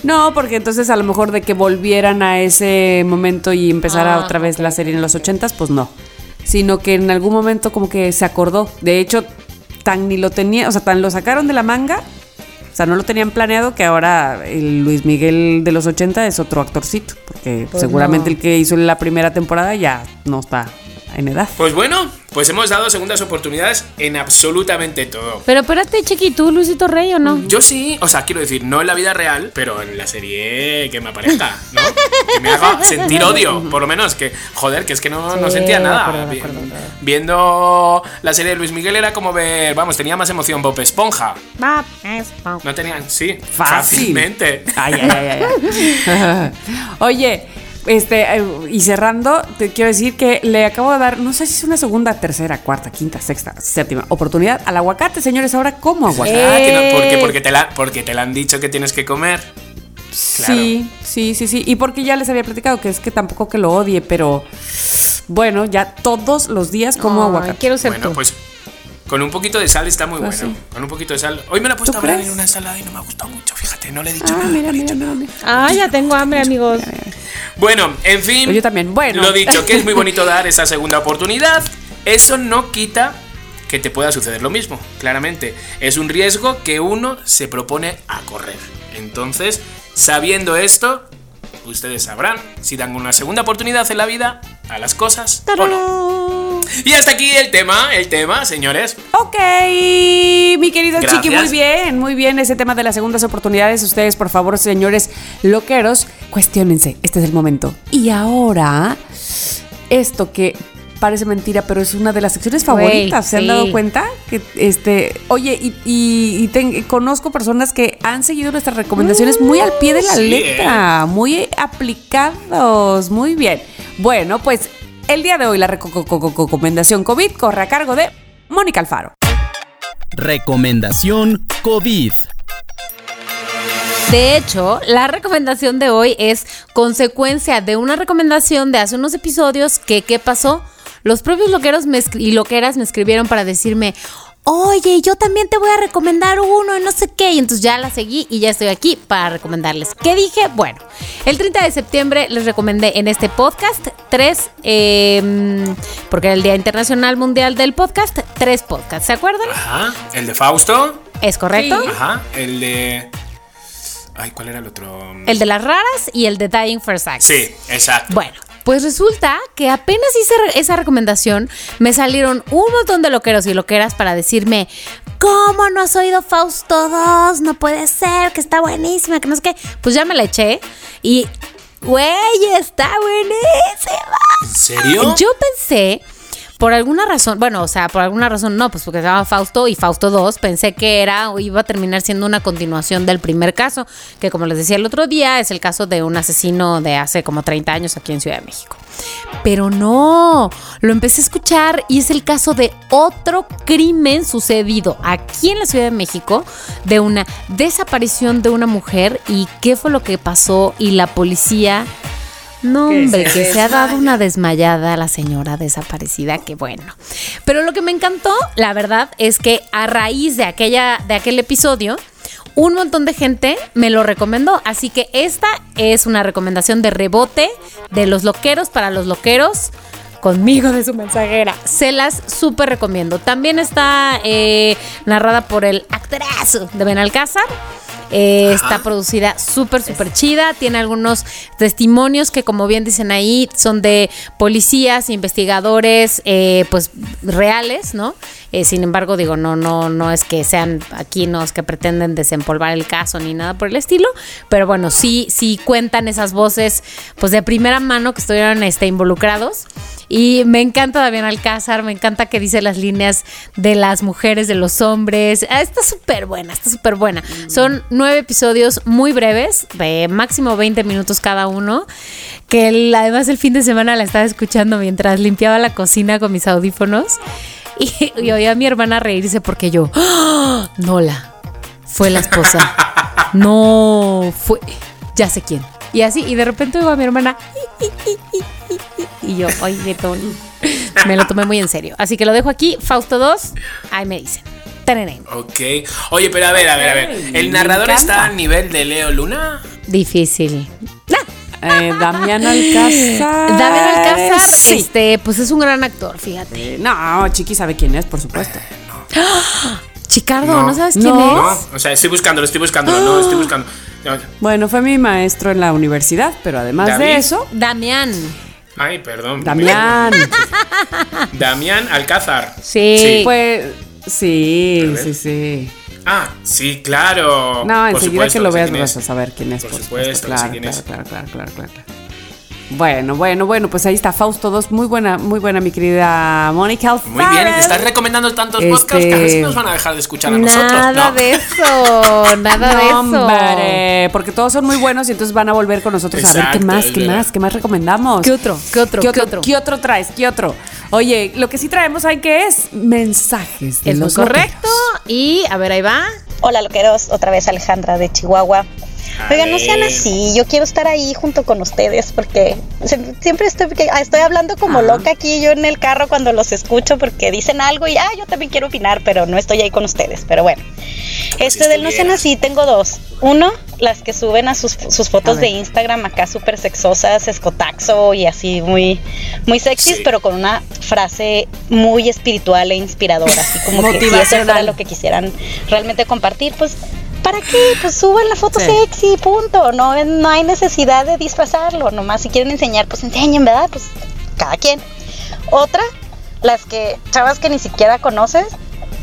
No, porque entonces a lo mejor de que volvieran a ese momento y empezara Ah, otra vez la serie en los ochentas, pues no. Sino que en algún momento como que se acordó. De hecho, tan ni lo tenía, o sea, tan lo sacaron de la manga, o sea, no lo tenían planeado que ahora el Luis Miguel de los 80 es otro actorcito, porque Pues seguramente no. el que hizo la primera temporada ya no está en edad. Pues bueno, pues hemos dado segundas oportunidades en absolutamente todo. Pero espérate, Chiqui, ¿tú, Luisito Rey, o no? Yo sí, o sea, quiero decir, no en la vida real, pero en la serie que me aparezca, ¿no? Que me haga sentir odio, por lo menos, que, joder, que es que no, no Sí, sentía de nada. acuerdo, Vi-. Viendo la serie de Luis Miguel era como ver, vamos, tenía más emoción Bob Esponja. Va, es, va. No tenían, sí, Fácil. fácilmente. Ay, ay, ay, ay. Oye, este, eh, y cerrando, te quiero decir que le acabo de dar, no sé si es una segunda, tercera, cuarta, quinta, sexta, séptima oportunidad al aguacate, señores. Ahora, ¿cómo aguacate? Ah, que no- porque, porque, te la, porque te la han dicho que tienes que comer. claro. Sí, sí, sí, sí. Y porque ya les había platicado que es que tampoco que lo odie, pero bueno, ya todos los días como Ay, aguacate. Quiero ser Bueno, tú. pues con un poquito de sal está muy Pues bueno. sí. Con un poquito de sal. Hoy me la he puesto ¿Tú a hablar en una ensalada y no me ha gustado mucho, fíjate, no le he dicho Ah, nada. mira, no mira, dicho mira, nada. mira. Ah, ya tengo hambre, amigos. Bueno, en fin. Pues yo también, bueno. Lo dicho, que es muy bonito dar esa segunda oportunidad. Eso no quita que te pueda suceder lo mismo, claramente. Es un riesgo que uno se propone a correr. Entonces, sabiendo esto, ustedes sabrán si dan una segunda oportunidad en la vida a las cosas o no. Y hasta aquí el tema, el tema, señores. Ok, mi querido Gracias. Chiqui, muy bien, muy bien. Ese tema de las segundas oportunidades, ustedes, por favor, señores loqueros, cuestionense. Este es el momento. Y ahora, esto que parece mentira, pero es una de las secciones favoritas. ¿Se han dado cuenta? Que este, oye, y, y- y ten- conozco personas que han seguido nuestras recomendaciones muy al pie de la Sí, letra, muy aplicados, muy bien. Bueno, pues el día de hoy la reco- co- co- co- recomendación COVID corre a cargo de Mónica Alfaro. Recomendación COVID. De hecho, la recomendación de hoy es consecuencia de una recomendación de hace unos episodios que, ¿qué pasó? Los propios loqueros me escri- y loqueras me escribieron para decirme, oye, yo también te voy a recomendar uno y no sé qué. Y entonces ya la seguí y ya estoy aquí para recomendarles. ¿Qué dije? Bueno, el 30 de septiembre les recomendé en este podcast tres, eh, porque era el Día Internacional Mundial del Podcast, tres podcasts, ¿se acuerdan? Ajá. El de Fausto. ¿Es correcto? Ajá. El de. Ay, ¿cuál era el otro? El de las raras y el de Dying for Sex. Sí, exacto. Bueno, pues resulta que apenas hice esa recomendación, me salieron un montón de loqueros y loqueras para decirme, ¿cómo no has oído Fausto 2? No puede ser, que está buenísima, que no sé qué. Pues ya me la eché y, güey, está buenísima. ¿En serio? Yo pensé, por alguna razón, bueno, o sea, por alguna razón no, pues porque se llama Fausto y Fausto 2, pensé que era o iba a terminar siendo una continuación del primer caso, que como les decía el otro día, es el caso de un asesino de hace como 30 años aquí en Ciudad de México. Pero no, lo empecé a escuchar y es el caso de otro crimen sucedido aquí en la Ciudad de México, de una desaparición de una mujer y qué fue lo que pasó y la policía no, Que hombre, se que se ha dado una desmayada a la señora desaparecida, que bueno. Pero lo que me encantó, la verdad, es que a raíz de aquella, de aquel episodio, un montón de gente me lo recomendó. Así que esta es una recomendación de rebote de los loqueros para los loqueros. Conmigo de su mensajera. Se las súper recomiendo. También está eh, narrada por el actorazo de Benalcázar. Eh, está producida súper, súper chida. Tiene algunos testimonios que, como bien dicen ahí, son de policías, investigadores, eh, pues reales, ¿no? Eh, sin embargo, digo, no, no, no es que sean aquí los que pretenden desempolvar el caso ni nada por el estilo. Pero bueno, sí, sí cuentan esas voces, pues de primera mano que estuvieron este, involucrados. Y me encanta David Alcázar, me encanta que dice las líneas de las mujeres, de los hombres. Ah, Está súper buena, está súper buena. Son nueve episodios muy breves, de máximo 20 minutos cada uno, que el- además el fin de semana la estaba escuchando mientras limpiaba la cocina con mis audífonos. Y, y oí a mi hermana reírse porque yo, ¡Ah! Nola, fue la esposa. No, fue, ya sé quién. Y así, y de repente oigo a mi hermana, y yo, oye, Tony, me lo tomé muy en serio. Así que lo dejo aquí, Fausto 2, ahí me dicen. Ok. Oye, pero a ver, a ver, a ver. ¿El narrador está al nivel de Leo Luna? Difícil. Eh, Damián Alcázar. David Alcázar, Sí. este, pues es un gran actor, fíjate. Eh, No, Chiqui sabe quién es, por supuesto. Chicardo, ¿no, No. sabes quién No. es? No, o sea, estoy buscándolo, estoy buscándolo, no, estoy buscando. No. Bueno, fue mi maestro en la universidad, pero además David. de eso, Damián. Ay, perdón. Damián. Damián Alcázar. Sí. Sí, A ver. sí, sí. Ah, sí, claro. No, enseguida que lo veas vas a saber quién es. Por Por, supuesto, supuesto, claro, quién claro, es. claro, claro, claro, claro, claro. Bueno, bueno, bueno, pues ahí está Fausto 2. Muy buena, muy buena, mi querida Mónica. Muy bien, te estás recomendando tantos Este- podcasts que a si nos van a dejar de escuchar a nosotros. Nada ¿no? de eso, nada de eso. Hombre, porque todos son muy buenos y entonces van a volver con nosotros a ver qué más, qué verdad. más, qué más recomendamos. ¿Qué otro? ¿Qué otro? ¿Qué ¿Qué otro? ¿Qué otro traes? ¿Qué otro? Oye, lo que sí traemos ahí que es mensajes de Es muy los correcto. loqueros. Y a ver, ahí va. Hola loqueros, otra vez Alejandra de Chihuahua. Oigan, no sean así, yo quiero estar ahí junto con ustedes porque siempre estoy, ah, estoy hablando como loca aquí yo en el carro cuando los escucho porque dicen algo y ah, yo también quiero opinar, pero no estoy ahí con ustedes. Pero bueno, este del no sean así, tengo dos. Uno, las que suben a sus, sus fotos A de. Instagram acá súper sexosas, escotaxo y así muy, muy sexys, Sí. pero con una frase muy espiritual e inspiradora, así como que si eso fuera lo que quisieran realmente compartir, pues ¿para qué? Pues suban la foto Sí. sexy, punto. No, no hay necesidad de disfrazarlo. Nomás si quieren enseñar, pues enseñen, ¿verdad? Pues cada quien. Otra, las que, chavas que ni siquiera conoces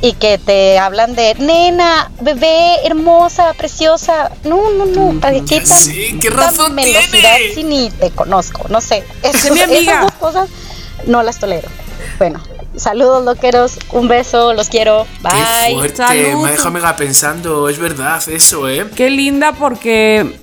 y que te hablan de nena, bebé, hermosa, preciosa. No, no, no, ¿para qué tan- Sí, ¿qué razón tiene? si ni te conozco? No sé. Amiga. Esas dos cosas no las tolero. Bueno, saludos loqueros, un beso, los quiero. Qué Bye. fuerte, Salud. me ha dejado mega pensando, es verdad eso, ¿eh? Qué linda porque.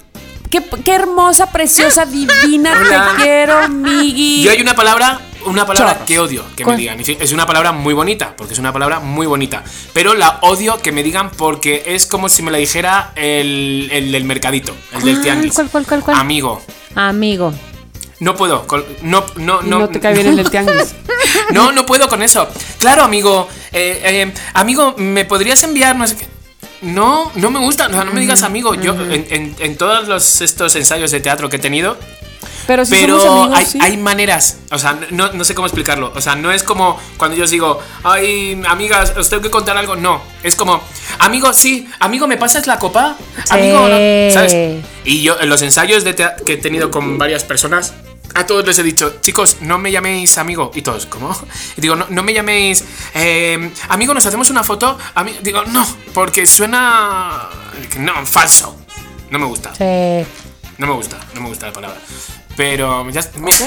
Qué, qué hermosa, preciosa, divina. Hola. Te quiero, Migui. Yo hay una palabra, una palabra Chorros. que odio que me digan. Es una palabra muy bonita, porque es una palabra muy bonita. Pero la odio que me digan porque es como si me la dijera el, el del mercadito, el del ¿Cuál, tianguis. cuál, cuál, cuál, cuál? Amigo. Amigo. No puedo, no, no, no, no te cae bien el tianguis. No, no puedo con eso. Claro, amigo. eh, eh, amigo, ¿me podrías enviar? No sé qué? No, no me gusta. No, no me digas amigo. Yo, en, en- en todos los, estos ensayos de teatro que he tenido, Pero si pero somos amigos, hay, sí. hay maneras. O sea, no, no sé cómo explicarlo. O sea, no es como cuando yo os digo, ay, amigas, os tengo que contar algo. No, es como, amigo, sí, amigo, ¿me pasas la copa? Amigo, no", ¿sabes? Y yo, en los ensayos de que he tenido con varias personas, a todos les he dicho, chicos, no me llaméis amigo. Y todos, ¿cómo? Y digo, no, no me llaméis, eh, amigo, ¿nos hacemos una foto? Ami- digo, no, porque suena. No, falso. No me gusta. Sí. No me gusta, no me gusta la palabra. Pero ya,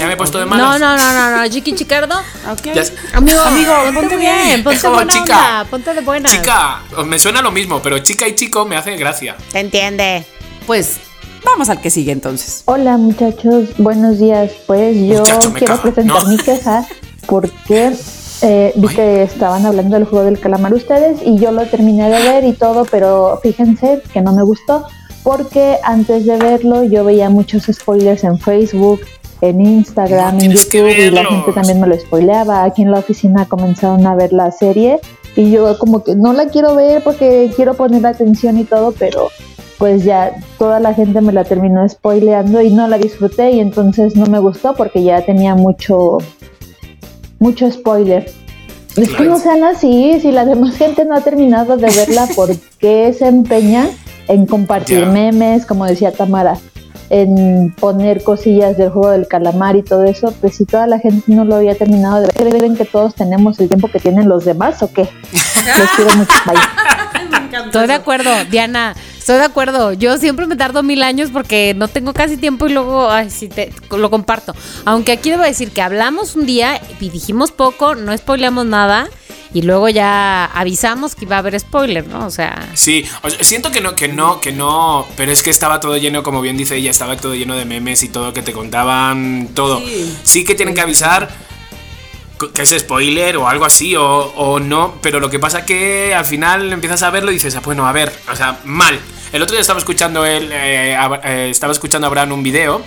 me he puesto de No, malas. no, no, no, no. Chiqui Chicardo. Ok. Ya- Amigo, Amigo, ponte, ponte bien, bien. ponte Es como buena chica. onda, ponte de buena. Chica, me suena lo mismo, pero chica y chico me hace gracia. Te entiende. Pues vamos al que sigue entonces. Hola muchachos, buenos días. Pues yo Muchacho, quiero cago, presentar ¿no? mi queja porque eh, vi Ay. que estaban hablando del juego del calamar ustedes y yo lo terminé de ver y todo, pero fíjense que no me gustó porque antes de verlo yo veía muchos spoilers en Facebook, en Instagram, No en YouTube y la gente también me lo spoileaba. Aquí en la oficina comenzaron a ver la serie y yo como que no la quiero ver porque quiero poner atención y todo, pero pues ya toda la gente me la terminó spoileando y no la disfruté y entonces no me gustó porque ya tenía mucho mucho spoiler. Es que no sean así, si la demás gente no ha terminado de verla, ¿por qué se empeñan en compartir memes, como decía Tamara, en poner cosillas del juego del calamar y todo eso? Pues si toda la gente no lo había terminado de ver, ¿creen que todos tenemos el tiempo que tienen los demás o qué? Los quiero mucho, bye. Estoy de acuerdo, Diana. Estoy de acuerdo. Yo siempre me tardo mil años porque no tengo casi tiempo y luego, ay, te, lo comparto. Aunque aquí debo decir que hablamos un día y dijimos poco, no spoileamos nada y luego ya avisamos que iba a haber spoiler, ¿no? O sea, Sí, o sea, siento que no, que no, que no, pero es que estaba todo lleno, como bien dice ella, estaba todo lleno de memes y todo que te contaban todo. Sí, que tienen que avisar. que es spoiler o algo así o, o no, pero lo que pasa que al final empiezas a verlo y dices, ah, bueno, a ver, o sea, mal. El otro día estaba escuchando él, eh, a- eh, estaba escuchando a Abraham un video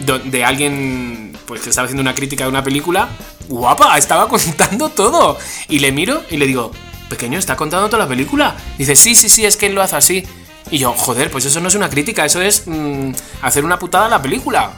do- de alguien pues que estaba haciendo una crítica de una película. Guapa, estaba contando todo. Y le miro y le digo, pequeño, ¿está contando toda la película? Dice, sí, sí, sí, es que él lo hace así. Y yo, joder, pues eso no es una crítica, eso es mm, hacer una putada a la película.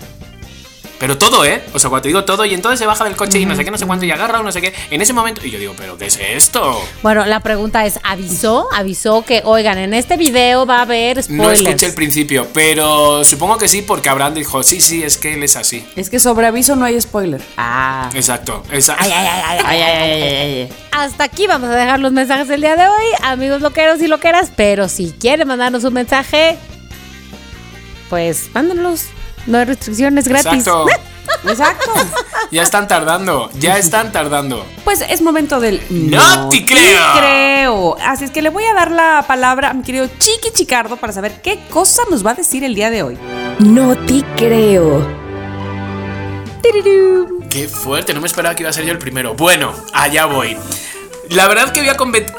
Pero todo, ¿eh? O sea, cuando te digo todo, y entonces se baja del coche y no sé qué, no sé cuánto, y agarra o no sé qué. En ese momento, y yo digo, ¿pero qué es esto? Bueno, la pregunta es, ¿avisó? Avisó que, oigan, en este video va a haber No spoilers. escuché el principio, pero supongo que sí, porque Abraham dijo, sí, sí, es que él es así. Es que sobre aviso no hay spoiler. Ah. Exacto, exacto. Ay, ay, ay, ay, ay, ay. Hasta aquí vamos a dejar los mensajes del día de hoy, amigos loqueros y loqueras, pero si quieren mandarnos un mensaje, pues mándenlos. No hay restricciones gratis. Exacto. Exacto. Ya están tardando, ya están tardando. Pues es momento del ¡No te creo! creo. Así es que le voy a dar la palabra a mi querido Chiqui Chicardo para saber qué cosa nos va a decir el día de hoy. No te creo. Tirirú. Qué fuerte, no me esperaba que iba a ser yo el primero. Bueno, allá voy. La verdad que voy a,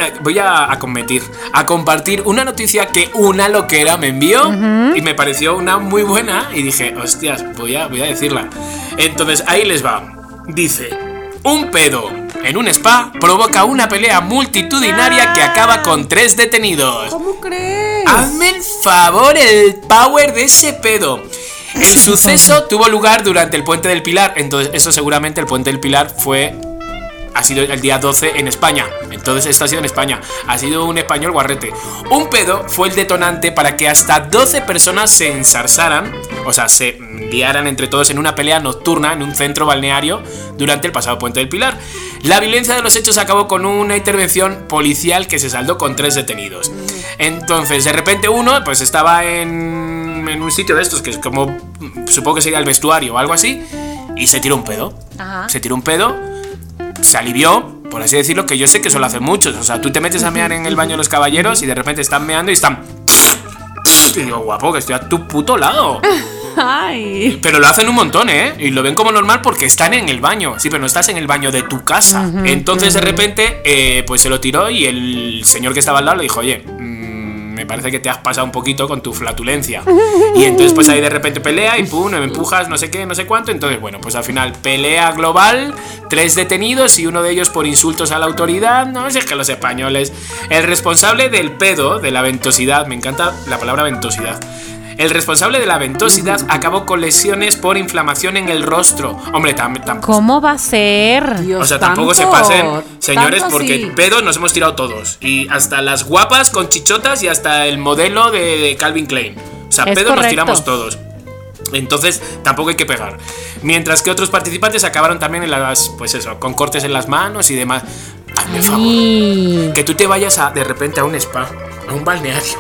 eh, voy a, a competir, a compartir una noticia que una loquera me envió y me pareció una muy buena y dije, hostias, voy a, voy a decirla. Entonces, ahí les va. Dice, un pedo en un spa provoca una pelea multitudinaria que acaba con tres detenidos. ¿Cómo crees? Hazme el favor, el power de ese pedo. El suceso tuvo lugar durante el Puente del Pilar. Entonces, eso seguramente el Puente del Pilar fue. Ha sido el día 12 en España. Entonces, esto ha sido en España. Ha sido un español guarrete. Un pedo fue el detonante para que hasta 12 personas se ensarzaran. O sea, se liaran entre todos en una pelea nocturna en un centro balneario durante el pasado Puente del Pilar. La violencia de los hechos acabó con una intervención policial que se saldó con tres detenidos. Entonces, de repente uno, pues estaba en, en un sitio de estos, que es como, supongo que sería el vestuario o algo así, y se tiró un pedo. Ajá. Se tiró un pedo, se alivió, por así decirlo, que yo sé que eso lo hacen muchos. O sea, tú te metes a mear en el baño de los caballeros y de repente están meando y están... Y digo, guapo, que estoy a tu puto lado. Ay. Pero lo hacen un montón, ¿eh? Y lo ven como normal porque están en el baño. Sí, pero no estás en el baño de tu casa. Entonces, de repente, eh, pues se lo tiró y el señor que estaba al lado le dijo, oye, mm, me parece que te has pasado un poquito con tu flatulencia. Y entonces, pues ahí de repente pelea y pum, me empujas, no sé qué, no sé cuánto. Entonces, bueno, pues al final pelea global, tres detenidos y uno de ellos por insultos a la autoridad. No sé, es que los españoles. El responsable del pedo, de la ventosidad, me encanta la palabra ventosidad. El responsable de la ventosidad acabó con lesiones por inflamación en el rostro. Hombre, tam- tampoco. ¿Cómo va a ser? Dios, O sea, tampoco se tanto, pasen, señores, porque así. pedos nos hemos tirado todos. Y hasta las guapas con chichotas y hasta el modelo de, de Calvin Klein. O sea, pedos nos tiramos todos. Entonces, tampoco hay que pegar. Mientras que otros participantes acabaron también en las, pues eso, con cortes en las manos y demás. Hazme favor. Y... Que tú te vayas a, de repente a un spa, a un balneario.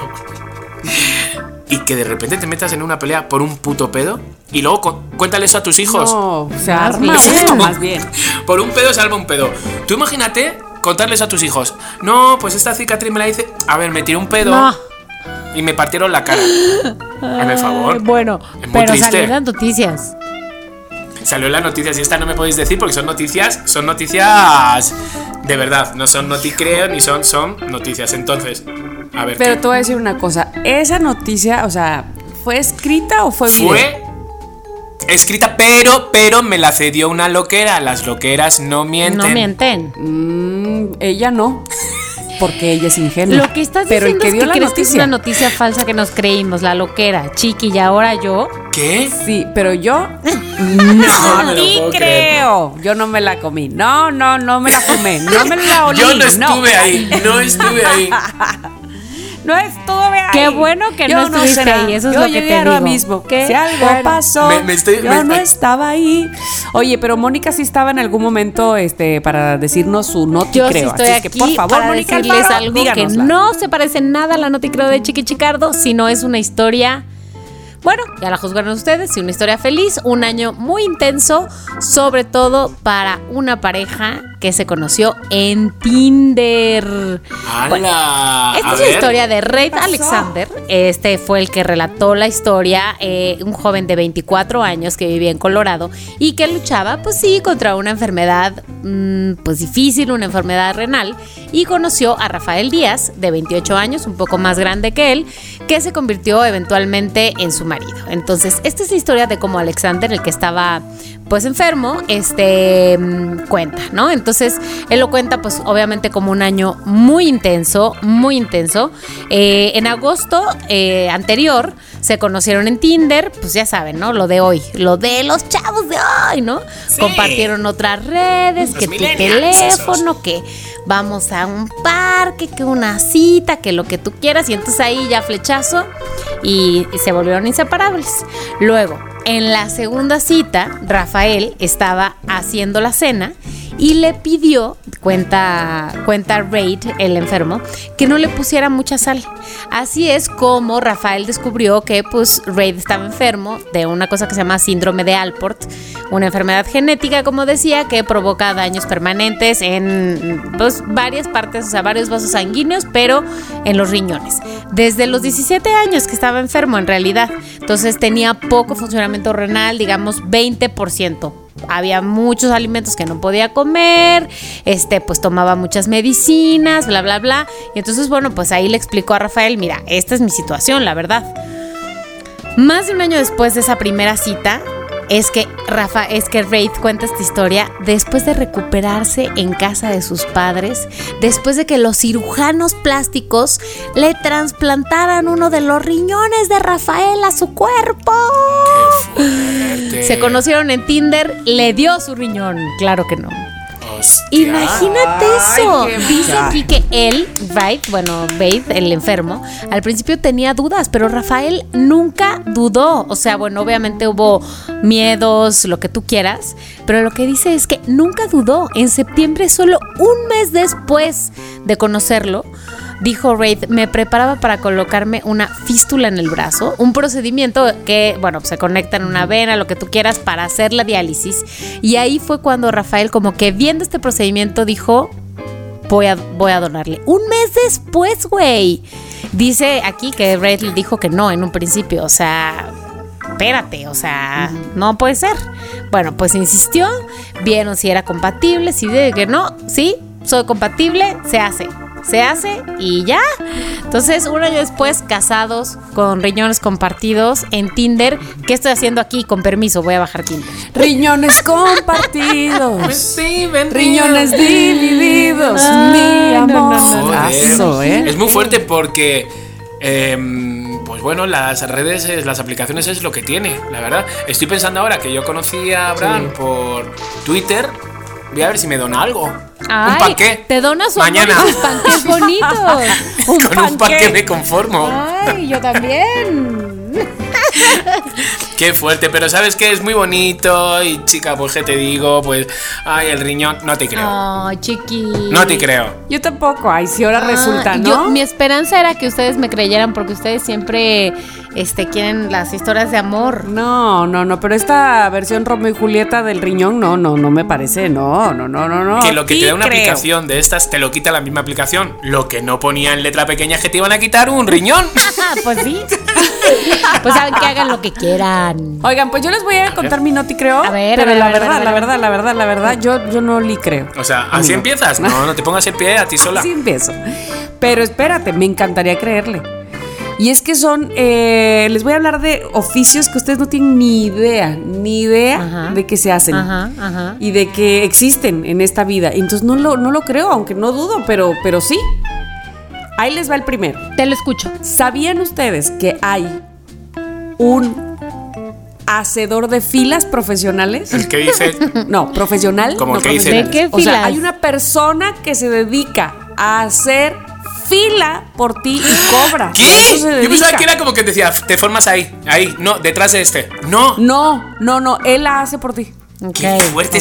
Y que de repente te metas en una pelea por un puto pedo. Y luego cu- cuéntale eso a tus hijos. No, se arma bien. más bien. Por un pedo salva un pedo. Tú imagínate contarles a tus hijos. No, pues esta cicatriz me la hice. A ver, me tiré un pedo No. y me partieron la cara. Hazme favor. Bueno, Es muy pero triste. noticias. Salió en las noticias y esta no me podéis decir porque son noticias, son noticias de verdad, no son noticreo ni son, son noticias. Entonces, a ver, Pero ¿qué? te voy a decir una cosa. Esa noticia, o sea, ¿fue escrita o fue video? fue escrita, pero, pero me la cedió una loquera. Las loqueras no mienten. No mienten. Mm, ella no. Porque ella es ingenua. Lo que estás Pero el diciendo que es dio que la crees que es noticia. una noticia falsa que nos creímos, la loquera, chiqui, y ahora yo. ¿Qué? Sí, pero yo No me lo ni creo. Yo no me la comí. No, no, no me la fumé. No me la olí. Yo no estuve ahí, no estuve ahí. No estuve ahí. Qué bueno que no estuviste nada. ahí, eso es Yo lo que te ahora digo. mismo. Qué si algo bueno. pasó, Me- me estoy- yo me- no estaba ahí. Oye, pero Mónica sí estaba en algún momento este, para decirnos su noti Yo sí creo. estoy Así aquí es que, por favor, para Mónica decirles algo que díganosla. no se parece nada a la noticreo de Chiqui Chicardo, sino es una historia Bueno, ya la juzgaron ustedes, sí, una historia feliz, un año muy intenso, sobre todo para una pareja que se conoció en Tinder. ¡Hala! Esta A es la historia de Reid Alexander. Este fue el que relató la historia, eh, un joven de 24 años que vivía en Colorado y que luchaba, pues sí, contra una enfermedad, mm, pues difícil, una enfermedad renal, y conoció a Rafael Díaz, de 28 años, un poco más grande que él, que se convirtió eventualmente en su marido. Entonces, esta es la historia de cómo Alexander, el que estaba pues enfermo, este mm, cuenta, ¿no? Entonces, él lo cuenta pues obviamente como un año muy intenso, muy intenso. Eh, en agosto eh, anterior se conocieron en Tinder, pues ya saben, ¿no? Lo de hoy, lo de los chavos de hoy, ¿no? Sí. Compartieron otras redes, Los que tu teléfono, que vamos a un parque, que una cita, que lo que tú quieras. Y entonces ahí ya flechazo y se volvieron inseparables. Luego, en la segunda cita, Rafael estaba haciendo la cena y le pidió, cuenta, cuenta Raid, el enfermo, que no le pusiera mucha sal. Así es como Rafael descubrió que pues Raid estaba enfermo de una cosa que se llama síndrome de Alport, una enfermedad genética, como decía, que provoca daños permanentes en pues, varias partes, o sea, varios vasos sanguíneos, pero en los riñones. Desde los 17 años que estaba enfermo en realidad. Entonces tenía poco funcionamiento renal, digamos 20% había muchos alimentos que no podía comer, este, pues tomaba muchas medicinas, bla, bla, bla. Y entonces, bueno, pues ahí le explicó a Rafael, mira, esta es mi situación, la verdad. Más de un año después de esa primera cita, es que Rafa, es que Raid cuenta esta historia después de recuperarse en casa de sus padres, después de que los cirujanos plásticos le trasplantaran uno de los riñones de Rafael a su cuerpo. Se conocieron en Tinder, le dio su riñón, claro que no. Hostia. Imagínate eso. Dice aquí que él, Right, bueno, Babe, el enfermo, al principio tenía dudas, pero Rafael nunca dudó. O sea, bueno, obviamente hubo miedos, lo que tú quieras, pero lo que dice es que nunca dudó. En septiembre, solo un mes después de conocerlo, dijo Raid, me preparaba para colocarme una fístula en el brazo, un procedimiento que, bueno, se conecta en una vena, lo que tú quieras, para hacer la diálisis. Y ahí fue cuando Rafael, como que viendo este procedimiento, dijo, voy a, voy a donarle. Un mes después, güey. Dice aquí que Raid le dijo que no en un principio, o sea... Espérate, o sea, no puede ser. Bueno, pues insistió, vieron si era compatible, si de que no, sí, soy compatible, se hace se hace y ya. Entonces, un año después, casados con riñones compartidos en Tinder. ¿Qué estoy haciendo aquí? Con permiso, voy a bajar Tinder. Riñones compartidos. Pues sí, ven. Riñones divididos. Mi amor. no, no, no. Aso, ¿eh? Es muy fuerte porque. em, pues bueno, las redes, es- las aplicaciones es lo que tiene, la verdad. Estoy pensando ahora que yo conocí a Abraham por Twitter. Voy a ver si me dona algo. un panqué. Te dona su amor y Mañana. sus panqués bonitos. Un Con un panqué. me conformo. Ay, yo también. Qué fuerte, pero sabes que es muy bonito. Y chica, pues que te digo, pues. Ay, el riñón, no te creo. Ay, chiqui. No te creo. Yo tampoco. Ay, si ahora Ah, resulta, ¿no? yo- mi esperanza era que ustedes me creyeran porque ustedes siempre este, quieren las historias de amor. No, no, no, pero esta versión Romeo y Julieta del riñón, no, no, no me parece, no, no, no, no, no. Que lo que Sí te da una creo. aplicación de estas te lo quita la misma aplicación. Lo que no ponía en letra pequeña es que te iban a quitar un riñón. Ah, pues sí. pues saben que hagan lo que quieran. Oigan, pues yo les voy a contar mi noti, creo. A ver, pero a ver, la a ver, verdad, a ver, la verdad, la verdad, la verdad, yo, yo no li creo. O sea, ¿así no. empiezas? No, no te pongas en pie a ti sola. Así empiezo. Pero espérate, me encantaría creerle. Y es que son, eh, les voy a hablar de oficios que ustedes no tienen ni idea, ni idea Ajá. de que se hacen. Ajá, ajá. Y de que existen en esta vida. Entonces no lo, no lo creo, aunque no dudo, pero, pero sí. Ahí les va el primero. Te lo escucho. ¿Sabían ustedes que hay un hacedor de filas profesionales? El que dice. No, profesional. Como no el que dice-. ¿De qué O sea, filas? hay una persona que se dedica a hacer fila por ti y cobra. ¿Qué? Yo pensaba que era como que decía, te formas ahí, ahí, no, detrás de este. No. No, no, no, él la hace por ti. Qué fuerte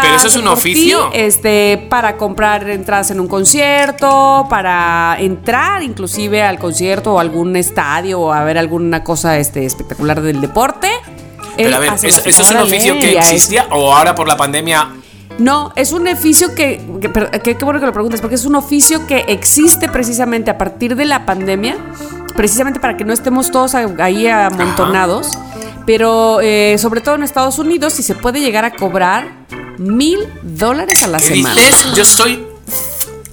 Pero eso es un oficio. ti, este, para comprar entradas en un concierto, para entrar inclusive al concierto o algún estadio o a ver alguna cosa este, espectacular del deporte. Pero a ver, ¿eso, es un oficio que existía o ahora por la pandemia? No, es un oficio que, qué bueno que lo preguntas, porque es un oficio que existe precisamente a partir de la pandemia, precisamente para que no estemos todos ahí amontonados, pero eh, sobre todo en Estados Unidos, si se puede llegar a cobrar mil dólares a la ¿Qué semana. dices? Yo soy.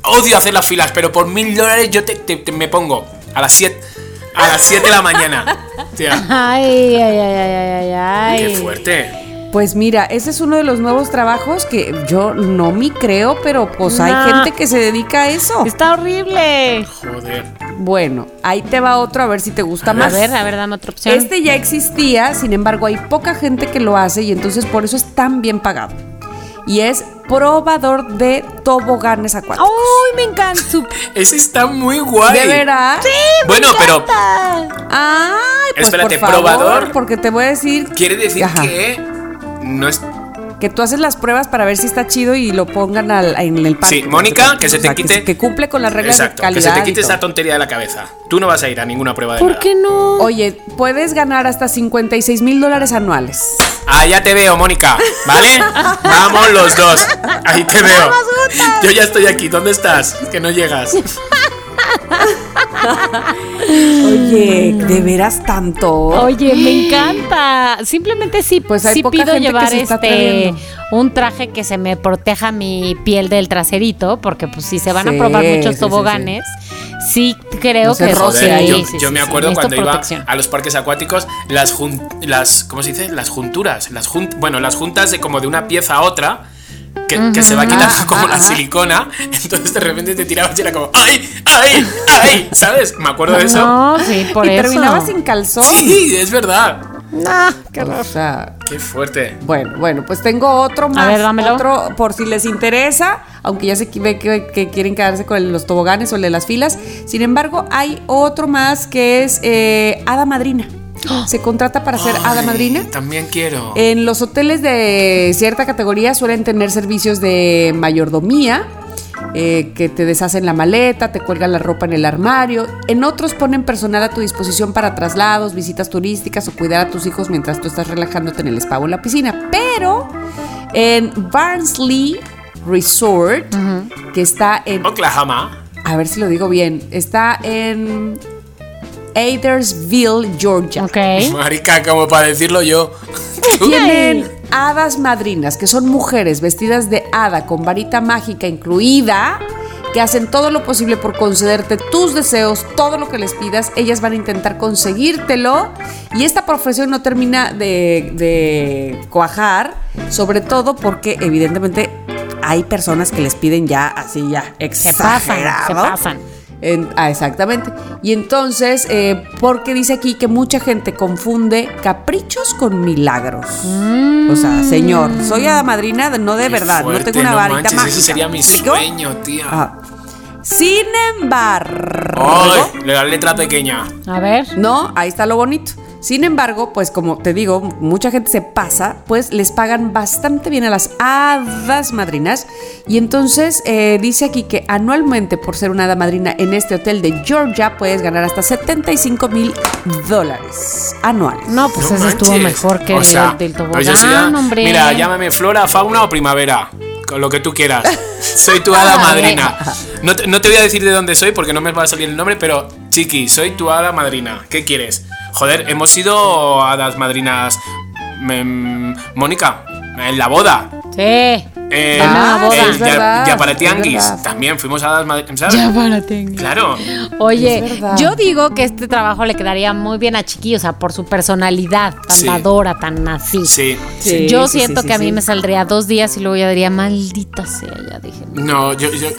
Odio hacer las filas, pero por mil dólares yo te, te- te- me pongo a las 7 a las 7 de la mañana. Tía, Ay, ay, ay, ay, ay, ay. qué fuerte. Pues mira, ese es uno de los nuevos trabajos que yo no me creo, pero pues hay gente que se dedica a eso. Está horrible. Joder. Bueno, ahí te va otro a ver si te gusta A más. ver, a ver, dame otra opción. Este ya existía, sin embargo hay poca gente que lo hace y entonces por eso es tan bien pagado. Y es probador de toboganes acuáticos. ¡Uy, me encanta! Ese está muy guay. ¿De veras? Bueno, pero Ay, pues Espérate, por favor, ¿probador? porque te voy a decir quiere decir Ajá. que no es. que tú haces las pruebas para ver si está chido y lo pongan al- en el parque. Sí, Mónica, que se te O sea, quite. Que, cumple con las reglas Exacto, de que calidad. se te quite esa tontería de la cabeza. Tú no vas a ir a ninguna prueba de ¿Por nada. qué no? Oye, puedes ganar hasta 56 mil dólares anuales. Ah, ya te veo, Mónica. ¿Vale? Vamos los dos. Ahí te veo. Yo ya estoy aquí. ¿Dónde estás? Que no llegas. Oye, ¿de veras tanto? Oye, me encanta. Simplemente sí, Pues hay sí poca pido gente que llevar se está este un traje que se me proteja mi piel del traserito, porque pues si se van a probar muchos sí, toboganes, sí, creo No que ahí. yo, sí, yo sí, me acuerdo cuando iba protección. a los parques acuáticos, las jun- las ¿cómo se dice? Las junturas, las jun- bueno, las juntas de como de una pieza a otra. Que, que se va quitando Ajá, como la ajá. silicona, entonces de repente te tirabas y era como ¡ay! ¡ay! ¡ay! ¿Sabes? Me acuerdo de eso. No, sí, por y eso. terminaba sin calzón. Sí, es verdad. No, qué O sea, Qué fuerte. bueno, bueno, pues tengo otro más. ver, dámelo. Otro, por si les interesa, aunque ya se ve que, que quieren quedarse con los toboganes o el de las filas. Sin embargo, hay otro más que es eh, hada madrina. Se contrata para ser hada Ay, madrina. También quiero. En los hoteles de cierta categoría suelen tener servicios de mayordomía, eh, que te deshacen la maleta, te cuelgan la ropa en el armario. En otros ponen personal a tu disposición para traslados, visitas turísticas o cuidar a tus hijos mientras tú estás relajándote en el spa o en la piscina. Pero en Barnsley Resort, que está en... Oklahoma. A ver si lo digo bien. Está en Adairsville, Georgia. Ok. Marica, como para decirlo yo. Tienen hadas madrinas, que son mujeres vestidas de hada con varita mágica incluida, que hacen todo lo posible por concederte tus deseos, todo lo que les pidas. Ellas van a intentar conseguírtelo. Y esta profesión no termina de, de cuajar, sobre todo porque evidentemente hay personas que les piden ya así ya Se pasan, se exagerado. pasan. En- ah, exactamente. Y entonces, eh, porque dice aquí que mucha gente confunde caprichos con milagros. O sea, señor, soy hada madrina, no de verdad, no tengo una varita manches, mágica. Ese sería mi sueño, tía. Ah. Sin embargo, Ay, la letra pequeña. A ver. no, ahí está lo bonito. Sin embargo, pues como te digo, mucha gente se pasa, pues les pagan bastante bien a las hadas madrinas. Y entonces eh, dice aquí que anualmente por ser una hada madrina en este hotel de Georgia puedes ganar hasta 75 mil dólares anuales. No, pues No ese estuvo mejor que O el sea, del yo soy tobogán, la- hombre. Mira, llámame flora, fauna o primavera. Con lo que tú quieras. Soy tu hada madrina. No te, no te voy a decir de dónde soy porque no me va a salir el nombre, pero chiqui, soy tu hada madrina. ¿Qué quieres? Joder, hemos sido hadas madrinas. mm, Mónica, en la boda. Sí. Eh, En la boda. ya, verdad, ya para tianguis. También fuimos hadas madrinas. ¿sabes? Ya para tengo. Claro. Oye, yo digo que este trabajo le quedaría muy bien a Chiqui, o sea, por su personalidad tan Sí. dadora, tan así. Sí. Sí, yo sí, siento sí, que a mí sí. me saldría dos días y luego ya diría, maldita sea, ya dije, No, yo. yo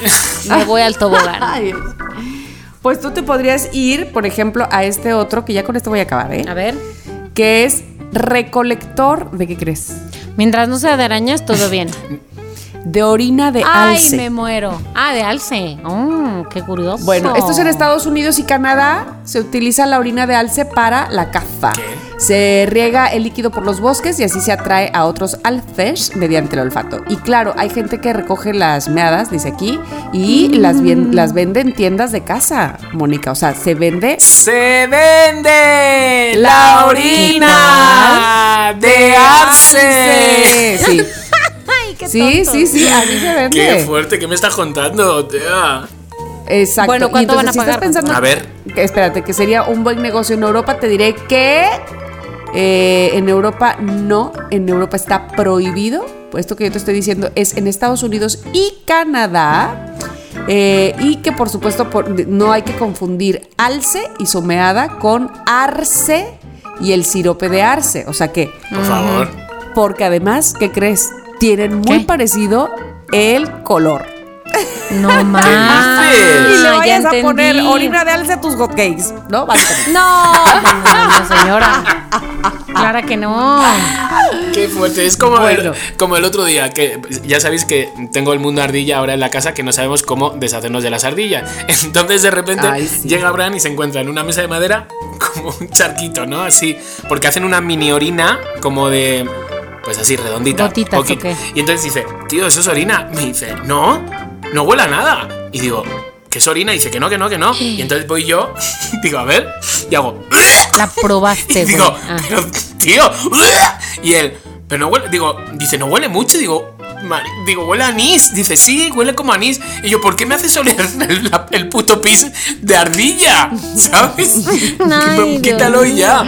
me voy al tobogán. Pues tú te podrías ir, por ejemplo, a este otro, que ya con esto voy a acabar, ¿eh? A ver, Que es recolector, ¿de qué crees? mientras no sea de arañas, todo bien. de orina de Ay, alce. me muero. Ah, de alce. Oh, qué curioso. Bueno, esto es en Estados Unidos y Canadá. Se utiliza la orina de alce para la caza. ¿Qué? Se riega el líquido por los bosques y así se atrae a otros alces mediante el olfato. Y claro, hay gente que recoge las meadas, dice aquí, y las, vien- las vende en tiendas de casa, Mónica. O sea, se vende Se vende La orina de arce. Sí, Ay, qué sí, tonto. sí, sí, así se vende. Qué fuerte, ¿qué me estás contando, tía? Exacto. Bueno, ¿cuánto van a entonces, si estás pagar? pensando A ver. que- espérate, que sería un buen negocio en Europa, te diré que eh, en Europa no, en Europa está prohibido. Pues esto que yo te estoy diciendo es en Estados Unidos y Canadá. eh, y que por supuesto por- no hay que confundir alce y someada con arce y el sirope de arce. O sea que, Por favor. porque además, ¿qué crees? Tienen muy ¿Qué? parecido el color. No más. y le ya vayas a poner orina de alce a tus hotcakes, ¿no? Básicamente. No, no, no, no, señora. Clara que no. Qué fuerte. Es como, Bueno. el, como el otro día, que ya sabéis que tengo el mundo ardilla ahora en la casa que no sabemos cómo deshacernos de las ardillas. Entonces de repente Ay, sí. llega Abraham y se encuentra en una mesa de madera como un charquito, ¿no? Así, porque hacen una mini orina como de... Pues así, redondita. Y entonces dice, tío, eso es orina. Me dice, no, no huele a nada. Y digo, ¿qué es orina? Y dice que no, que no, que no. Y entonces voy yo, digo, a ver, y hago... La probaste, Y digo, Ah. pero tío, y él, pero no huele, digo, dice, no huele mucho, digo, "Mari- digo, huele a anís, dice, sí, huele como anís, y yo, ¿por qué me haces oler el, puto pis de ardilla? ¿Sabes? Ay, Quítalo y ya,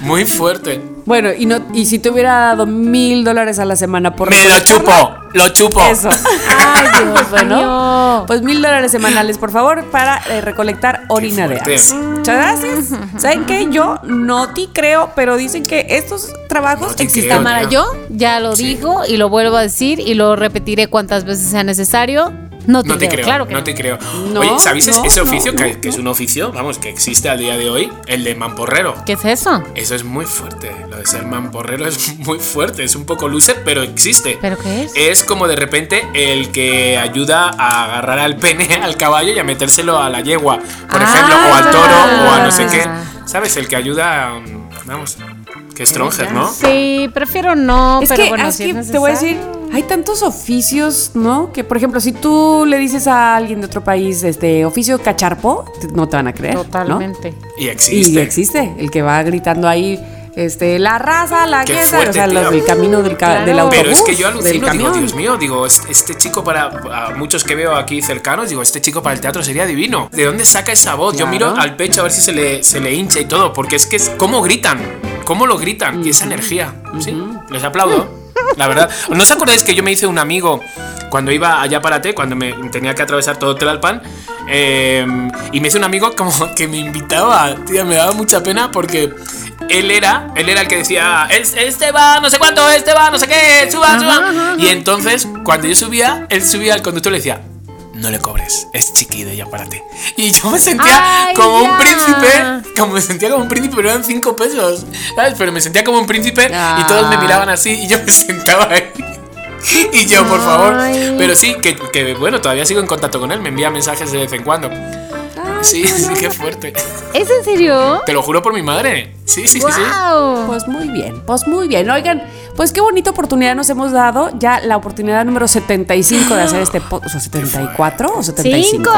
muy fuerte. Bueno, y no, y si te hubiera dado mil dólares a la semana por Me lo chupo, lo chupo. Eso. Ay, Dios bueno, mío. pues mil dólares semanales, por favor, para eh, recolectar orina de fuerte. alce. Muchas gracias. ¿Saben qué? Yo no te creo, pero dicen que estos trabajos No te existen. creo. Tamara, yo ya lo Sí. dijo y lo vuelvo a decir y lo repetiré cuantas veces sea necesario. No te, No te creo, claro que no, no. te creo. No, Oye, ¿sabéis ese oficio que, que es un oficio, vamos, que existe al día de hoy? El de mamporrero. ¿Qué es eso? Eso es muy fuerte. Lo de ser mamporrero es muy fuerte. Es un poco loser, pero existe. ¿Pero qué es? Es como de repente el que ayuda a agarrar al pene al caballo y a metérselo a la yegua, por Ah, ejemplo, o al toro, o a no sé ah. qué. ¿Sabes? El que ayuda, um, vamos, que stronger, ¿no? Sí, prefiero no, Es pero que, bueno, es si que es te voy a decir, hay tantos oficios, ¿no? Que, por ejemplo, si tú le dices a alguien de otro país, este, oficio cacharpo, no te van a creer. Totalmente. Y Y existe. existe, el que va gritando ahí, este, la raza, la que o sea, los del camino del, ca- Claro. del autobús. Pero es que yo alucino, digo. Dios mío, digo, este, chico para a muchos que veo aquí cercanos, digo, este chico para el teatro sería divino. ¿De dónde saca esa voz? Yo miro al pecho a ver si se le, se le hincha y todo, porque es que es cómo gritan, cómo lo gritan y esa energía. Sí, les aplaudo. La verdad. ¿No os acordáis que yo me hice un amigo cuando iba allá para T, cuando me tenía que atravesar todo Tlalpan? eh, y me hice un amigo como que me invitaba, tía, me daba mucha pena porque él era, él era el que decía, "Es- este va, no sé cuánto, este va, no sé qué, suba, suba. Y entonces, cuando yo subía, él subía al conductor y le decía, no le cobres, es chiqui de ya párate. Y yo me sentía Ay, como un príncipe, como me sentía como un príncipe, pero eran cinco pesos, ¿sabes? Pero me sentía como un príncipe y todos me Ah. miraban así y yo me sentaba ahí. Y yo, por favor. Ay. Pero sí, que, que, bueno, todavía sigo en contacto con él, me envía mensajes de vez en cuando. Sí, sí, qué fuerte. ¿Es en serio? Te lo juro por mi madre. Sí, sí, sí, sí. ¡Wow! Pues muy bien, pues muy bien. Oigan, pues qué bonita oportunidad nos hemos dado. Ya la oportunidad número 75 de hacer este podcast. ¿O 74 o 75? ¡Cinco!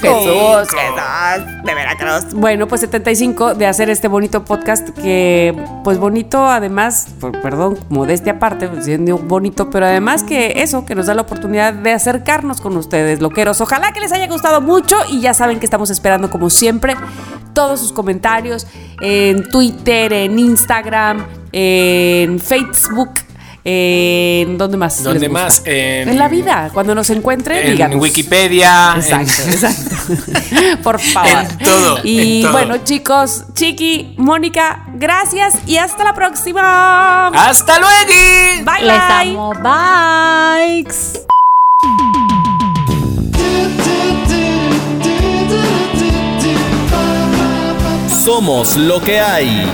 Jesús, Jesús, de Veracruz. Bueno, pues 75 de hacer este bonito podcast que, pues bonito, además, por- perdón, modestia aparte, pues, siendo bonito, pero además que eso, que nos da la oportunidad de acercarnos con ustedes, loqueros. Ojalá que les haya gustado mucho y ya saben que estamos esperando, como siempre, todos sus comentarios en Twitter, en Instagram, en Facebook. ¿En dónde más? ¿Dónde les gusta? más? En- En, la vida. Cuando nos encuentren, En. Wikipedia. en- Exacto, exacto. Por favor. En todo, Y en todo. bueno, chicos, Chiqui, Mónica, gracias y hasta la próxima. ¡Hasta luego! Bye, Les bye. amo. Bikes. Somos lo que hay.